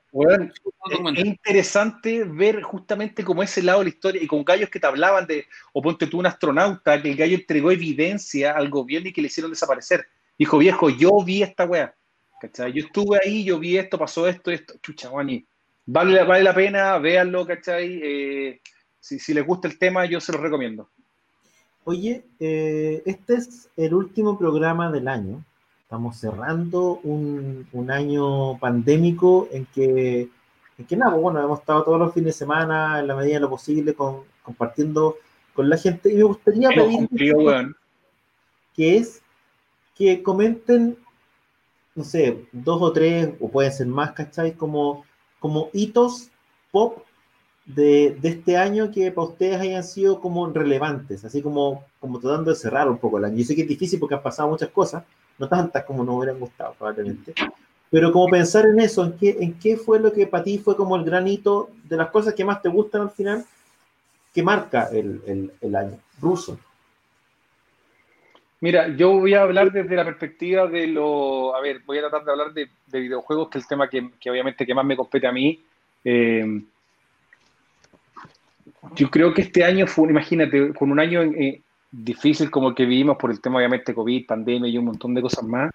Es, interesante ver justamente como ese lado de la historia y con gallos que te hablaban de, o ponte tú un astronauta, que el gallo entregó evidencia al gobierno y que le hicieron desaparecer. Dijo, viejo, yo vi esta wea. ¿Cachai? Yo estuve ahí, yo vi esto, pasó esto, esto. Chucha, Juani. Vale, vale la pena, véanlo, ¿cachai? Eh, si, si les gusta el tema, yo se los recomiendo. Oye, eh, este es el último programa del año. Estamos cerrando un, un año pandémico en que, en que nada, pues, bueno, hemos estado todos los fines de semana, en la medida de lo posible, con, compartiendo con la gente. Y me gustaría pedir que es que comenten, no sé, dos o tres, o pueden ser más, ¿cachai? Como, como hitos pop de, de este año que para ustedes hayan sido como relevantes, así como, como tratando de cerrar un poco el año. Yo sé que es difícil porque han pasado muchas cosas, no tantas como nos hubieran gustado probablemente, pero como pensar en eso, en qué, en qué fue lo que para ti fue como el gran hito de las cosas que más te gustan al final, que marca el, el, año. Ruso. Mira, yo voy a hablar desde la perspectiva de lo. A ver, voy a tratar de hablar de, de videojuegos, que es el tema que, que obviamente que más me compete a mí. Eh, yo creo que este año fue, imagínate, con un año eh, difícil como el que vivimos por el tema, obviamente, COVID, pandemia y un montón de cosas más.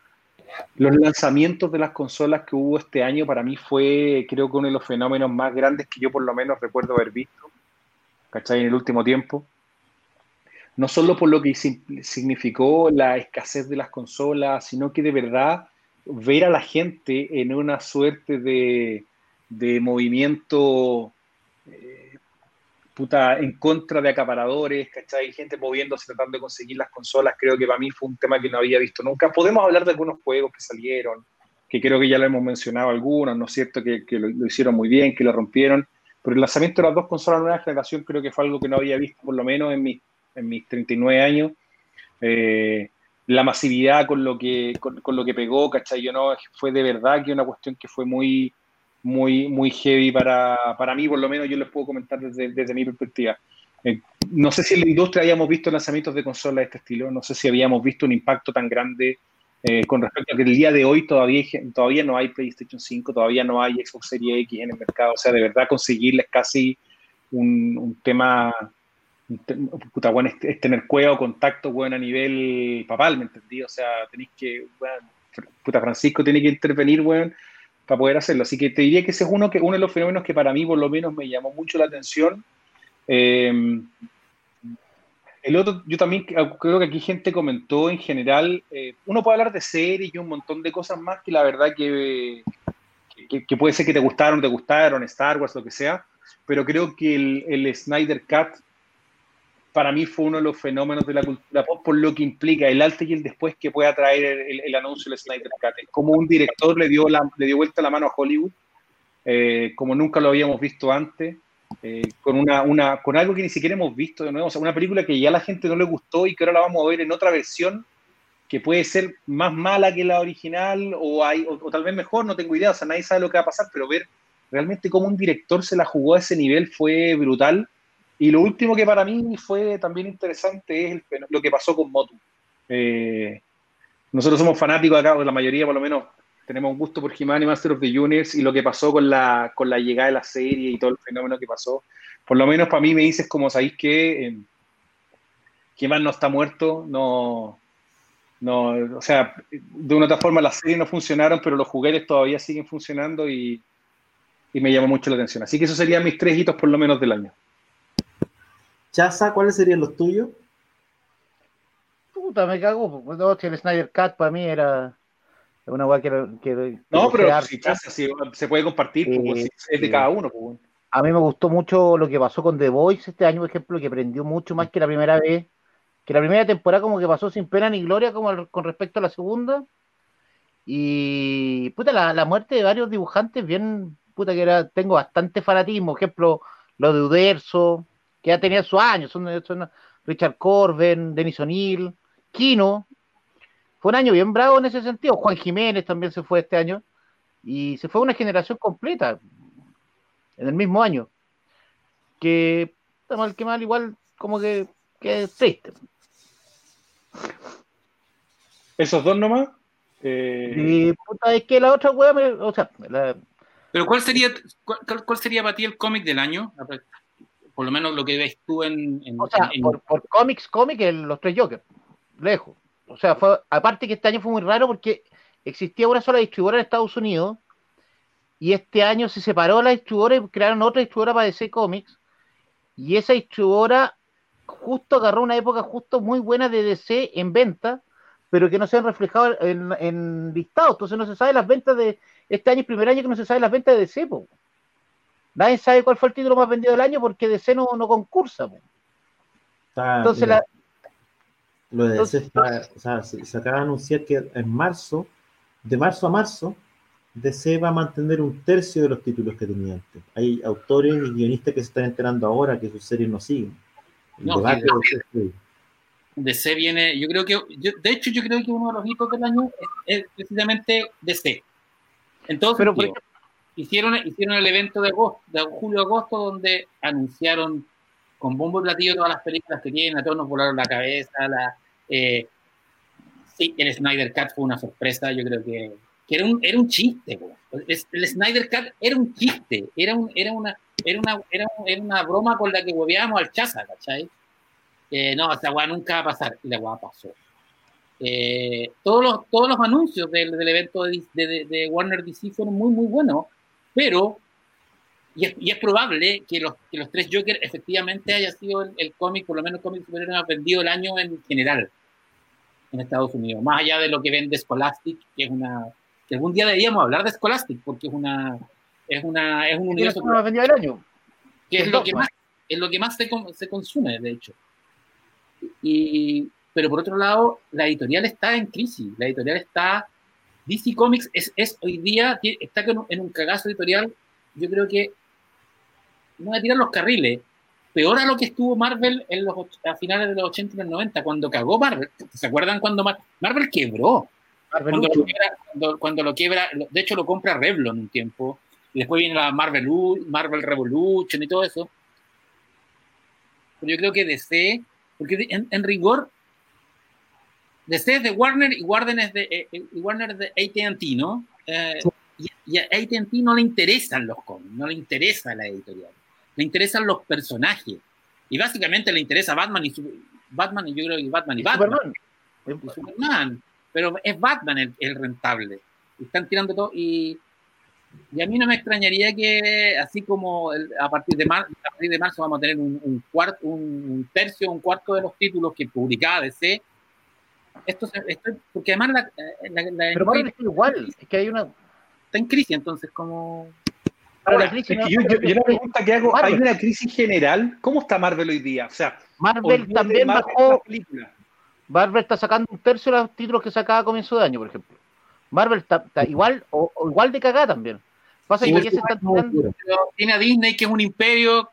Los lanzamientos de las consolas que hubo este año para mí fue, creo que uno de los fenómenos más grandes que yo por lo menos recuerdo haber visto, ¿cachai? En el último tiempo no solo por lo que significó la escasez de las consolas, sino que de verdad ver a la gente en una suerte de, de movimiento eh, puta, en contra de acaparadores, ¿cachai? Gente moviéndose tratando de conseguir las consolas, creo que para mí fue un tema que no había visto nunca. Podemos hablar de algunos juegos que salieron, que creo que ya lo hemos mencionado algunos, ¿no es cierto? Que, lo, hicieron muy bien, que lo rompieron, pero el lanzamiento de las dos consolas de nueva generación creo que fue algo que no había visto, por lo menos en en mis 39 años, eh, la masividad con lo que con, con, lo que pegó, ¿cachai? Yo no, fue de verdad que una cuestión que fue muy, muy, muy heavy para, para mí, por lo menos yo les puedo comentar desde, desde mi perspectiva. Eh, no sé si en la industria habíamos visto lanzamientos de consolas de este estilo, no sé si habíamos visto un impacto tan grande eh, con respecto a que el día de hoy todavía, todavía no hay PlayStation 5, todavía no hay Xbox Series X en el mercado, o sea, de verdad conseguirles casi un, un tema puta, bueno, es, es, tener cueva o contacto, bueno, a nivel papal, ¿me entendí? O sea, tenéis que, bueno, puta, Francisco tiene que intervenir, bueno, para poder hacerlo. Así que te diría que ese es uno, que, uno de los fenómenos que para mí, por lo menos, me llamó mucho la atención. Eh, el otro, yo también creo que aquí gente comentó en general, eh, uno puede hablar de series y un montón de cosas más que la verdad que, que, que puede ser que te gustaron, te gustaron, Star Wars, lo que sea, pero creo que el, el Snyder Cut para mí fue uno de los fenómenos de la cultura pop por lo que implica el antes y el después que pueda traer el, el, el anuncio del Snyder Cut. Como un director le dio, le dio vuelta la mano a Hollywood, eh, como nunca lo habíamos visto antes, eh, con, una, con algo que ni siquiera hemos visto de nuevo, o sea, una película que ya la gente no le gustó y que ahora la vamos a ver en otra versión que puede ser más mala que la original o, hay, o tal vez mejor, no tengo idea, o sea, nadie sabe lo que va a pasar, pero ver realmente cómo un director se la jugó a ese nivel fue brutal. Y lo último que para mí fue también interesante es el, lo que pasó con Motu. Eh, nosotros somos fanáticos acá, la mayoría por lo menos tenemos un gusto por He-Man Master of the Universe y lo que pasó con la, con la llegada de la serie y todo el fenómeno que pasó. Por lo menos para mí me dices como sabéis que eh, no está muerto, no, No, o sea, de una otra forma las series no funcionaron, pero los juguetes todavía siguen funcionando y, y me llama mucho la atención. Así que esos serían mis tres hitos por lo menos del año. Chaza, ¿cuáles serían los tuyos? Puta, me cago. No, si el Snyder Cat para mí era una weá que, que- No, que pero si Chaza, si se puede compartir, Eh, pues, si es de cada uno. Pues. A mí me gustó mucho lo que pasó con The Voice este año, por ejemplo, que prendió mucho más que la primera vez. Que la primera temporada como que pasó sin pena ni gloria como al- con respecto a la segunda. Y puta, la, la muerte de varios dibujantes, bien, puta, que era, tengo bastante fanatismo. Por ejemplo, lo de Uderzo, que ya tenía sus años, son, son Richard Corben, Denis O'Neill, Kino. Fue un año bien bravo en ese sentido. Juan Jiménez también se fue este año. Y se fue una generación completa en el mismo año. Que, está mal que mal, igual como que, que es triste. Esos dos nomás. eh, Y puta, es que la otra me- o sea, la- Pero ¿cuál sería, cuál, cuál- cuál sería para ti el cómic del año? Por lo menos lo que ves tú en... en- o sea, en- por, por cómics, el- los tres Jokers, lejos. O sea, fue, aparte que este año fue muy raro porque existía una sola distribuidora en Estados Unidos y este año se separó la distribuidora y crearon otra distribuidora para DC Comics y esa distribuidora justo agarró una época justo muy buena de DC en venta, pero que no se han reflejado en, en listados, entonces no se sabe las ventas de este año, el primer año que no se sabe las ventas de DC, po. Nadie sabe cuál fue el título más vendido del año porque DC no, no concursa, po. Está- Entonces mira, la, Lo de DC entonces- está- o sea, se, se acaba de anunciar que en marzo, de marzo a marzo, DC va a mantener un tercio de los títulos que tenía antes. Hay autores y guionistas que se están enterando ahora que sus series no siguen. No, sí, de DC, viene, yo creo que, yo- de hecho yo creo que uno de los hitos del año es, es precisamente DC. En todo Pero, por sentido. Hicieron, hicieron el evento de agosto, de julio-agosto, donde anunciaron con bombo y platillo todas las películas que tienen, a todos nos volaron la cabeza, la, eh, sí, el Snyder Cut fue una sorpresa, yo creo que, que era, un, era un chiste. Es- el Snyder Cut era un chiste, era, un, era, una, era, una, era, era una broma con la que hueveábamos al chaza, ¿cachai? Eh, no, esa weá nunca va a pasar, y la weá pasó. Eh, todos, los, todos los anuncios del, del evento de, de- de Warner DC fueron muy, muy buenos, pero, y es, y es probable que los, que los tres Joker efectivamente haya sido el, el cómic, por lo menos el cómic superhéroe más vendido el año en general en Estados Unidos, más allá de lo que vende Scholastic, que es una, que algún día deberíamos hablar de Scholastic, porque es una, es una, es un ¿Quién universo el más vendido del año? que es El lo que más, es lo que más se, se consume, de hecho. Y, pero por otro lado, la editorial está en crisis. La editorial está. DC Comics es, es hoy día, está en un cagazo editorial. Yo creo que. No voy a tirar los carriles. Peor a lo que estuvo Marvel en los, a finales de los 80 y los 90, cuando cagó Marvel. ¿Se acuerdan cuando Mar- Marvel quebró? Marvel cuando lo, quiebra, cuando, cuando lo quiebra, lo- de hecho lo compra Revlon un tiempo, y después viene la Marvel, Marvel Revolution y todo eso. Pero yo creo que DC, porque en rigor, DC es de Warner y Warner es de, eh, eh, y Warner de AT&T, ¿no? Eh, y, y a AT&T no le interesan los cómics, no le interesa la editorial, le interesan los personajes. Y básicamente le interesa Batman y su- Batman y yo creo que Batman y Batman Superman. y Superman, pero es Batman el, el rentable. Están tirando todo y, y a mí no me extrañaría que así como el- a, partir de mar- a partir de marzo vamos a tener un, un un tercio, un cuarto de los títulos que publicaba DC. Esto, se- esto- porque además la, la- la- Pero Marvel está igual, es que hay una. está en crisis, entonces como Ahora, Ahora, la crisis es que no- yo, yo- yo la pregunta que hago, ¿hay una crisis general? ¿Cómo está Marvel hoy día? O sea, Marvel también Marvel bajó. Marvel está sacando un tercio de los títulos que sacaba a comienzo de año, por ejemplo. Marvel está, está igual o, o igual de cagada también. Pasa Sí, que ya se están tirando, tiene a Disney que es un imperio.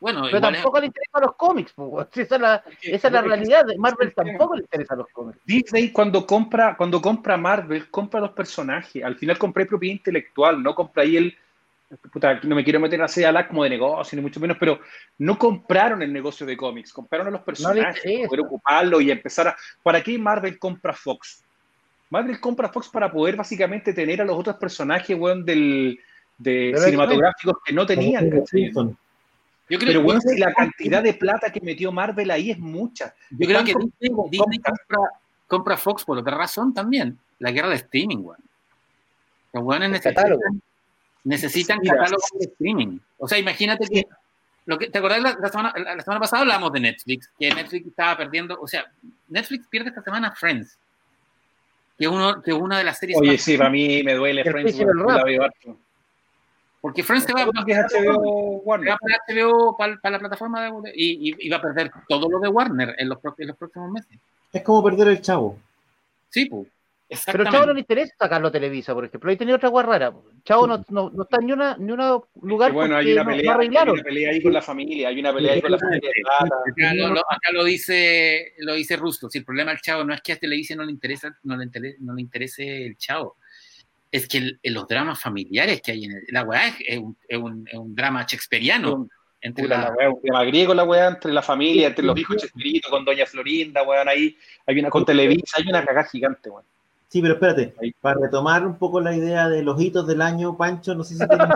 Bueno, pero igual es- tampoco le interesan los cómics, [laughs] esa es la, esa es la realidad. de Marvel tampoco le interesan los cómics. Disney cuando compra, cuando compra Marvel, compra los personajes. Al final compré propiedad intelectual, no compré ahí el. Puta, no me quiero meter así a la como de negocio, ni mucho menos, pero no compraron el negocio de cómics, compraron a los personajes, interesa. poder ocuparlo y empezar a. ¿Para qué Marvel compra Fox? Marvel compra Fox para poder básicamente tener a los otros personajes, weón, del, de cinematográficos que no tenían. Yo creo, Pero bueno, yo- si la cantidad de plata que metió Marvel ahí es mucha. yo creo que Disney, compra, compra Fox por otra razón también, la guerra de streaming, weón. Los weones necesitan, catálogo. necesitan catálogos de streaming. O sea, imagínate que, lo que ¿te acordás la, la semana, la, semana pasada hablamos de Netflix, que Netflix estaba perdiendo, o sea, Netflix pierde esta semana Friends, que es uno, que una de las series Oye, sí, para mí me duele El Friends. rap. la veo harto. Porque Friends se va, lo que es HBO va Warner. para HBO, para, para la plataforma de, y, y- y va a perder todo lo de Warner en los, en los próximos meses. Es como perder el chavo. Sí, pues. Pero Chavo no le interesa sacarlo a Televisa, por ejemplo. Ahí tenía otra guay rara. po. Chavo no, no, no está en ni una, ni una lugar Que bueno, hay una, no- pelea, no hay una pelea ahí con la familia, hay una pelea ahí con la familia. Acá lo, lo- acá lo dice lo dice Rusto. Si el problema del chavo no es que a Televisa no le interesa, no le interese, no le interese el chavo, es que el- los dramas familiares que hay en el, la weá es, es un, es un- es un drama shakespeariano entre la- la weá, un tema griego la weá, entre la familia, entre los hijos Chespirito, con Doña Florinda, weón, ahí, hay una con Televisa, hay una cagada gigante, weón. Sí, pero espérate, Ahí. para retomar un poco la idea de los hitos del año, Pancho, no sé si tienes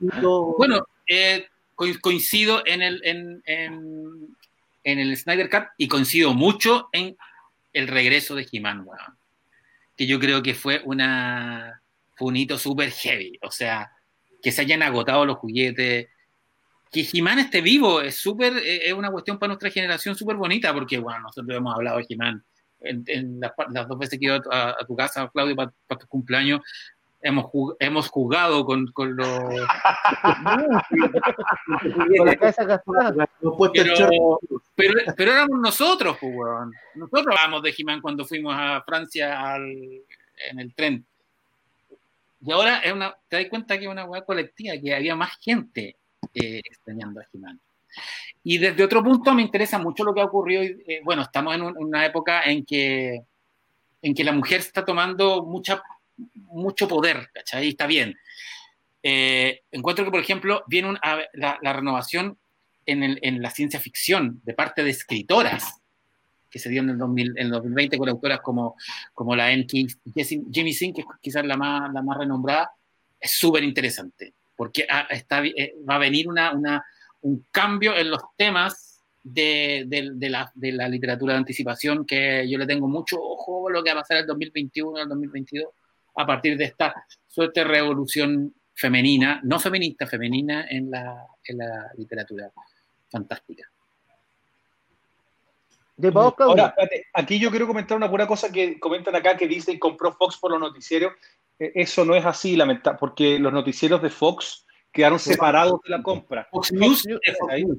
un [laughs] hito- Bueno, eh, co- coincido en el en, en, en el Snyder Cut y coincido mucho en el regreso de He-Man, weón. Que yo creo que fue una fue un heavy. O sea, que se hayan agotado los juguetes. Que He-Man esté vivo es súper, eh, es una cuestión para nuestra generación súper bonita, porque bueno, nosotros hemos hablado de He-Man en, las, dos veces que ido a, a tu casa, Claudio, para, tu cumpleaños. Hemos, jug- hemos jugado con, con los [laughs] Pero, pero, pero éramos nosotros, pues, weón. Nosotros hablábamos de He-Man cuando fuimos a Francia al- en el tren. Y ahora es una, te das cuenta que es una weá colectiva, que había más gente eh, extrañando a He-Man. Y desde otro punto me interesa mucho lo que ha ocurrido. eh, bueno, estamos en un- una época en que, en que la mujer está tomando mucha, mucho poder, ¿cachai? Está bien. Eh, encuentro que, por ejemplo, viene un- a- la, la renovación en, el- en la ciencia ficción de parte de escritoras que se dio en el, 2000 en el 2020 con autoras como, como la N. Jimmy Singh, que es quizás la más, la más renombrada, es súper interesante, porque está, eh, va a venir una, una, un cambio en los temas de, de- de la, de la literatura de anticipación, que yo le tengo mucho ojo a lo que va a pasar el 2021 al 2022, a partir de esta suerte revolución femenina, no feminista, femenina en la, en la literatura fantástica. De. Ahora, espérate, aquí yo quiero comentar una pura cosa que comentan acá que Disney compró Fox por los noticieros. Eh, Eso no es así, lamentable, porque los noticieros de Fox quedaron separados de la compra. Fox News Fox ahí. News.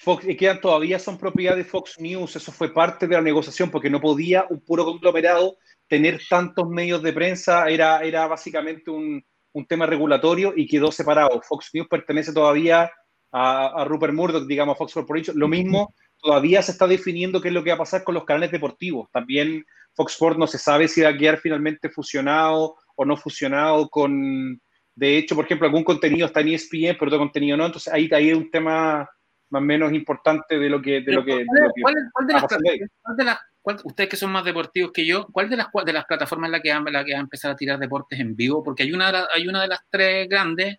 Fox y quedan todavía son propiedad de Fox News, eso fue parte de la negociación porque no podía un puro conglomerado tener tantos medios de prensa, era, era básicamente un, un tema regulatorio y quedó separado. Fox News pertenece todavía a, Rupert Murdoch, digamos, a Fox Corporation. Lo mismo, todavía se está definiendo qué es lo que va a pasar con los canales deportivos. También Fox Sports no se sabe si va a quedar finalmente fusionado o no fusionado con... De hecho, por ejemplo, algún contenido está en ESPN, pero otro contenido no. Entonces ahí, ahí hay un tema más o menos importante de lo que, de lo que, de lo que ¿Cuál, cuál de las está pasando ahí. plataformas- cuál de las- cuál- ustedes que son más deportivos que yo, ¿cuál de las, cuál de las plataformas es la que, va, la que va a empezar a tirar deportes en vivo? Porque hay una, hay una de las tres grandes,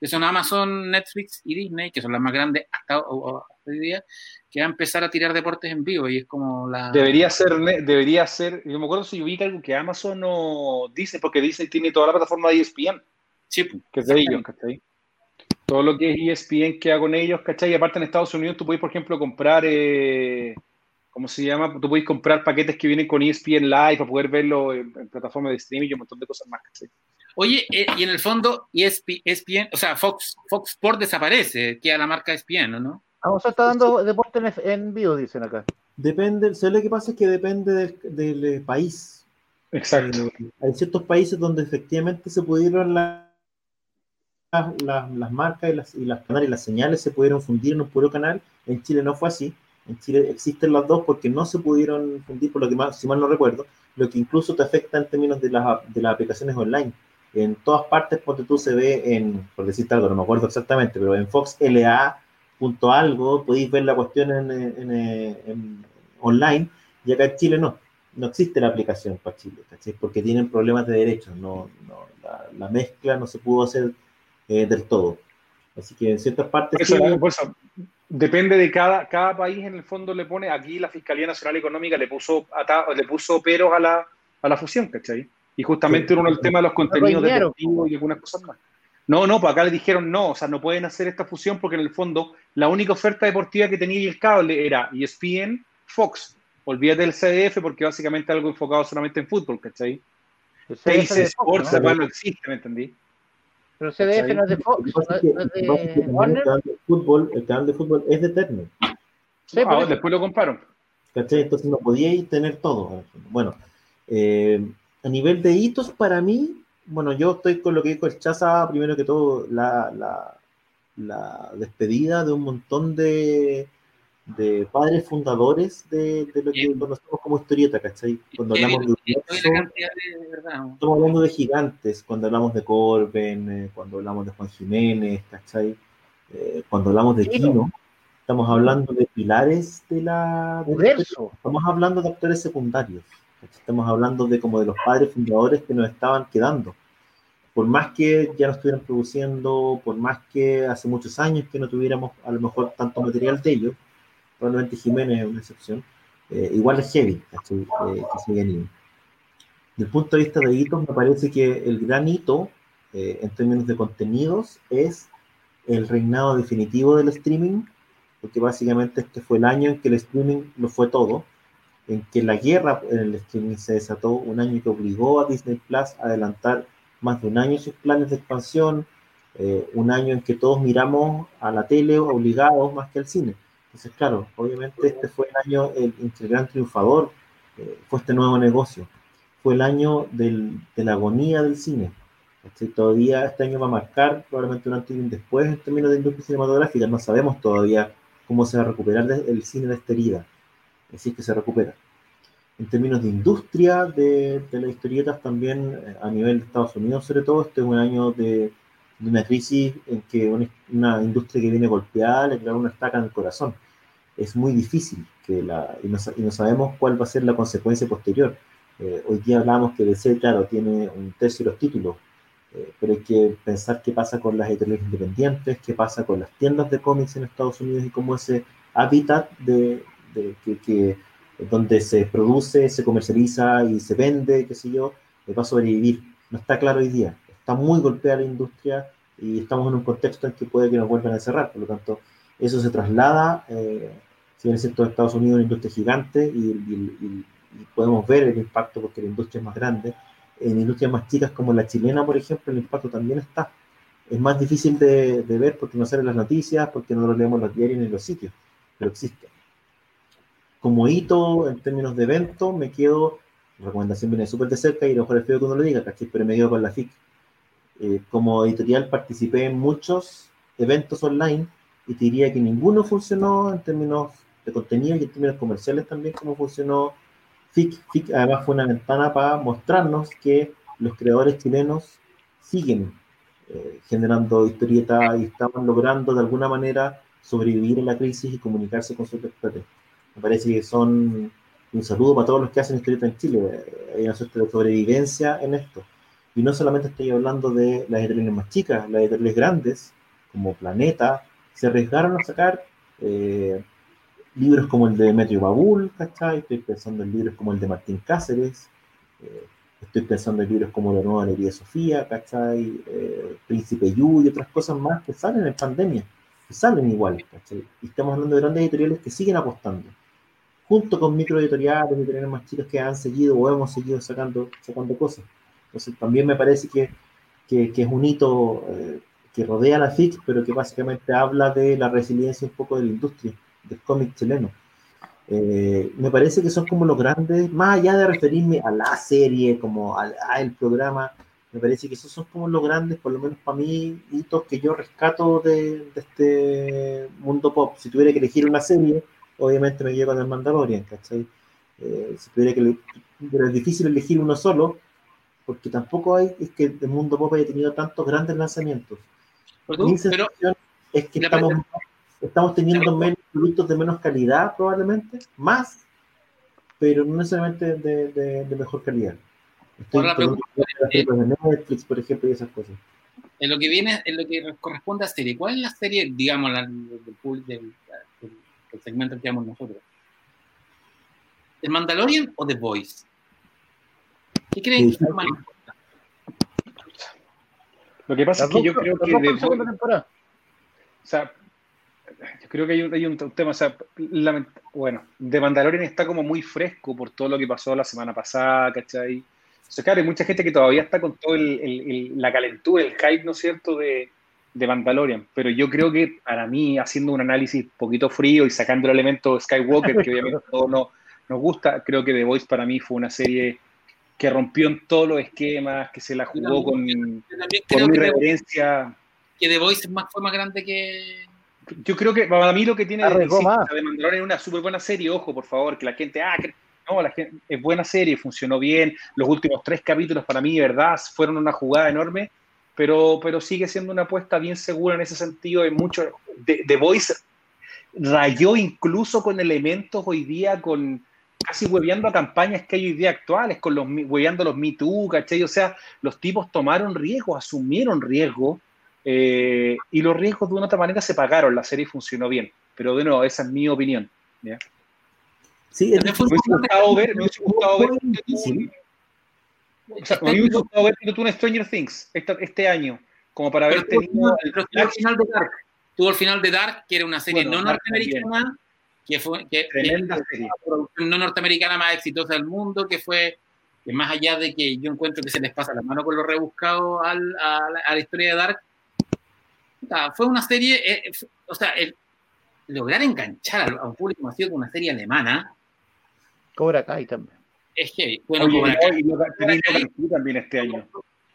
que son Amazon, Netflix y Disney, que son las más grandes hasta, hoy día, que va a empezar a tirar deportes en vivo y es como la... Debería ser, debería ser, yo me acuerdo si ubica algo que Amazon o Disney, porque Disney tiene toda la plataforma de ESPN, Sí, que es de ellos, ¿cachai? Todo lo que es E ESPN queda con ellos, ¿cachai? Y aparte en Estados Unidos tú puedes, por ejemplo, comprar, eh, ¿cómo se llama? Tú puedes comprar paquetes que vienen con E ESPN Live para poder verlo en, en plataformas de streaming y un montón de cosas más, ¿cachai? Oye, eh, y en el fondo ESP ESPN, o sea, Fox, Fox Sport desaparece, queda la marca E ESPN, ¿o ¿no? Vamos a estar dando deporte en, en vivo, dicen acá. Depende, ¿sabes lo que pasa? Es que depende del, del, país. Exacto. Eh, hay ciertos países donde efectivamente se pudieron la- las, las- marcas y las, y las canales las señales se pudieron fundir en un puro canal. En Chile no fue así. En Chile existen las dos porque no se pudieron fundir, por lo que más, si mal no recuerdo, lo que incluso te afecta en términos de las, de las aplicaciones online. En todas partes, porque tú se ve en, por decirte algo, no me acuerdo exactamente, pero en Fox LA punto algo, podéis ver la cuestión en, en- en- online, y acá en Chile no, no existe la aplicación para Chile, ¿cachai? Porque tienen problemas de derechos, no, no, la, la mezcla no se pudo hacer eh, del todo. Así que en ciertas Por partes eso, sí, por eso, depende de cada, cada país en el fondo le pone, aquí la Fiscalía Nacional Económica le puso, le puso peros a la, a la fusión, ¿cachai? Y justamente uno el tema de los contenidos deportivos y algunas cosas más. No, no, pues acá le dijeron no, o sea, no pueden hacer esta fusión porque en el fondo la única oferta deportiva que tenía el cable era ESPN, Fox. Olvídate del CDF porque básicamente algo enfocado solamente en fútbol, ¿cachai? Teis Sports, ¿no? no existe, ¿me entendí? Pero CDF no es de Fox, no es de Warner. El canal de fútbol, el canal de fútbol es de Turner. Sí, ah, después lo compraron. ¿Cachai? Entonces no podíais tener todo. Bueno, eh, a nivel de hitos, para mí, bueno, yo estoy con lo que dijo el Chaza, primero que todo, la, la, la despedida de un montón de, de padres fundadores de, de lo que conocemos como historieta, ¿cachai? Cuando hablamos de, estamos hablando de gigantes, cuando hablamos de Corben, eh, cuando hablamos de Juan Jiménez, ¿cachai? Eh, cuando hablamos de Kino, estamos hablando de pilares de la... estamos hablando de actores secundarios, estamos hablando de como de los padres fundadores que nos estaban quedando. Por más que ya no estuvieran produciendo, por más que hace muchos años que no tuviéramos a lo mejor tanto material de ellos, probablemente Jiménez es una excepción, eh, igual es heavy, eh, que sigue Desde el punto de vista de hitos, me parece que el gran hito, eh, en términos de contenidos, es el reinado definitivo del streaming, porque básicamente este fue el año en que el streaming lo fue todo, en que la guerra en el streaming se desató, un año que obligó a Disney Plus a adelantar más de un año sus planes de expansión, un año en que todos miramos a la tele obligados más que al cine. Entonces, claro, obviamente este fue el año, el, el gran triunfador eh, fue este nuevo negocio. Fue el año de la agonía del cine. Todavía este año va a marcar probablemente un antes y un después en términos de industria cinematográfica. No sabemos todavía cómo se va a recuperar el cine de esta herida. Así que se recupera. En términos de industria de, de las historietas también eh, a nivel de Estados Unidos sobre todo, este es un año de, de una crisis en que una, industria que viene golpeada le clava una estaca en el corazón. Es muy difícil que la, y, no, sabemos cuál va a ser la consecuencia posterior. Eh, hoy día hablamos que DC, claro, tiene un tercio de los títulos, eh, pero hay que pensar qué pasa con las editoriales independientes, qué pasa con las tiendas de cómics en Estados Unidos y cómo ese hábitat de, de que, que, donde se produce, se comercializa y se vende, qué sé yo, va a sobrevivir. No está claro hoy día está muy golpeada la industria y estamos en un contexto en que puede que nos vuelvan a cerrar. Por lo tanto, eso se traslada, eh, si bien es cierto, Estados Unidos una industria gigante y, podemos ver el impacto porque la industria es más grande. En industrias más chicas como la chilena, por ejemplo, el impacto también está. Es más difícil de, ver porque no salen las noticias, porque no lo leemos los diarios ni los sitios, pero existe. Como hito en términos de evento, me quedo, la recomendación viene súper de cerca y a lo mejor es feo que uno lo diga, Pero me quedo con la FIC eh, como editorial participé en muchos eventos online y te diría que ninguno funcionó en términos de contenido y en términos comerciales también como funcionó FIC. FIC además fue una ventana para mostrarnos que los creadores chilenos siguen eh, generando historietas y estaban logrando de alguna manera sobrevivir en la crisis y comunicarse con sus lectores. Me parece que son un saludo para todos los que hacen historieta en Chile. Hay una suerte de sobrevivencia en esto. Y no solamente estoy hablando de las editoriales más chicas, las editoriales grandes, como Planeta, se arriesgaron a sacar eh, libros como el de Metro Babul, ¿cachai? Estoy pensando en libros como el de Martín Cáceres, eh, estoy pensando en libros como La Nueva Alegría Sofía, ¿cachai? Eh, Príncipe Yu y otras cosas más que salen en pandemia, que salen igual, ¿cachai? Y estamos hablando de grandes editoriales que siguen apostando, junto con microeditoriales, editoriales más chicas que han seguido o hemos seguido sacando, sacando cosas. Entonces también me parece que, que, es un hito eh, que rodea la FIC, pero que básicamente habla de la resiliencia un poco de la industria del cómic chileno. Eh, me parece que son como los grandes, más allá de referirme a la serie, como al, el programa, me parece que esos son como los grandes, por lo menos para mí, hitos que yo rescato de, de este mundo pop. Si tuviera que elegir una serie, obviamente me quedo con el Mandalorian, ¿cachai? Eh, si tuviera que, difícil elegir uno solo, porque tampoco hay es que el mundo pop haya tenido tantos grandes lanzamientos. Pero, es que estamos, estamos teniendo menos productos de menos calidad, probablemente, más, pero no necesariamente de, de, mejor calidad. Estoy de Netflix, por ejemplo, y esas cosas. En lo que viene, en lo que corresponde a serie, ¿cuál es la serie, digamos, la, del, del, el segmento que llamamos nosotros. ¿El Mandalorian o The Voice? ¿Qué creen que importante? Lo que pasa es que dos- yo creo que de- temporada. O sea, yo creo que hay un, hay un tema, o sea, lament- bueno, de Mandalorian está como muy fresco por todo lo que pasó la semana pasada, ¿cachai? O sea, claro, hay mucha gente que todavía está con todo el, el- el- la calentura, el hype, ¿no es cierto?, de, de Mandalorian. Pero yo creo que para mí, haciendo un análisis un poquito frío y sacando el elemento Skywalker, que obviamente [laughs] a todos no- nos gusta, creo que The Voice para mí fue una serie que rompió en todos los esquemas, que se la jugó con, Yo también con que irreverencia que The Voice es más, fue más grande que. Yo creo que para mí lo que tiene de, más. de Mandalorian es una súper buena serie, ojo, por favor, que la gente, ah, que- no, la gente, es buena serie, funcionó bien, los últimos tres capítulos para mí, de verdad, fueron una jugada enorme, pero, pero sigue siendo una apuesta bien segura en ese sentido, en mucho, de, The Voice rayó incluso con elementos hoy día, con casi hueveando a campañas que hay hoy día actuales, con los hueveando los Me Too, ¿cachai? O sea, los tipos tomaron riesgos, asumieron riesgos, eh, y los riesgos de una otra manera se pagaron, la serie funcionó bien. Pero de nuevo, esa es mi opinión. ¿ya? Sí, es También fue Me hubiese gustado ver, me hubiese gustado ver, Muy difícil. o sea, me hubiese gustado ver tú en Stranger Things esta- este año, como para Pero haber tuvo, tenido el final de Dark. Tuvo el final de Dark, que era una serie Bueno, no norteamericana, que fue que, tremenda serie. la producción no norteamericana más exitosa del mundo, que fue que más allá de que yo encuentro que se les pasa la mano con lo rebuscado al- a, la, a la historia de Dark, fue una serie, eh, o sea, el, lograr enganchar al- a un público masivo con una serie alemana Cobra Kai también. es que, bueno, Oye, Cobra no, Kai, Key también este año.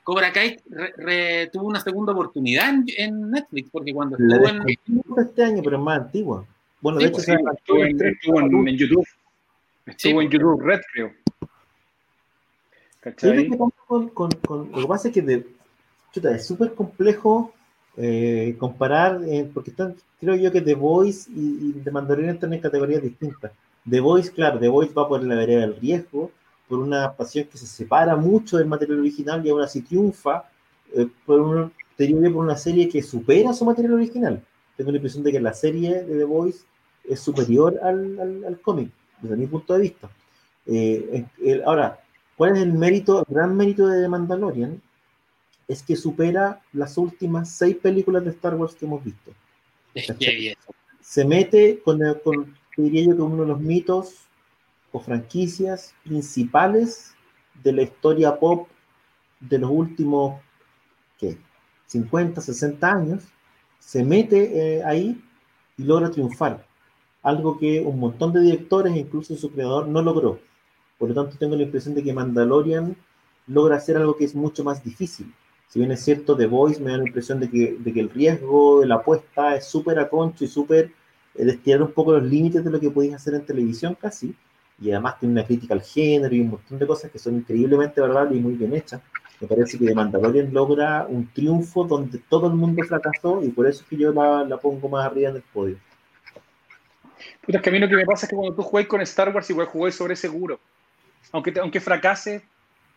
Cobra Kai re- re- tuvo una segunda oportunidad en, en Netflix, porque cuando La estuvo en... este año, pero es más antigua. Bueno, Sí, de hecho, pues Sí, adelantó estuvo en en, tres estuvo en- en YouTube. Estuvo Sí, en YouTube Red, creo. Lo que pasa con, con- con- lo que pasa es que de- chuta, es súper complejo eh, comparar, eh, porque están, creo yo que The Voice y, y The Mandalorian están en categorías distintas. The Voice, claro, The Voice va por la vereda del riesgo, por una pasión que se separa mucho del material original y aún así triunfa, eh, por un, por una serie que supera su material original. Tengo la impresión de que la serie de The Voice es superior al, al- al cómic, desde mi punto de vista. Eh, el- ahora, ¿Cuál es el mérito, el gran mérito de The Mandalorian? Es que supera las últimas seis películas de Star Wars que hemos visto. Se mete con, el- con te diría yo, que uno de los mitos o franquicias principales de la historia pop de los últimos, ¿qué? 50, 60 años. Se mete eh, ahí y logra triunfar. Algo que un montón de directores, incluso su creador, no logró. Por lo tanto, tengo la impresión de que Mandalorian logra hacer algo que es mucho más difícil. Si bien es cierto, The Voice me da la impresión de que, de que el riesgo de la apuesta es súper a y súper eh, un poco los límites de lo que podéis hacer en televisión casi. Y además tiene una crítica al género y un montón de cosas que son increíblemente verdades y muy bien hechas. Me parece que Mandalorian logra un triunfo donde todo el mundo fracasó y por eso es que yo la, la pongo más arriba en el podio. Puta, es que a mí lo que me pasa es que cuando tú jugáis con Star Wars, igual jugáis sobre seguro. Aunque, te- aunque fracase,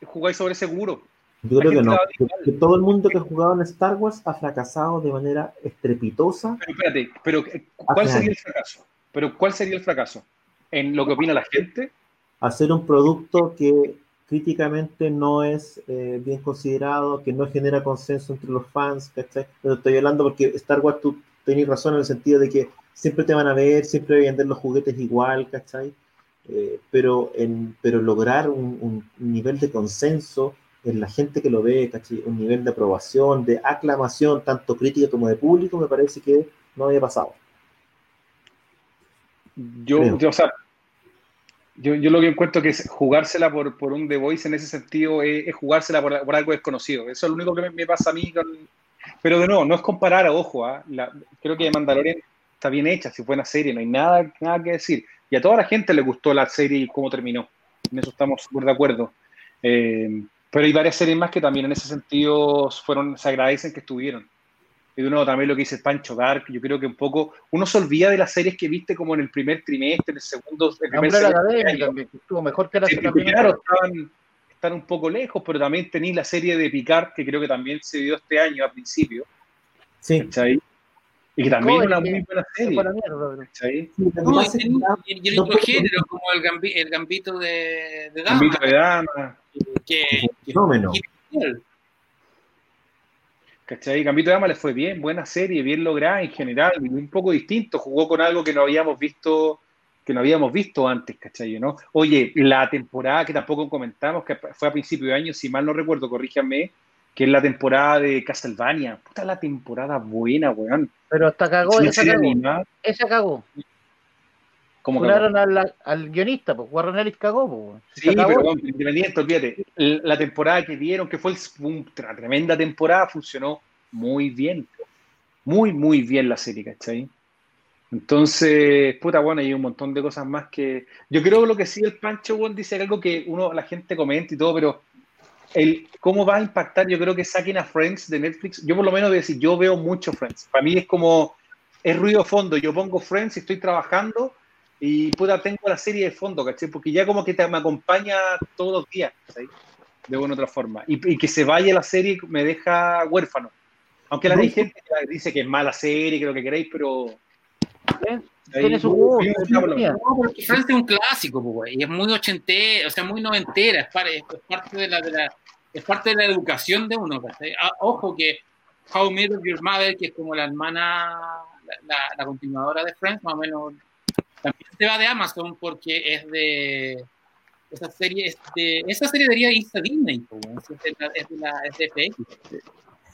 jugáis sobre seguro. Yo creo que no. Que, que todo el mundo que ha jugado en Star Wars ha fracasado de manera estrepitosa. Pero espérate, pero eh, ¿cuál sería el fracaso? Pero ¿cuál sería el fracaso? ¿En lo que opina la gente? Hacer un producto que críticamente no es eh, bien considerado, que no genera consenso entre los fans, ¿cachai? Pero estoy hablando porque Star Wars tú tenés razón en el sentido de que siempre te van a ver, siempre van a vender los juguetes igual, ¿cachai? Eh, pero, en, pero lograr un, un nivel de consenso en la gente que lo ve, ¿cachai? Un nivel de aprobación, de aclamación, tanto crítica como de público, me parece que no había pasado. Yo, yo, o sea, yo, yo lo que encuentro que es jugársela por, por un The Voice en ese sentido es, es jugársela por, por algo desconocido. Eso es lo único que me, me pasa a mí. con- Pero de nuevo, no es comparar, ojo, ¿ah? La- creo que Mandalorian está bien hecha, si fue una serie, no hay nada, nada que decir. Y a toda la gente le gustó la serie y cómo terminó. En eso estamos súper de acuerdo. Eh, pero hay varias series más que también en ese sentido fueron, se agradecen que estuvieron. Y de nuevo, también lo que dice Pancho Dark, yo creo que un poco, uno se olvida de las series que viste como en el primer trimestre, en el segundo, el primer también, estuvo mejor que la, Sí, claro, estaban, están un poco lejos, pero también tenéis la serie de Picard, que creo que también se dio este año a principio, Sí, ¿cachai? Y que también es una muy buena Se serie. No, y, y- y otro género, como el, gambi- el gambito de, de dama, Gambito de dama. que, que fenómeno. que- ¿Cachai? Gambito de Dama le fue bien, buena serie, bien lograda en general, un poco distinto, jugó con algo que no habíamos visto, que no habíamos visto antes, ¿cachai? ¿no? Oye, la temporada que tampoco comentamos, que fue a principio de año, si mal no recuerdo, corríjanme, que es la temporada de Castlevania. Puta la temporada buena, weón. Pero hasta cagó, esa cagó. Esa cagó. Funaron al, al guionista, pues Warren Ellis cagó, pues. Sí, acabó. pero bueno, independiente, olvídate. La temporada que vieron, que fue una tremenda temporada, funcionó muy bien. Muy, muy bien la serie, ¿cachai? Entonces, puta, bueno, hay un montón de cosas más que. Yo creo que lo que sí el Pancho bueno, dice algo que uno, la gente comenta y todo, pero el cómo va a impactar, yo creo que saquen a Friends de Netflix. Yo por lo menos voy a decir, yo veo mucho Friends. Para mí es como, es ruido fondo. Yo pongo Friends y estoy trabajando y puta, tengo la serie de fondo, ¿cachai? Porque ya como que te, me acompaña todos los días, ¿cachai? De una u otra forma. Y, y que se vaya la serie me deja huérfano. Aunque la gente dice que es mala serie, que lo que queréis, pero... ¿eh? Tiene su gusto, porque Friends es un clásico, pues, güey, y es muy ochentera, o sea, muy noventera, es, par- es parte de la, de la- es parte de la educación de uno. Ah, ojo que How I Met Your Mother, que es como la hermana, la, la- la continuadora de Friends, más o menos, también se va de Amazon porque es de esa serie, es de, esa serie debería irse a Disney, es de, la, es de, la, es de FX.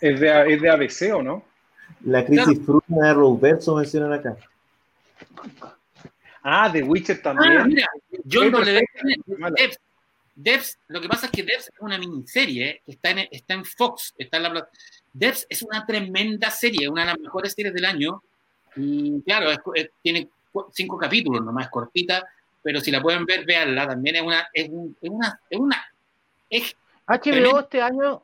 Es de, es de ABC, ¿o no? La crisis fruta de Roberto mencionan acá. Ah, The Witcher también. Ah, mira, John W. Devs. Devs, lo que pasa es que Devs es una miniserie que está en, está en Fox, está en la Devs es una tremenda serie, una de las mejores series del año. Y claro, es- es- tiene cinco capítulos, nomás es cortita, pero si la pueden ver, véanla. También es una, es un- es una, es una, es- HBO este año,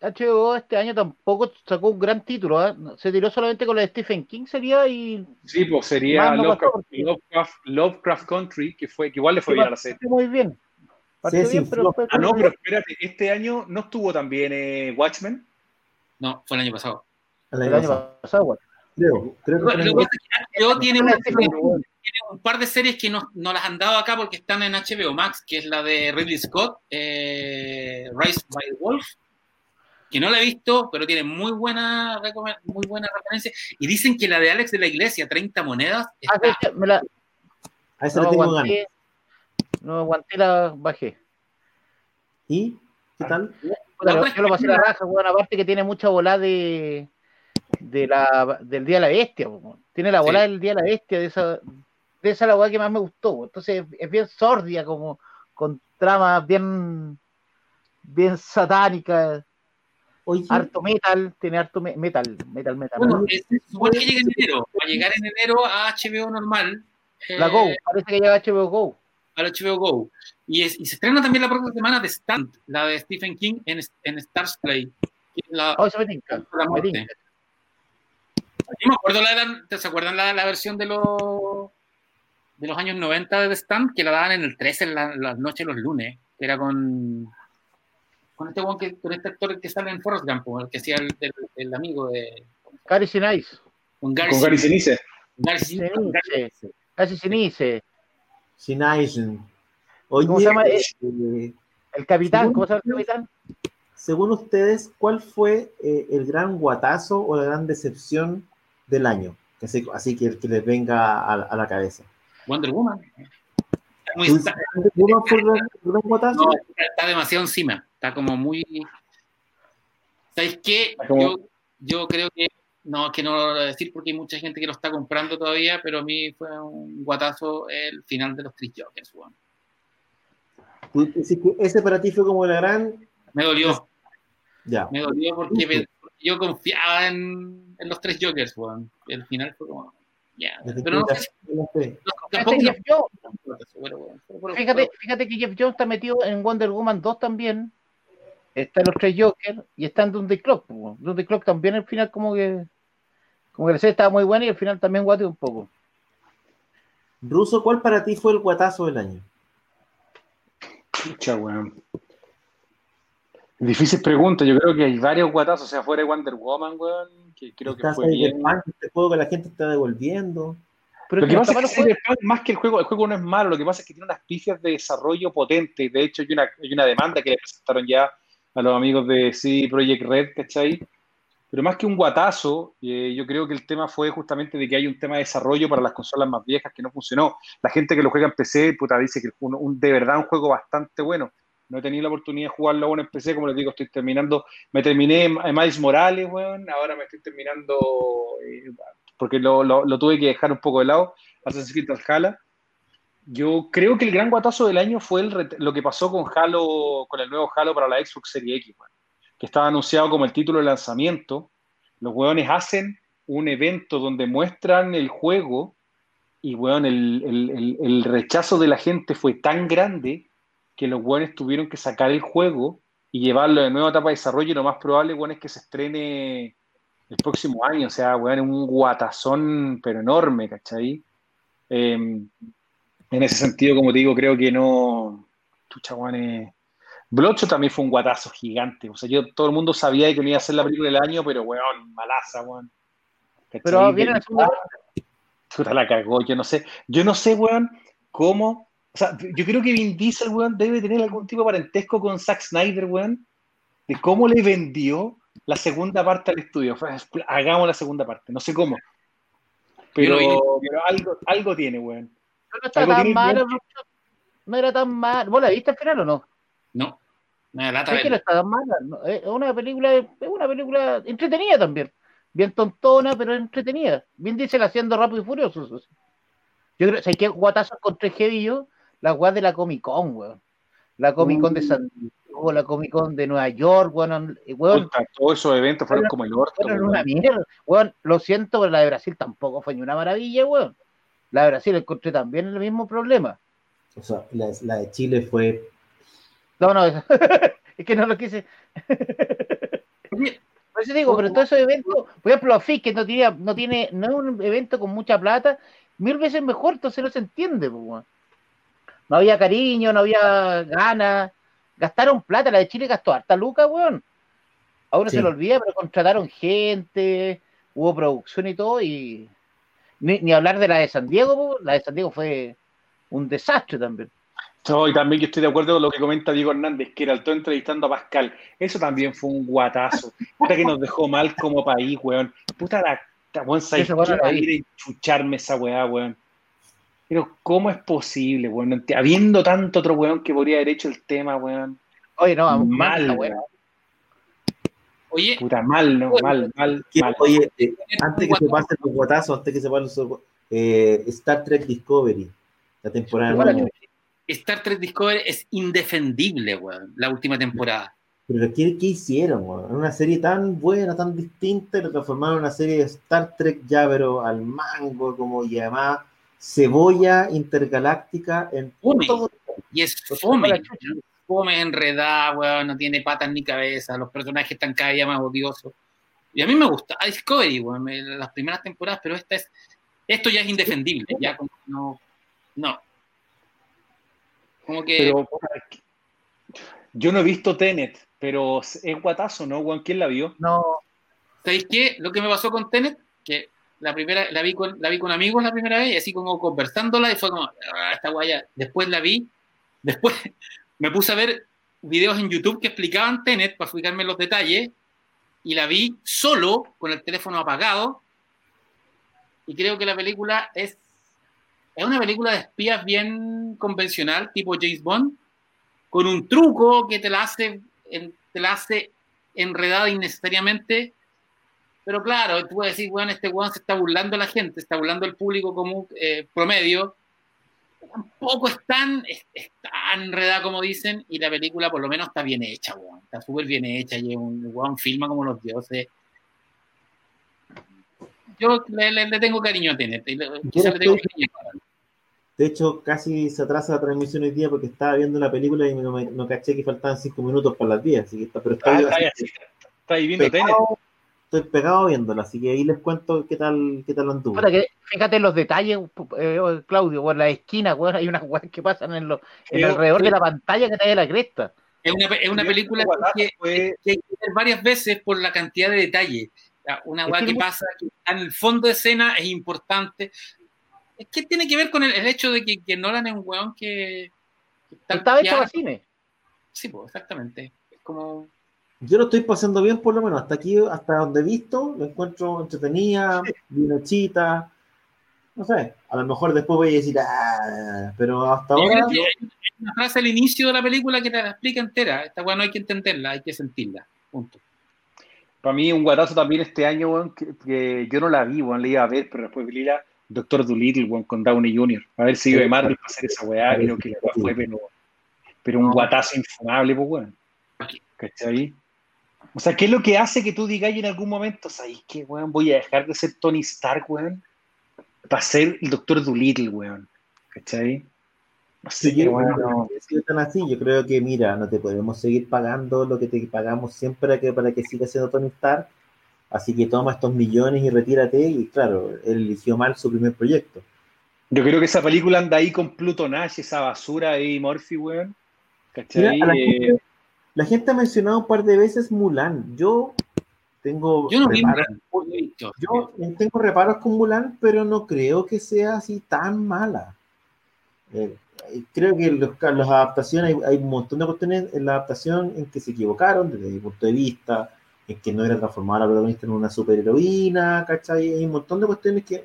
HBO este año tampoco sacó un gran título, ¿eh? Se tiró solamente con la de Stephen King sería y Sí, pues sería no Lovecraft, pasó, porque- Lovecraft, Lovecraft Country, que fue que igual le fue bien a la serie. muy bien. Sí, bien, sí, pero Ah, no, pero espérate, este año no estuvo también eh, Watchmen. no, fue el año pasado. El año pasado. Creo, que lo fue que en- pasa es que HBO una- tiene un par de series que no, no las han dado acá porque están en HBO Max, que es la de Ridley Scott, eh, Rise by the Wolf, que no la he visto, pero tiene muy buena, muy buena referencia. Y dicen que la de Alex de la Iglesia, 30 monedas, Ah, está, sí, me la, A esa no le tengo ganas. aguanté, no aguanté la bajé. ¿Y qué tal? Puta, yo lo pasé la raja, weón, aparte que tiene mucha bola de, de la, del Día de la Bestia, weón. tiene la bola Sí. del Día de la Bestia, de esa, de esa la weá que más me gustó, weón. entonces es bien sordia, como con tramas bien, bien satánicas, Oye, harto metal, tiene harto me- metal, metal, metal. bueno, es- se supone que llega en enero, va a llegar en enero a HBO normal. la eh, Go, parece que llega HBO Go. al HBO Go. Y, es- y se estrena también la próxima semana de Stand, la de Stephen King en, en Stars Play. la, Oh, eso me tinca, la me muerte. tinca. Yo me acuerdo la de- ¿se acuerdan la, la versión de los de los años 90 de The Stand? Que la daban en el 13 en la- las noches los lunes, que era con con este weón que, con este actor que sale en Forrest Gump, el que hacía el, el- el amigo de Casi Sinise, con Gary Con Gary Sinise. Gary Sinise, Gary Sinise, Sinise. Oye, ¿Cómo se llama? eh, el capitán, Según- ¿cómo se llama el capitán? según ustedes, ¿cuál fue eh, el gran guatazo o la gran decepción del año? Así, así que, que les venga a, a la cabeza. Wonder Woman. Está, muy- ¿Tú está- dices, ¿Uno fue el el no, está demasiado encima. Está como muy. ¿Sabéis qué? Como- Yo, yo creo que. No, es que no lo voy a decir porque hay mucha gente que lo está comprando todavía, pero a mí fue un guatazo el final de los Chris Jokers, weón. ¿Tú dices que ese para ti fue como la gran... Me dolió, Ya. me dolió porque, me- yo confiaba en, en los tres Jokers, weón. El final fue como. Ya, no sé no, tampoco. Jeff Jones, pero- Fíjate, fíjate que Jeff Jones está metido en Wonder Woman 2 también. Está en los tres Jokers y está en Dundee Clock. po. Dundee Clock también al final como que como que la serie estaba muy buena y al final también guateó un poco. Ruso, ¿cuál para ti fue el guatazo del año? Pucha, weón. Difícil pregunta, yo creo que hay varios guatazos, o sea, fuera de Wonder Woman, weón, que creo que fue bien. Este juego que la gente está devolviendo. Pero Lo que que pasa es que más que el juego, el juego no es malo, lo que pasa es que tiene unas pifias de desarrollo potentes. De hecho, hay una, hay una demanda que le presentaron ya a los amigos de CD Projekt Red, ¿cachai? Pero más que un guatazo, eh, yo creo que el tema fue justamente de que hay un tema de desarrollo para las consolas más viejas que no funcionó. La gente que lo juega en PC, puta, dice que es un, un- de verdad un juego bastante bueno. No he tenido la oportunidad de jugarlo aún en PC, como les digo, estoy terminando, me terminé en Miles Morales, weón, ahora me estoy terminando, eh, porque lo, lo- lo tuve que dejar un poco de lado, Assassin's Creed Valhalla. Yo creo que el gran guatazo del año fue el lo que pasó con Halo, con el nuevo Halo para la Xbox Series X, que estaba anunciado como el título de lanzamiento. Los weones hacen un evento donde muestran el juego y, weón, el, rechazo de la gente fue tan grande que los weones tuvieron que sacar el juego y llevarlo de nuevo a etapa de desarrollo y lo más probable, weón, es que se estrene el próximo año. O sea, weón, un guatazón, pero enorme, ¿cachai? Eh, en ese sentido, como te digo, creo que no. Chucha, weón, eh, Bloodshot también fue un guatazo gigante. O sea, yo, todo el mundo sabía que no iba a ser la película del año, pero weón, malaza, weón. Pero viene la segunda Puta, la cagó, yo no sé. Yo no sé, weón, cómo. O sea, yo creo que Vin Diesel, weón, debe tener algún tipo de parentesco con Zack Snyder, weón, de cómo le vendió la segunda parte al estudio. Hagamos la segunda parte, no sé cómo. Pero, pero algo, algo tiene, weón. No está tan bien. no era tan mal. ¿Vos la viste al final o no? No, me da lata Es que no está tan mala. no, Es una película, es una película entretenida también. Bien tontona, pero entretenida. Bien dice haciendo rápido y furioso. Yo creo, ¿sabes qué guatazos encontré heavy yo? La weá de la Comic Con, weón. La Comic Con de San Diego, la Comic Con de Nueva York, weón. eh, weón, todos esos eventos fueron como el orto, fueron weón. una mierda. Weón, lo siento, pero la de Brasil tampoco fue ni una maravilla, weón. La de Brasil encontré también el mismo problema. O sea, la, la de Chile fue. No, no, es, [laughs] es que no lo quise. [laughs] Por eso digo, pero todos esos eventos, por ejemplo, FIC, que no tiene, no tiene, no es un evento con mucha plata, mil veces mejor, entonces no se entiende, pues. No había cariño, no había ganas, gastaron plata, la de Chile gastó harta luca, weón. A uno Sí. se lo olvida, pero contrataron gente, hubo producción y todo, y ni, ni hablar de la de San Diego, po, la de San Diego fue un desastre también. No, y también yo estoy de acuerdo con lo que comenta Diego Hernández, que era el todo entrevistando a Pascal. Eso también fue un guatazo. Puta que nos dejó mal como país, weón. Puta la, la weón, a ir a enchucharme esa weá, weón. Pero, ¿cómo es posible, weón? Habiendo tanto otro weón que podría haber hecho el tema, weón. Oye, no, Mal, weón. Oye, Puta, mal, ¿no? Mal, mal, oye, eh, antes que se pasen los guatazos, antes que se pasen los eh, Star Trek Discovery, la temporada. Star Trek Discovery es indefendible, weón, la última temporada. Pero ¿qué, qué hicieron? weón? Una serie tan buena, tan distinta, y lo transformaron en una serie de Star Trek ya, pero al mango, como llamada cebolla intergaláctica en Fome. todo. Y es fome, fome, enredada, weón, no tiene patas ni cabeza, los personajes están cada día más odiosos. Y a mí me gusta a Discovery, weón, me- las primeras temporadas, pero esta es, esto ya es indefendible, ya como que no, no. Como que Pero, yo no he visto Tenet, pero es guatazo, ¿no, weón? ¿Quién la vio? No, ¿Sabéis qué? Lo que me pasó con Tenet, que la primera, la vi con, la vi con amigos la primera vez, y así como conversándola, y fue como, ah, esta guaya. Después la vi, después me puse a ver videos en YouTube que explicaban Tenet para explicarme los detalles, y la vi solo, con el teléfono apagado, y creo que la película es, es una película de espías bien convencional, tipo James Bond, con un truco que te la hace, te la hace enredada innecesariamente pero claro, tú puedes decir, bueno, este weón se está burlando a la gente, está burlando al público común eh, promedio. Tampoco es tan, es, es tan enredada como dicen, y la película por lo menos está bien hecha, weón. Está súper bien hecha, y un weón filma como los dioses. Yo le, le- le tengo cariño a Tenet. y le- le tengo cariño a- De hecho, casi se atrasa la transmisión hoy día porque estaba viendo la película y no, me, no caché que faltaban cinco minutos para las 10. Así que está, pero está, Ah, está ahí, así, está ahí viendo Tenet. pegado, estoy pegado viéndola, así que ahí les cuento qué tal, qué tal anduvo. Que- fíjate en los detalles, eh, Claudio, por la esquina, weón, hay unas weas que pasan en los, en Creo- alrededor de la pantalla que te da la cresta. Es una, es una película creo que que, fue- que hay que ver varias veces por la cantidad de detalles. Una Es weá que pasa que está en el fondo de escena es importante. Es que tiene que ver con el, el hecho de que, que Nolan es un weón que, que está Estaba hecho para cine. Sí, pues, exactamente. Es como. Yo lo estoy pasando bien, por lo menos. Hasta aquí, hasta donde he visto, lo encuentro entretenida, bien hechita. No sé, a lo mejor después voy a decir, ah, pero hasta ahora. hay una frase al inicio de la película que te la explica entera. Esta weá no hay que entenderla, hay que sentirla. Punto. Para mí, un guatazo también este año, weón, que, que yo no la vi, weón, la iba a ver, pero después vi la Doctor Dolittle, weón, con Downey Jr. A ver si iba de Marvel para hacer esa weá, creo que la weá fue, pero, pero un guatazo infumable, pues, weón. ¿Cachai? O sea, ¿qué es lo que hace que tú digas en algún momento, ¿sabes qué, weón? Voy a dejar de ser Tony Stark, weón, para ser el Doctor Dolittle, weón. ¿Cachai? No sé, Sí, weón, no, tan así. Yo creo que, mira, no te podemos seguir pagando lo que te pagamos siempre para que, para que sigas siendo Tony Stark. Así que toma estos millones y retírate. Y claro, él eligió mal su primer proyecto. Yo creo que esa película anda ahí con Pluto Nash, esa basura ahí, Murphy, weón. ¿Cachai? Mira, a la, gente, la gente ha mencionado un par de veces Mulan. Yo tengo Yo no reparos, yo tengo reparos con Mulan, pero no creo que sea así tan mala. Eh, eh, creo que los, las adaptaciones, hay, hay un montón de cuestiones en la adaptación en que se equivocaron desde mi punto de vista, en que no era transformar a la protagonista en una superheroína, ¿cachai? Hay un montón de cuestiones que...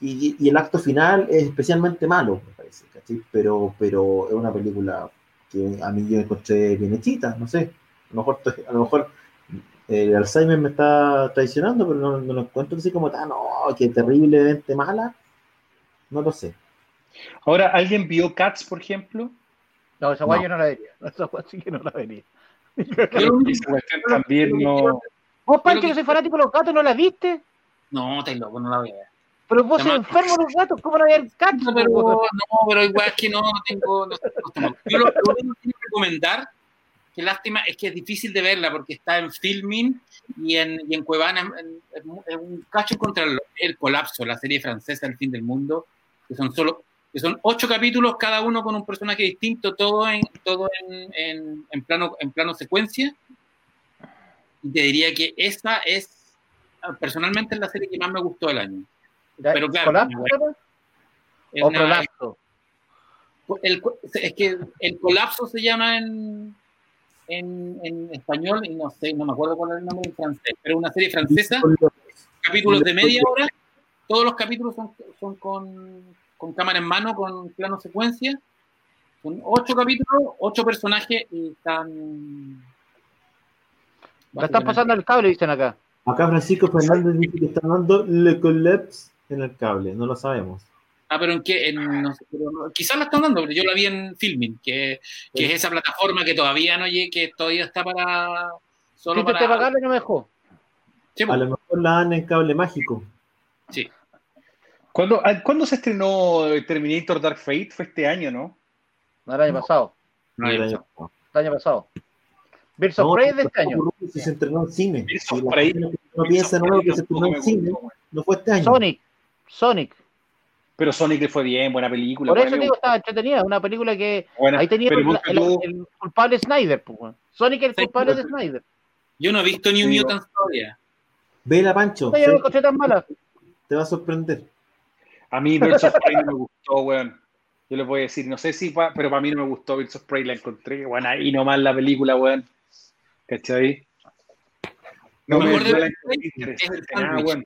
Y, y el acto final es especialmente malo, me parece, ¿cachai? Pero, pero es una película que a mí yo me encontré bien hechita, no sé. A lo mejor, a lo mejor eh, el Alzheimer me está traicionando, pero no, no lo encuentro así como tan, no, qué terriblemente mala. No lo sé. Ahora, ¿alguien vio Cats, por ejemplo? No, esa weá No. yo no la vería. [laughs] Esa weá sí que no la vería. [laughs] También no. Vos, Pancho, que- que soy fanático de los gatos, ¿no la viste? No, estás loco, no la voy a ver. Pero vos sos enfermo los gatos, ¿cómo no ver gatos? No, pero, no, pero igual es que no tengo. no- no- yo lo, lo único que recomendar, que lástima, es que es difícil de verla porque está en Filmin y en, y en Cuevana en- en- un cacho contra el, el colapso, la serie francesa El fin del mundo, que son solo que son ocho capítulos, cada uno con un personaje distinto, todo en todo en, en- en plano en plano secuencia. Y te diría que esta es personalmente es la serie que más me gustó del año. Pero claro, ¿Colapso? Es ¿O una- prolapso? el, es que el colapso se llama en, en, en español y no sé, no me acuerdo cuál es el nombre en francés, pero una serie francesa, capítulos de media hora, todos los capítulos son, son con, con cámara en mano, con plano secuencia, son ocho capítulos, ocho personajes y están... La están pasando el cable, dicen acá. Acá Francisco Fernández dice que están dando Le Collapse en el cable, no lo sabemos. Ah, pero en qué, en, no sé, pero no- quizás la están dando, pero yo la vi en Filming, que, que es esa plataforma que todavía no llegue, que todavía está para... Solo Si te para... pagarlo no me dejó. Sí, A pues, lo mejor la dan en cable mágico. sí. ¿Cuándo, ah, ¿cuándo se estrenó Terminator Dark Fate? Fue este año, ¿no? No, el año pasado. No El año pasado. El año pasado. Birds of No, Prey de este año. Si se estrenó en cine. Birds of Prey. No piensa en que se estrenó en cine, no fue este año. Sonic. Sonic. Pero Sonic le fue bien, buena película. Por eso digo, estaba entretenida. Una película que. buena. Ahí tenía Pero el, el- tú- el culpable Snyder. Pues, weón. Sonic es el Sí, culpable de Snyder. Yo no he visto New Sí, Mutants todavía. Vela, Pancho. No, yo no me tan mala. Te va a sorprender. A mí Birds of Prey no me gustó, weón. Yo les voy a decir, no sé si, pa- pero para mí no me gustó Birds of Prey, la encontré, weón, ahí nomás la película, weón. ¿Cachai? No me, mejor de no la encontré es el interesante, nada, weón.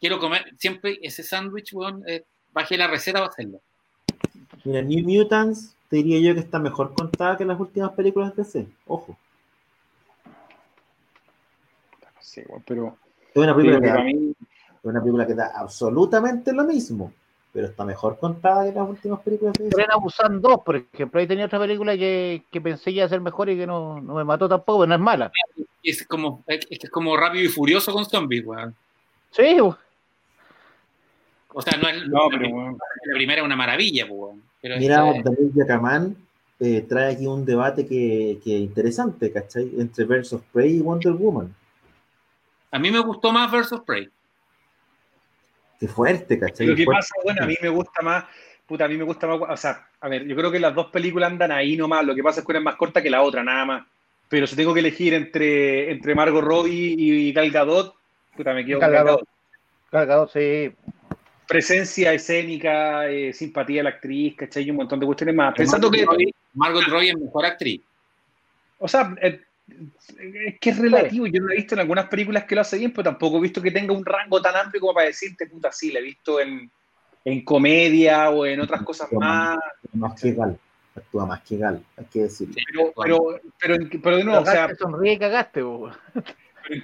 Quiero comer siempre ese sándwich, weón. eh, bajé la receta para hacerlo. Mira, New Mutants, te diría yo que está mejor contada que las últimas películas de DC. Ojo. Sí, weón, pero Es una película, que que da, para mí, es una película que da absolutamente lo mismo, pero está mejor contada que las últimas películas de a Busan 2, por ejemplo. Ahí tenía otra película que, que pensé que iba a ser mejor y que no, no me mató tampoco, pero no es mala. Es como, es que es como rápido y furioso con zombies, weón. Sí, weón. O sea, no es no, la, pero la primera es una maravilla, pues. Pero Mira, es- Daniel Yacamán eh, trae aquí un debate que, que interesante, ¿cachai? Entre of Prey y Wonder Woman. a mí me gustó más Versus Prey. Qué fuerte, ¿cachai? lo que Fuerte. pasa, bueno, a mí me gusta más, puta, a mí me gusta más, o sea, a ver, yo creo que las dos películas andan ahí nomás, lo que pasa es que una es más corta que la otra, nada más. Pero si tengo que elegir entre, entre Margot Robbie y Gal Gadot, puta, me quedo con Gal Gadot. Gal Gadot, sí. Presencia escénica, eh, simpatía de la actriz, ¿cachai? Y un montón de cuestiones más. Pensando que... Margot Robbie es mejor actriz. O sea, eh, es que es relativo. Yo lo he visto en algunas películas que lo hace bien, pero tampoco he visto que tenga un rango tan amplio como para decirte, puta, sí, la he visto en, en comedia o en otras cosas más. Más que Gal, actúa más que Gal, hay que decirlo. Pero, pero, pero, pero de nuevo, o sea. sonríe y cagaste, vos.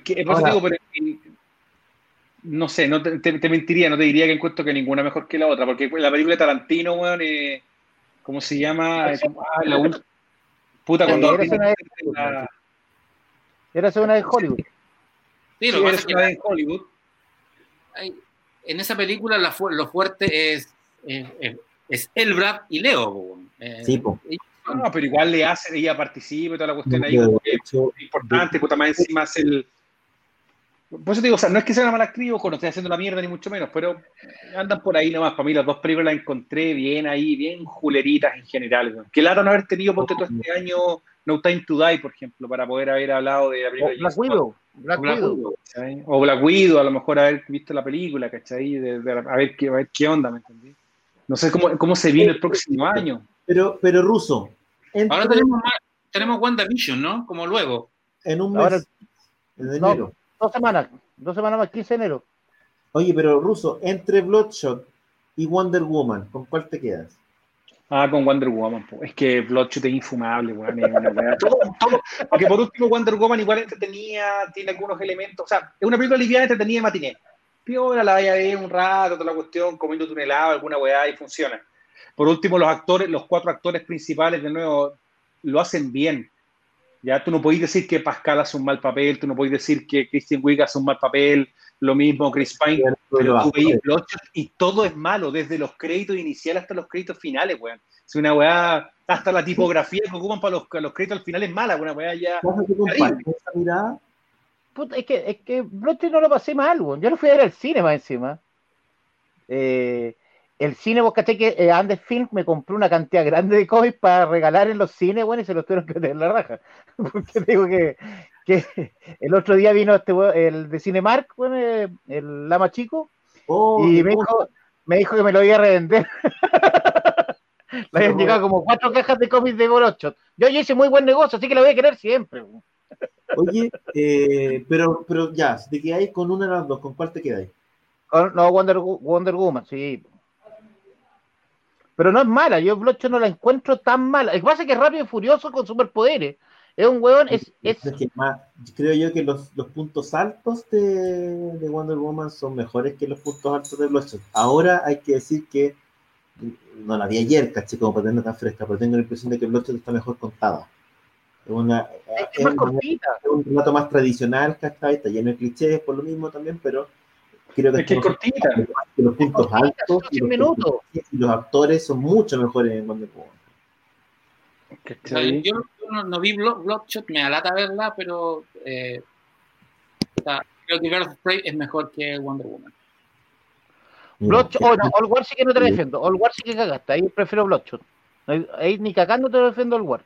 Pero, digo, pero no sé, no te, te, mentiría, no te diría que encuentro que ninguna mejor que la otra, porque la película de Tarantino, weón, eh, ¿cómo se llama? Ah, la, puta, cuando. Era, era una de Hollywood. Sí, lo sí, era de Hollywood. en esa película la, lo fuerte es, es, es Elbrad y Leo. Eh, sí, po. No, pero igual le hace, ella participa y toda la cuestión ahí, que es importante, puta, más encima es el. Por eso te digo, o sea, no es que sea una mala actriz, o no estoy haciendo la mierda, ni mucho menos, pero andan por ahí nomás. Para mí, las dos películas las encontré bien ahí, bien juleritas en general. Que lata no haber tenido, porque todo este año no Time to Die, por ejemplo, para poder haber hablado de la película. O Black Widow. Black, Black Widow. o Black Widow, a lo mejor haber visto la película, ¿cachai? De, de, a, ver qué, a ver qué onda, ¿me entendí? No sé cómo, cómo se viene el próximo año. Pero, pero Ruso. Entre... Ahora tenemos, tenemos WandaVision, ¿no? Como luego. En un mes. Ahora, en enero. No, dos semanas. Dos semanas más, 15 de enero. Oye, pero Ruso, entre Bloodshot y Wonder Woman, ¿con cuál te quedas? Ah, con Wonder Woman. Es que Bloodshot es infumable, weón. todo, todo, porque por último, Wonder Woman igual entretenía, tiene algunos elementos. O sea, es una película liviana, entretenida de matiné. Piola, la vaya a ver un rato, toda la cuestión, comiendo un helado, alguna weá, y funciona. Por último, los actores, los cuatro actores principales, de nuevo, lo hacen bien. Ya tú no podés decir que Pascal hace un mal papel, tú no podés decir que Christian Wiig hace un mal papel, lo mismo Chris Pine, pero tú veis y todo es malo, desde los créditos iniciales hasta los créditos finales, weón. Es una weá, hasta la tipografía que ocupan para los, los créditos al final es mala, una weá ya. Puta, es que, es que Bloodshot no lo pasé mal, weón. Yo lo fui a ver al cine más encima. Eh, el cine, vos caché que eh, Andes Film me compró una cantidad grande de cómics para regalar en los cines, bueno, y se los tuvieron que tener la raja. [laughs] Porque digo que, que el otro día vino este el de Cinemark, bueno, eh, el Lama Chico, oh, y me dijo, me dijo que me lo iba a revender. [laughs] Le habían llegado como cuatro cajas de cómics de Borocho. Yo, yo hice muy buen negocio, así que lo voy a querer siempre. Oye, eh, pero, pero ya, si te quedáis con una de las dos, ¿con cuál te quedáis? No, Wonder, Wonder Woman, sí. Pero no es mala, yo Bloodshot no la encuentro tan mala. Lo que pasa es que es rápido y furioso con superpoderes. Es un hueón, es... es... creo yo que los, los puntos altos de, de, Wonder Woman son mejores que los puntos altos de Bloodshot. Ahora hay que decir que, no la vi ayer, caché, como para tenerla tan fresca, pero tengo la impresión de que Bloodshot está mejor contada. Es, una, es, más cortita. es un relato más tradicional, ¿cachai? Está lleno de clichés por lo mismo también, pero creo que es, que es cortita. Que los puntos altos y los, minutos. y los, actores son mucho mejores en Wonder Woman. Yo, yo, no, vi Bloodshot, me alata verla, pero eh, creo que Girls Prey es mejor que Wonder Woman. Bloodshot, oh, no, All War sí que no te lo defiendo. All War sí que cagaste. Ahí prefiero Bloodshot. Ahí, ni cagando te lo defiendo All War.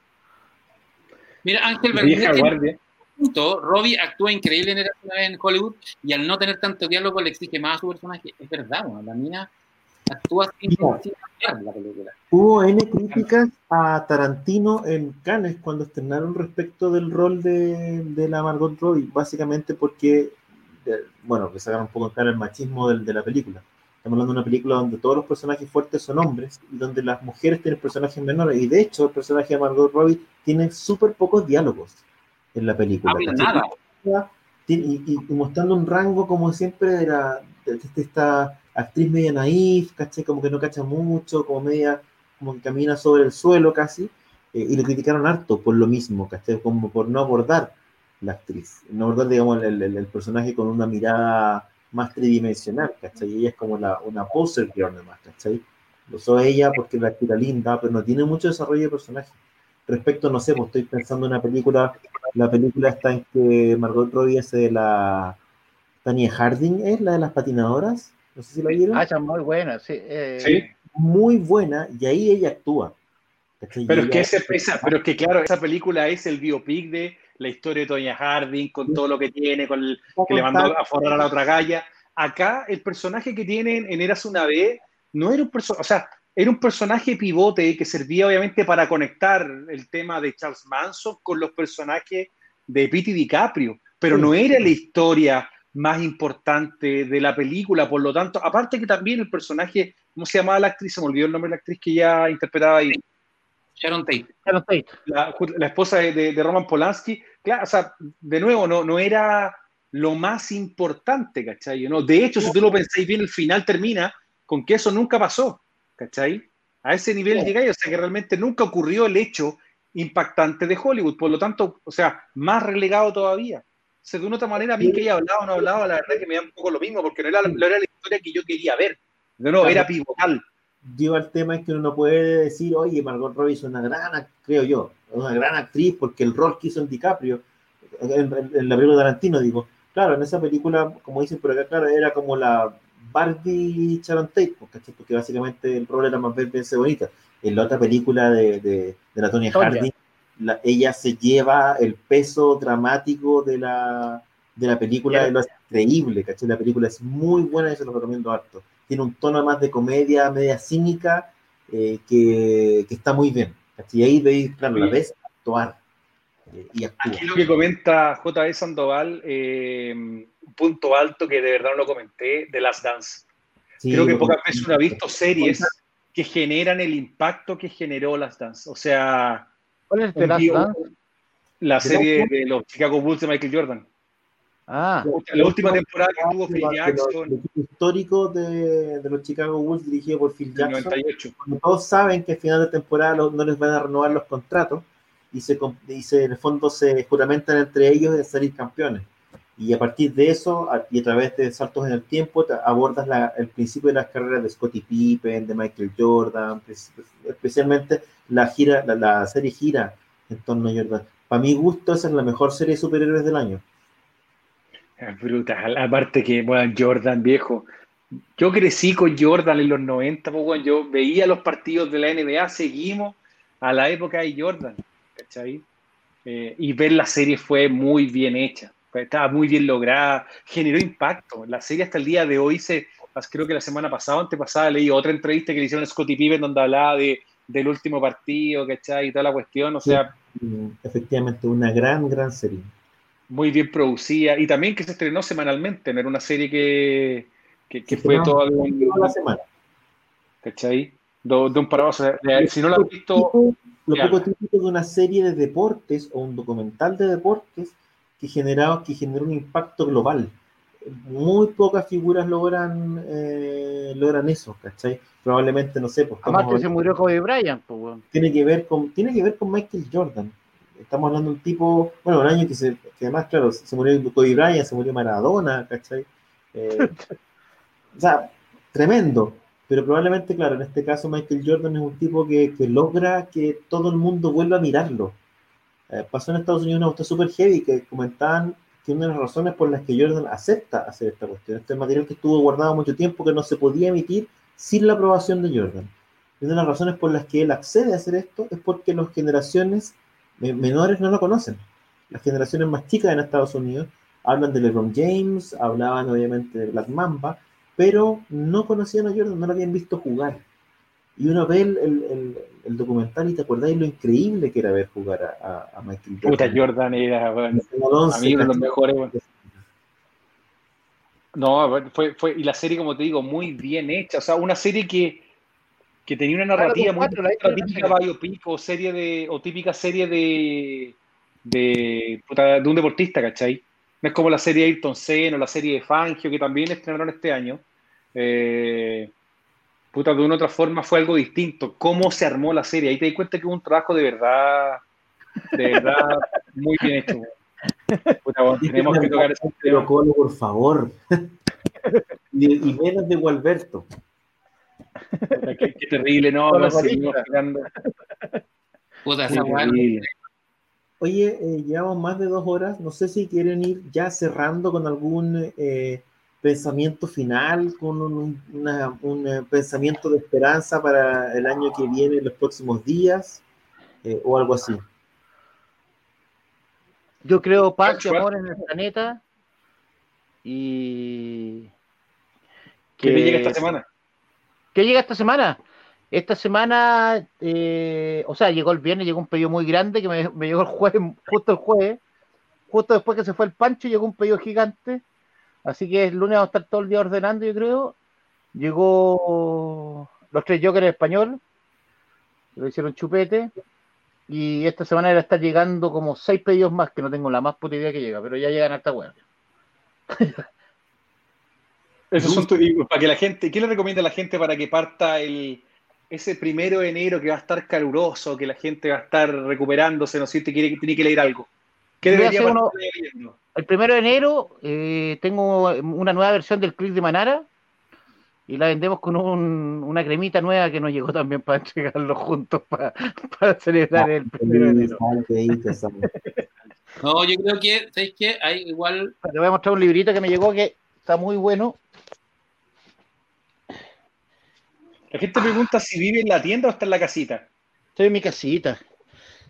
Mira, Ángel Bermúdez. Robbie actúa increíble en, Hollywood y al no tener tanto diálogo le exige más a su personaje. Es verdad, bueno, la mina actúa sin, la película. Hubo N críticas a Tarantino en Cannes cuando estrenaron respecto del rol de, de la Margot Robbie, básicamente porque, bueno, que sacaron un poco en cara el machismo de la película. Estamos hablando de una película donde todos los personajes fuertes son hombres y donde las mujeres tienen personajes menores. Y de hecho, el personaje de Margot Robbie tiene súper pocos diálogos en la película. Y, mostrando un rango, como siempre, de, la, de, esta actriz media naif. Como que no cacha mucho, como media, como que camina sobre el suelo casi. Eh, y lo criticaron harto por lo mismo, ¿caché? Como por no abordar la actriz, no abordar, digamos, el, el, el personaje con una mirada más tridimensional, ¿cachai? Ella es como la, una poser girl más, ¿cachai? Lo soy ella porque la actriz linda, pero no tiene mucho desarrollo de personaje. Respecto, no sé, pues estoy pensando en una película, la película está en que Margot Robbie es de la Tania Harding, ¿es la de las patinadoras? No sé si la vieron. Ah, muy buena, sí. Eh, sí. muy buena y ahí ella actúa. Pero es, que esa, pero es que, claro, esa película es el biopic de la historia de Tonya Harding, con todo lo que tiene, con el que le mandó a forrar a la otra galla. Acá, el personaje que tienen en Eras una vez no era un personaje, o sea, era un personaje pivote que servía obviamente para conectar el tema de Charles Manson con los personajes de Pete DiCaprio, pero no era la historia más importante de la película, por lo tanto, aparte que también el personaje, ¿cómo se llamaba la actriz? Se me olvidó el nombre de la actriz que ya interpretaba ahí. Sharon Tate. Sharon Tate. La, esposa de, Roman Polanski. Claro, o sea, de nuevo, no, no era lo más importante, ¿cachai? ¿no? De hecho, si tú lo pensáis bien, el final termina con que eso nunca pasó, ¿cachai? A ese nivel llegáis, o sea, que realmente nunca ocurrió el hecho impactante de Hollywood, por lo tanto, o sea, más relegado todavía. O sea, de una otra manera, a mí que haya hablado o no hablado, la verdad que me da un poco lo mismo, porque no era, no era la historia que yo quería ver. De nuevo, era pivotal dio al tema es que uno no puede decir, oye, Margot Robbie es una gran, creo yo, una gran actriz porque el rol que hizo en DiCaprio, en, la película de Tarantino, digo, claro, en esa película, como dicen por acá, claro, era como la Barbie Sharon Tate, porque, porque básicamente el rol era más y bonita. En la otra película de, de, la Tony Harding, ella se lleva el peso dramático de la, de la película, de lo increíble, ¿cachai? La película es muy buena y se lo recomiendo harto tiene un tono más de comedia, media cínica, eh, que, está muy bien. Y ahí veis, claro, la ves actuar. Eh, y Aquí lo que comenta J.B. Sandoval, eh, un punto alto que de verdad no lo comenté, de las Dance. Creo que pocas veces uno ha visto series que generan el impacto que generó las Dance. O sea, ¿cuál es de las Dance? La serie de los Chicago Bulls de Michael Jordan. Ah, la última temporada que tuvo Phil Jackson. El equipo histórico de, de, los Chicago Bulls dirigido por Phil Jackson. 98. todos saben que al final de temporada no les van a renovar los contratos y se, y en el fondo se juramentan entre ellos de salir campeones. Y a partir de eso, y a través de saltos en el tiempo, abordas la, el principio de las carreras de Scottie Pippen, de Michael Jordan, especialmente la gira, la, la serie gira en torno a Jordan. Para mi gusto, esa es la mejor serie de superhéroes del año brutal. Aparte que, bueno, Jordan, viejo. Yo crecí con Jordan en los 90, pues, bueno, yo veía los partidos de la NBA, seguimos a la época de Jordan, ¿cachai? Eh, y ver la serie fue muy bien hecha, estaba muy bien lograda, generó impacto. La serie hasta el día de hoy, se, creo que la semana pasada, antepasada, leí otra entrevista que le hicieron a Scottie Pippen donde hablaba de, del último partido, ¿cachai? Y toda la cuestión, o sea... efectivamente, una gran, gran serie muy bien producida y también que se estrenó semanalmente, no era una serie que, que, fue toda una semana. ¿Cachai? De, un parado, si no lo has visto... Lo poco típico de una serie de deportes o un documental de deportes que, generaba, que generó un impacto global. Muy pocas figuras logran eh, logran eso, ¿cachai? Probablemente, no sé, pues... Además que se murió Kobe Bryant, pues, tiene que ver con Tiene que ver con Michael Jordan estamos hablando de un tipo, bueno, un año que, se, que además, claro, se murió Kobe Bryant, se murió Maradona, ¿cachai? Eh, [laughs] o sea, tremendo. Pero probablemente, claro, en este caso Michael Jordan es un tipo que, que logra que todo el mundo vuelva a mirarlo. Eh, pasó en Estados Unidos una cuestión súper heavy que comentaban que una de las razones por las que Jordan acepta hacer esta cuestión, este material que estuvo guardado mucho tiempo que no se podía emitir sin la aprobación de Jordan. Y una de las razones por las que él accede a hacer esto es porque las generaciones menores no lo conocen. Las generaciones más chicas en Estados Unidos hablan de LeBron James, hablaban obviamente de Black Mamba, pero no conocían a Jordan, no lo habían visto jugar. Y uno ve el, el, documental y te acordáis lo increíble que era ver jugar a, Michael Jordan. Puta, Jordan era, bueno, a mí uno de los mejores. No, fue, fue, y la serie, como te digo, muy bien hecha. O sea, una serie que, que tenía una narrativa muy típica biopic o serie de, o típica serie de, de, de, un deportista, ¿cachai? No es como la serie de Ayrton Senna o la serie de Fangio, que también estrenaron este año. Eh, puta, de una u otra forma fue algo distinto. ¿Cómo se armó la serie? Ahí te di cuenta que hubo un trabajo de verdad, de verdad, muy bien hecho. Puta, tenemos que tocar ese tema. por favor. y, y menos de Gualberto qué, terrible, no, no seguimos Oye, eh, llevamos más de dos horas. No sé si quieren ir ya cerrando con algún eh, pensamiento final, con un, una- un, eh, pensamiento de esperanza para el año que viene, los próximos días, eh, o algo así. Yo creo paz y Pancho, amor en el planeta y ¿Qué te llega esta semana? ¿Qué llega esta semana? Esta semana, eh, o sea, llegó el viernes, llegó un pedido muy grande que me, me llegó el jueves, [laughs] justo el jueves, justo después que se fue el Pancho, llegó un pedido gigante. Así que el lunes vamos a estar todo el día ordenando, yo creo. Llegó los tres Jokers en español, lo hicieron chupete. Y esta semana debe estar llegando como seis pedidos más, que no tengo la más puta idea que llega, pero ya llegan hasta web. [laughs] Esos son tus para que la gente, ¿qué le recomienda a la gente para que parta el ese primero de enero que va a estar caluroso, que la gente va a estar recuperándose, no sé si te quiere, tiene que leer algo? ¿Qué debería uno- leyendo? El primero de enero eh, tengo una nueva versión del clip de Manara y la vendemos con un- una cremita nueva que nos llegó también para [laughs] entregarlo juntos para, para celebrar el primero de enero. [laughs] No, yo creo que, ¿sabéis qué? Hay igual, Te voy a mostrar un librito que me llegó que está muy bueno. La gente pregunta si vive en la tienda o está en la casita. Estoy en mi casita.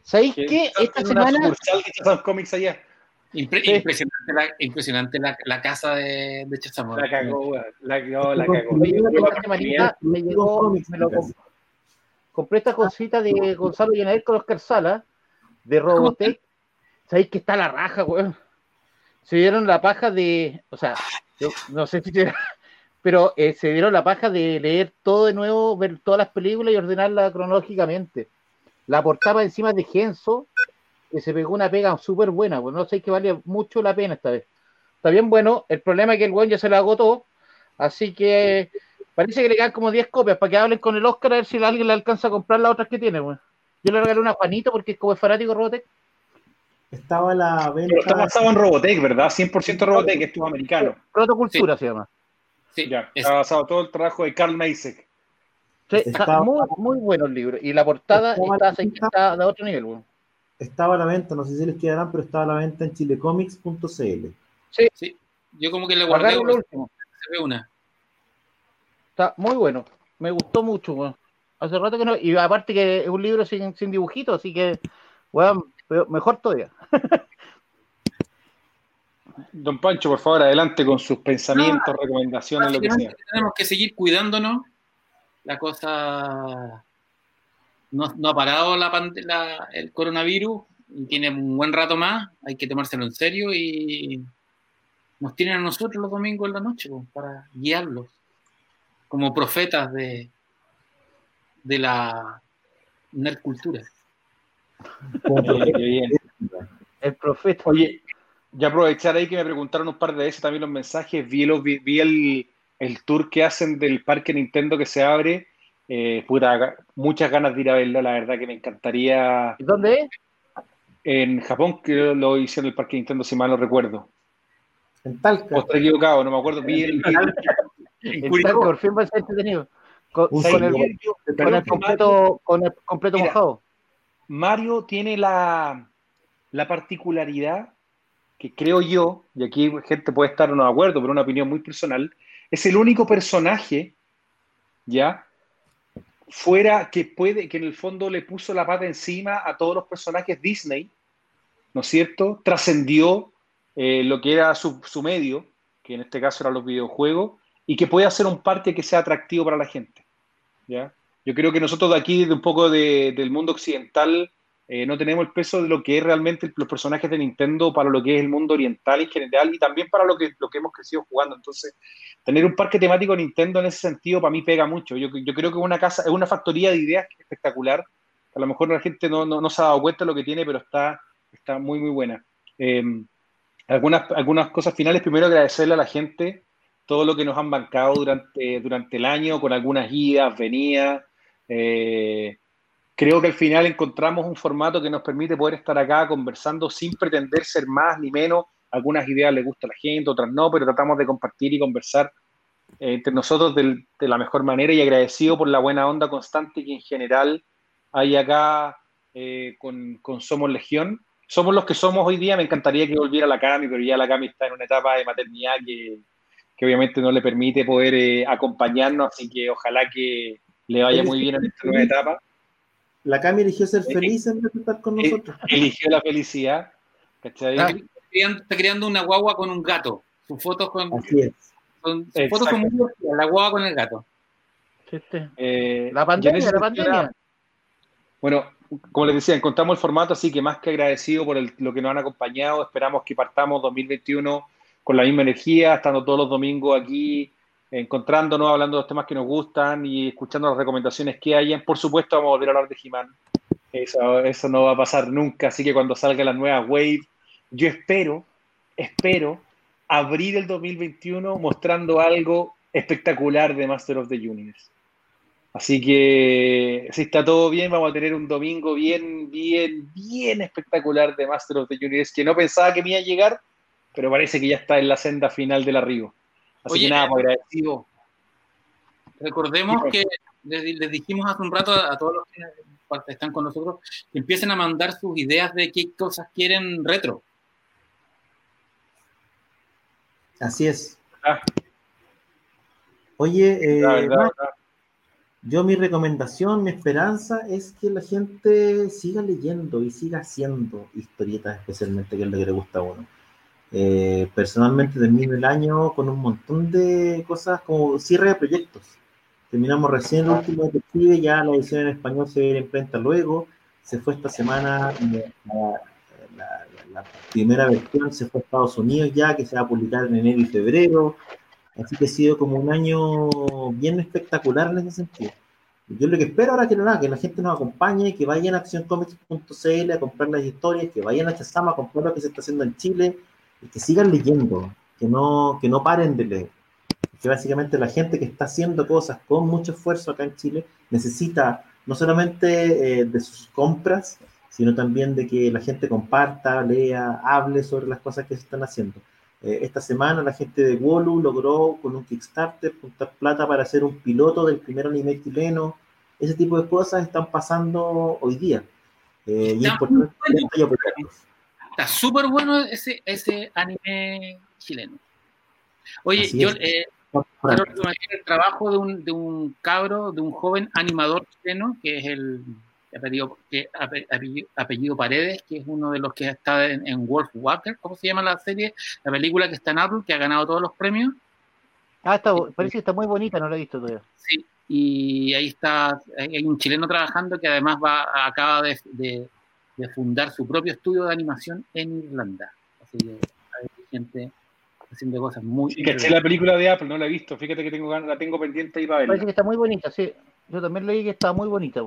¿Sabéis Que qué? Esta semana, sucursal de Chazam Comics allá. Impre- Sí. impresionante, la, impresionante la, la casa de, de. La cagó, weón. La, no, la cagó. me llegó, me lo comp- compré esta cosita de Gonzalo Llenader con Oscar Sala de Robotech. ¿Sabéis que está la raja, weón? Se dieron la paja de, o sea, yo no sé si se- [laughs] pero eh, se dieron la paja de leer todo de nuevo, ver todas las películas y ordenarlas cronológicamente. La portada encima de Genso, que se pegó una pega súper buena, pues no sé que vale mucho la pena esta vez. Está bien bueno, el problema es que el weón ya se la agotó, así que parece que le quedan como 10 copias para que hablen con el Oscar a ver si alguien le alcanza a comprar las otras que tiene, weón. Yo le regalé una a Juanito porque es como es fanático de Robotech. Estaba la Pero está venta. basado en Robotech, ¿verdad? 100% Robotech, esto es americano. Protocultura se llama. Sí, Ya, es- está basado todo el trabajo de Carl Maisek. Sí, Está- muy, muy bueno el libro. Y la portada Estaba está, la venta. está de otro nivel, weón. Estaba a la venta, no sé si les quedarán, pero estaba a la venta en chilecomics.cl. sí. Yo como que le guardé lo último. se ve una. Está muy bueno. Me gustó mucho, weón. Hace rato que no. Y aparte que es un libro sin, sin dibujitos, así que, weón, pero mejor todavía. [laughs] Don Pancho, por favor, adelante con sus pensamientos, recomendaciones, lo que sea. Tenemos que seguir cuidándonos. La cosa no, no ha parado la, la- el coronavirus y tiene un buen rato más. Hay que tomárselo en serio y nos tienen a nosotros los domingos en la noche pues, para guiarlos como profetas de, de la nerdcultura. Qué bien. El profeta. Oye, ya aprovechar ahí que me preguntaron un par de veces también los mensajes, vi, los- vi, vi el, el tour que hacen del parque Nintendo que se abre, eh, puta, muchas ganas de ir a verlo, la verdad que me encantaría ¿Y ¿Dónde es? en Japón, que lo hicieron el parque Nintendo, si mal no recuerdo. En Talca. O estoy equivocado, no me acuerdo, vi el, vi el- El tal, por fin va a ser entretenido. Con, con el, con el completo, con el completo Mira. mojado. Mario tiene la, la particularidad que creo yo, y aquí gente puede estar o no de acuerdo, pero una opinión muy personal, es el único personaje, ¿ya? Fuera que puede, que en el fondo le puso la pata encima a todos los personajes Disney, ¿no es cierto? Trascendió eh, lo que era su, su medio, que en este caso eran los videojuegos, y que puede hacer un parque que sea atractivo para la gente, ¿ya? Yo creo que nosotros de aquí, de un poco de- del mundo occidental, eh, no tenemos el peso de lo que es realmente los personajes de Nintendo para lo que es el mundo oriental en general y también para lo que, lo que hemos crecido jugando. Entonces, tener un parque temático Nintendo en ese sentido para mí pega mucho. Yo, yo creo que es una casa, es una factoría de ideas espectacular. A lo mejor la gente no, no, se ha dado cuenta de lo que tiene, pero está, está muy, muy buena. Eh, algunas, algunas cosas finales. Primero, agradecerle a la gente todo lo que nos han bancado durante, durante el año, con algunas idas, venidas. Eh, creo que al final encontramos un formato que nos permite poder estar acá conversando sin pretender ser más ni menos. Algunas ideas le gusta a la gente, otras no, pero tratamos de compartir y conversar eh, entre nosotros de la mejor manera y agradecido por la buena onda constante que en general hay acá eh, con, con Somos Legión. Somos los que somos hoy día. Me encantaría que volviera la Cami, pero ya la Cami está en una etapa de maternidad que, que obviamente no le permite poder eh, acompañarnos, así que ojalá que le vaya muy bien en esta nueva etapa. La Cami eligió ser feliz en vez de estar con nosotros. Eligió la felicidad. ¿cachai? Está creando, está creando una guagua con un gato. Sus fotos con. Así es. son- sus fotos con la guagua con el gato. Eh, La pandemia, la pandemia. Bueno, como les decía, encontramos el formato, así que más que agradecido por el- lo que nos han acompañado, esperamos que partamos 2021 con la misma energía, estando todos los domingos aquí, encontrándonos, hablando de los temas que nos gustan y escuchando las recomendaciones que hayan. Por supuesto, vamos a volver a hablar de He-Man. Eso, eso no va a pasar nunca, así que cuando salga la nueva Wave, yo espero, espero abrir el 2021 mostrando algo espectacular de Master of the Universe. Así que si está todo bien, vamos a tener un domingo bien, bien, bien espectacular de Master of the Universe, que no pensaba que me iba a llegar, pero parece que ya está en la senda final del arribo. Así Oye, que nada, eh, pues agradecido. Recordemos que les, les dijimos hace un rato a, a todos los que están con nosotros que empiecen a mandar sus ideas de qué cosas quieren retro. Así es. Ah. Oye, eh, La verdad, Max, la- yo mi recomendación, mi esperanza es que la gente siga leyendo y siga haciendo historietas, especialmente que es lo que le gusta a uno. Eh, personalmente termino el año con un montón de cosas como cierre de proyectos. Terminamos recién el último detective, ya la edición en español se ve en imprenta luego. Se fue esta semana la, la- la primera versión, se fue a Estados Unidos ya, que se va a publicar en enero y febrero. Así que ha sido como un año bien espectacular en ese sentido. Yo lo que espero ahora que no nada, que la gente nos acompañe, que vayan a accioncomics.cl a comprar las historias, que vayan a Chazama a comprar lo que se está haciendo en Chile que sigan leyendo, que no, que no paren de leer. Que básicamente la gente que está haciendo cosas con mucho esfuerzo acá en Chile necesita no solamente eh, de sus compras, sino también de que la gente comparta, lea, hable sobre las cosas que se están haciendo. Eh, esta semana la gente de Wolu logró con un Kickstarter juntar plata para hacer un piloto del primer anime chileno. Ese tipo de cosas están pasando hoy día. Eh, y es importante Está súper bueno ese, ese anime chileno. Oye, Así yo eh, quiero reconocer el trabajo de un, de un cabro, de un joven animador chileno, que es el apellido, que, ape- apellido, apellido Paredes, que es uno de los que está en, en Wolf Walker, ¿cómo se llama la serie? La película que está en Apple, que ha ganado todos los premios. Ah, está, parece que está muy bonita, no la he visto todavía. Sí, y ahí está, hay hay un chileno trabajando que además va, acaba de, de- de fundar su propio estudio de animación en Irlanda. Así que hay gente haciendo cosas muy... Sí, caché la película de Apple, no la he visto. Fíjate que tengo la tengo pendiente ahí para Parece verla. que está muy bonita, sí. Yo también leí que está muy bonita.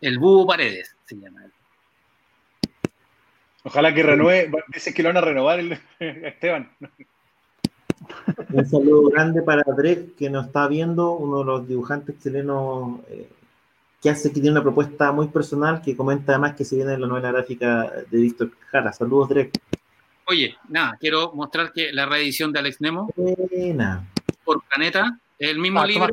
El Búho Paredes se llama. Ojalá que renueve. Dicen que lo van a renovar el, [laughs] Esteban. Un saludo grande para Drek, que nos está viendo, uno de los dibujantes chilenos eh, que hace que tiene una propuesta muy personal, que comenta además que se viene la novela gráfica de Víctor Jara. Saludos, Drek. Oye, nada, quiero mostrar que la reedición de Alex Nemo Buena. por Planeta es el mismo Ah, libro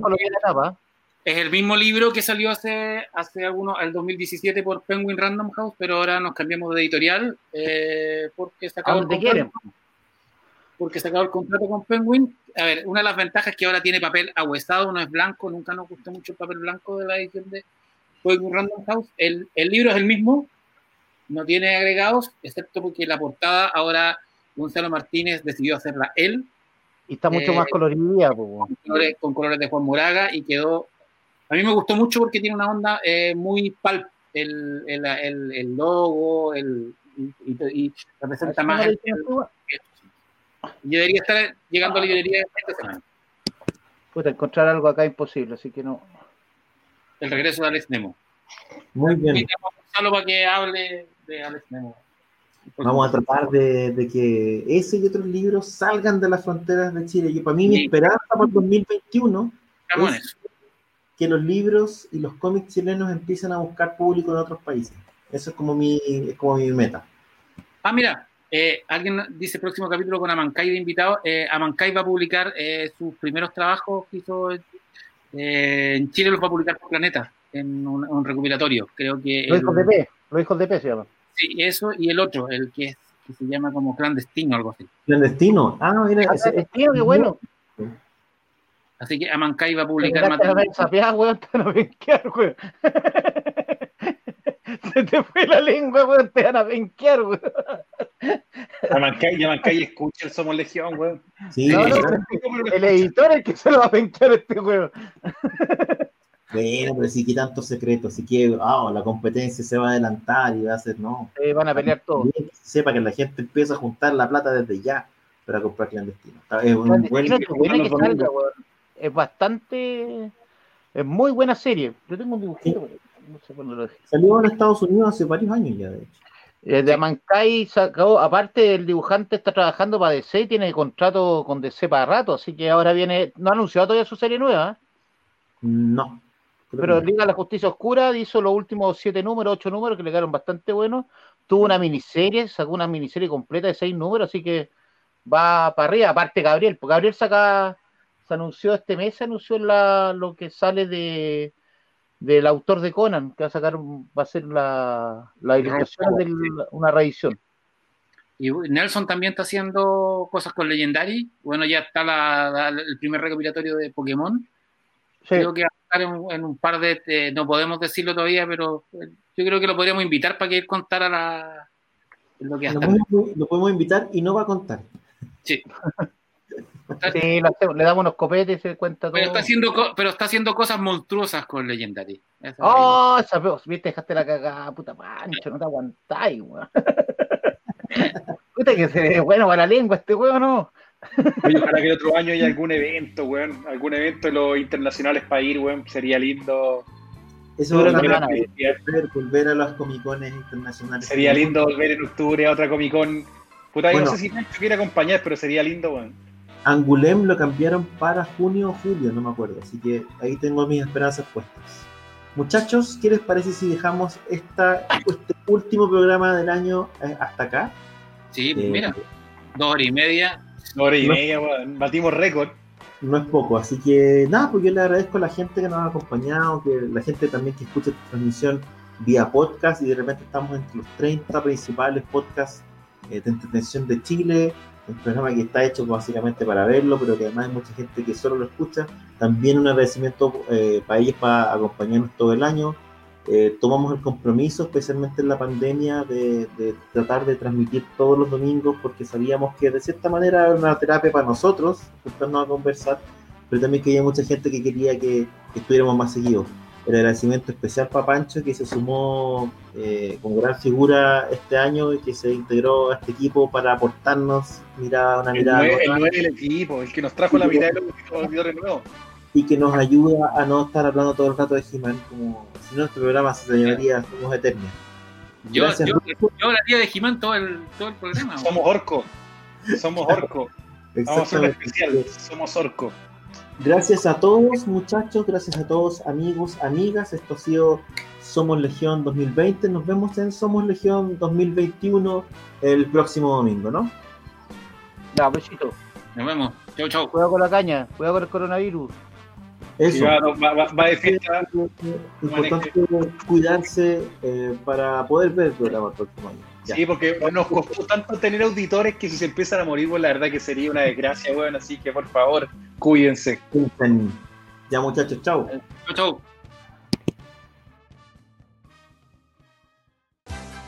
es el mismo libro que salió hace hace algunos el 2017 por Penguin Random House, pero ahora nos cambiamos de editorial eh, porque se A acabó el donde contrato. quieren. porque se acabó el contrato con Penguin. A ver, una de las ventajas es que ahora tiene papel ahuesado, no es blanco, nunca nos gustó mucho el papel blanco de la edición de Penguin Random House. El, el libro es el mismo, no tiene agregados, excepto porque la portada ahora Gonzalo Martínez decidió hacerla él, Y está mucho Eh, más colorida, con colores, con colores de Juan Moraga, y quedó... A mí me gustó mucho porque tiene una onda eh, muy pulp, el, el, el, el logo, el, y, y- representa más... el- debería estar llegando a la librería esta semana. Puta, encontrar algo acá imposible, así que no. El regreso de Alex Nemo. Muy bien. Gonzalo para que hable de Alex Nemo. Vamos a tratar de, de que ese y otros libros salgan de las fronteras de Chile. Y para mí, mi Sí. esperanza para el 2021 Estamos en es que los libros y los cómics chilenos empiecen a buscar público en otros países. Eso es como mi, es como mi meta. Ah, mira, eh, alguien dice próximo capítulo con Amancay de invitado. Eh, Amancay va a publicar eh, sus primeros trabajos que hizo eh, en Chile, los va a publicar por Planeta, en un, un recopilatorio. Creo que. Los el- hijos de P, los hijos de P se llaman. sí, eso y el otro, el que, es, que se llama como clandestino, algo así. Clandestino. Ah, mira, Ah, ese- es tío, qué bueno. Así que Amancay va a publicar Te [laughs] quedaste a sapear, weón, te van a penquear, weón. [laughs] Se te fue la lengua, weón, te van a penquear, weón. Amancay, Amancay escucha el Somos Legión, weón. Sí, No, no. El editor es el que se lo va a penquear a este weón. Bueno, pero si que tantos secretos, si que ah, la competencia se va a adelantar y va a ser, no. Eh, van a pelear todos. Que se sepa que la gente empieza a juntar la plata desde ya para comprar clandestino. Está- Es un buen- que los salga. Es bastante. Es muy buena serie. Yo tengo un dibujito, pero no sé cuándo lo dejé. Salió en Estados Unidos hace varios años ya, de hecho. Eh, de Mankai sacó, aparte el dibujante está trabajando para DC y tiene contrato con DC para rato, así que ahora viene, no ha anunciado todavía su serie nueva, ¿eh? No. pero no. Liga de la Justicia Oscura hizo los últimos siete números, ocho números que le quedaron bastante buenos, tuvo una miniserie, sacó una miniserie completa de seis números, así que va para arriba, aparte Gabriel, porque Gabriel saca, se anunció este mes, se anunció la, lo que sale de del autor de Conan, que va a sacar, va a ser la, la ilustración de una reedición. Y Nelson también está haciendo cosas con Legendary. Bueno, ya está la- la- el primer recopilatorio de Pokémon. Sí. Creo que va a estar en, en un par de. eh, no podemos decirlo todavía, pero eh, yo creo que lo podríamos invitar para que él contara la, lo que a Lo podemos, lo podemos invitar y no va a contar. Sí. [laughs] Sí, lo hacemos, le damos unos copetes y se cuenta todo. Pero está, haciendo, co- pero está haciendo cosas monstruosas con Legendary. ¡Oh! Esa viste, dejaste la cagada, puta pancho, no te aguantáis, weón. [laughs] Puta que se ve bueno para la lengua este weón, ¿no? Oye, ojalá que el otro año haya algún evento, weón. Algún evento de los internacionales para ir, weón. Sería lindo. Eso Sería volver, volver a las comicones internacionales. sería lindo volver en octubre a otra Comic Con. Puta, yo Bueno. no sé si Nacho quiere acompañar, pero sería lindo, weón. Angulem lo cambiaron para junio o julio, no me acuerdo. Así que ahí tengo mis esperanzas puestas. Muchachos, ¿qué les parece si dejamos esta, este último programa del año eh, hasta acá? Sí, Eh, mira, dos horas y media. Una hora y No. media, weón. Batimos récord. no es poco, así que nada, pues yo le agradezco a la gente que nos ha acompañado, que la gente también que escucha esta transmisión vía podcast y de repente estamos entre los 30 principales podcasts eh, de entretención de Chile, un programa que está hecho básicamente para verlo, pero que además hay mucha gente que solo lo escucha. También un agradecimiento eh, para ellos para acompañarnos todo el año. Eh, tomamos el compromiso, especialmente en la pandemia, de, tratar de transmitir todos los domingos, porque sabíamos que de cierta manera era una terapia para nosotros, juntarnos a conversar, pero también que había mucha gente que quería que, que estuviéramos más seguidos. El agradecimiento especial para Pancho, que se sumó eh, con gran figura este año y que se integró a este equipo para aportarnos mirada, una El mirada nueve, el nueve del equipo, el que nos trajo la mitad de los auditores nuevos. y que nos ayuda a no estar hablando todo el rato de He-Man, como si no nuestro programa se llamaría Somos Eternia. Yo, Gracias, yo, yo hablaría de Jimán todo el, todo el programa. Somos orco. Somos orco. [laughs] Vamos a hacer un especial. Somos orco. Gracias a todos, muchachos, gracias a todos, amigos, amigas. Esto ha sido Somos Legión 2020. Nos vemos en Somos Legión 2021 el próximo domingo, ¿no? Ya, besito. Nos vemos. Chau, chau. Cuidado con la caña, cuidado con el coronavirus. Eso. va, va, va- va de fiesta. Importante cuidarse eh, para poder ver el programa el próximo año. Ya. Sí, porque nos costó tanto tener auditores que si se empiezan a morir, pues la verdad que sería una desgracia, weón. Así que por favor, cuídense. Ya, muchachos, chao. Chau, chau.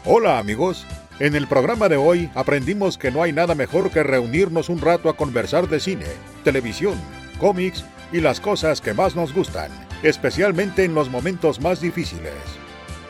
Hola amigos, en el programa de hoy aprendimos que no hay nada mejor que reunirnos un rato a conversar de cine, televisión, cómics y las cosas que más nos gustan, especialmente en los momentos más difíciles.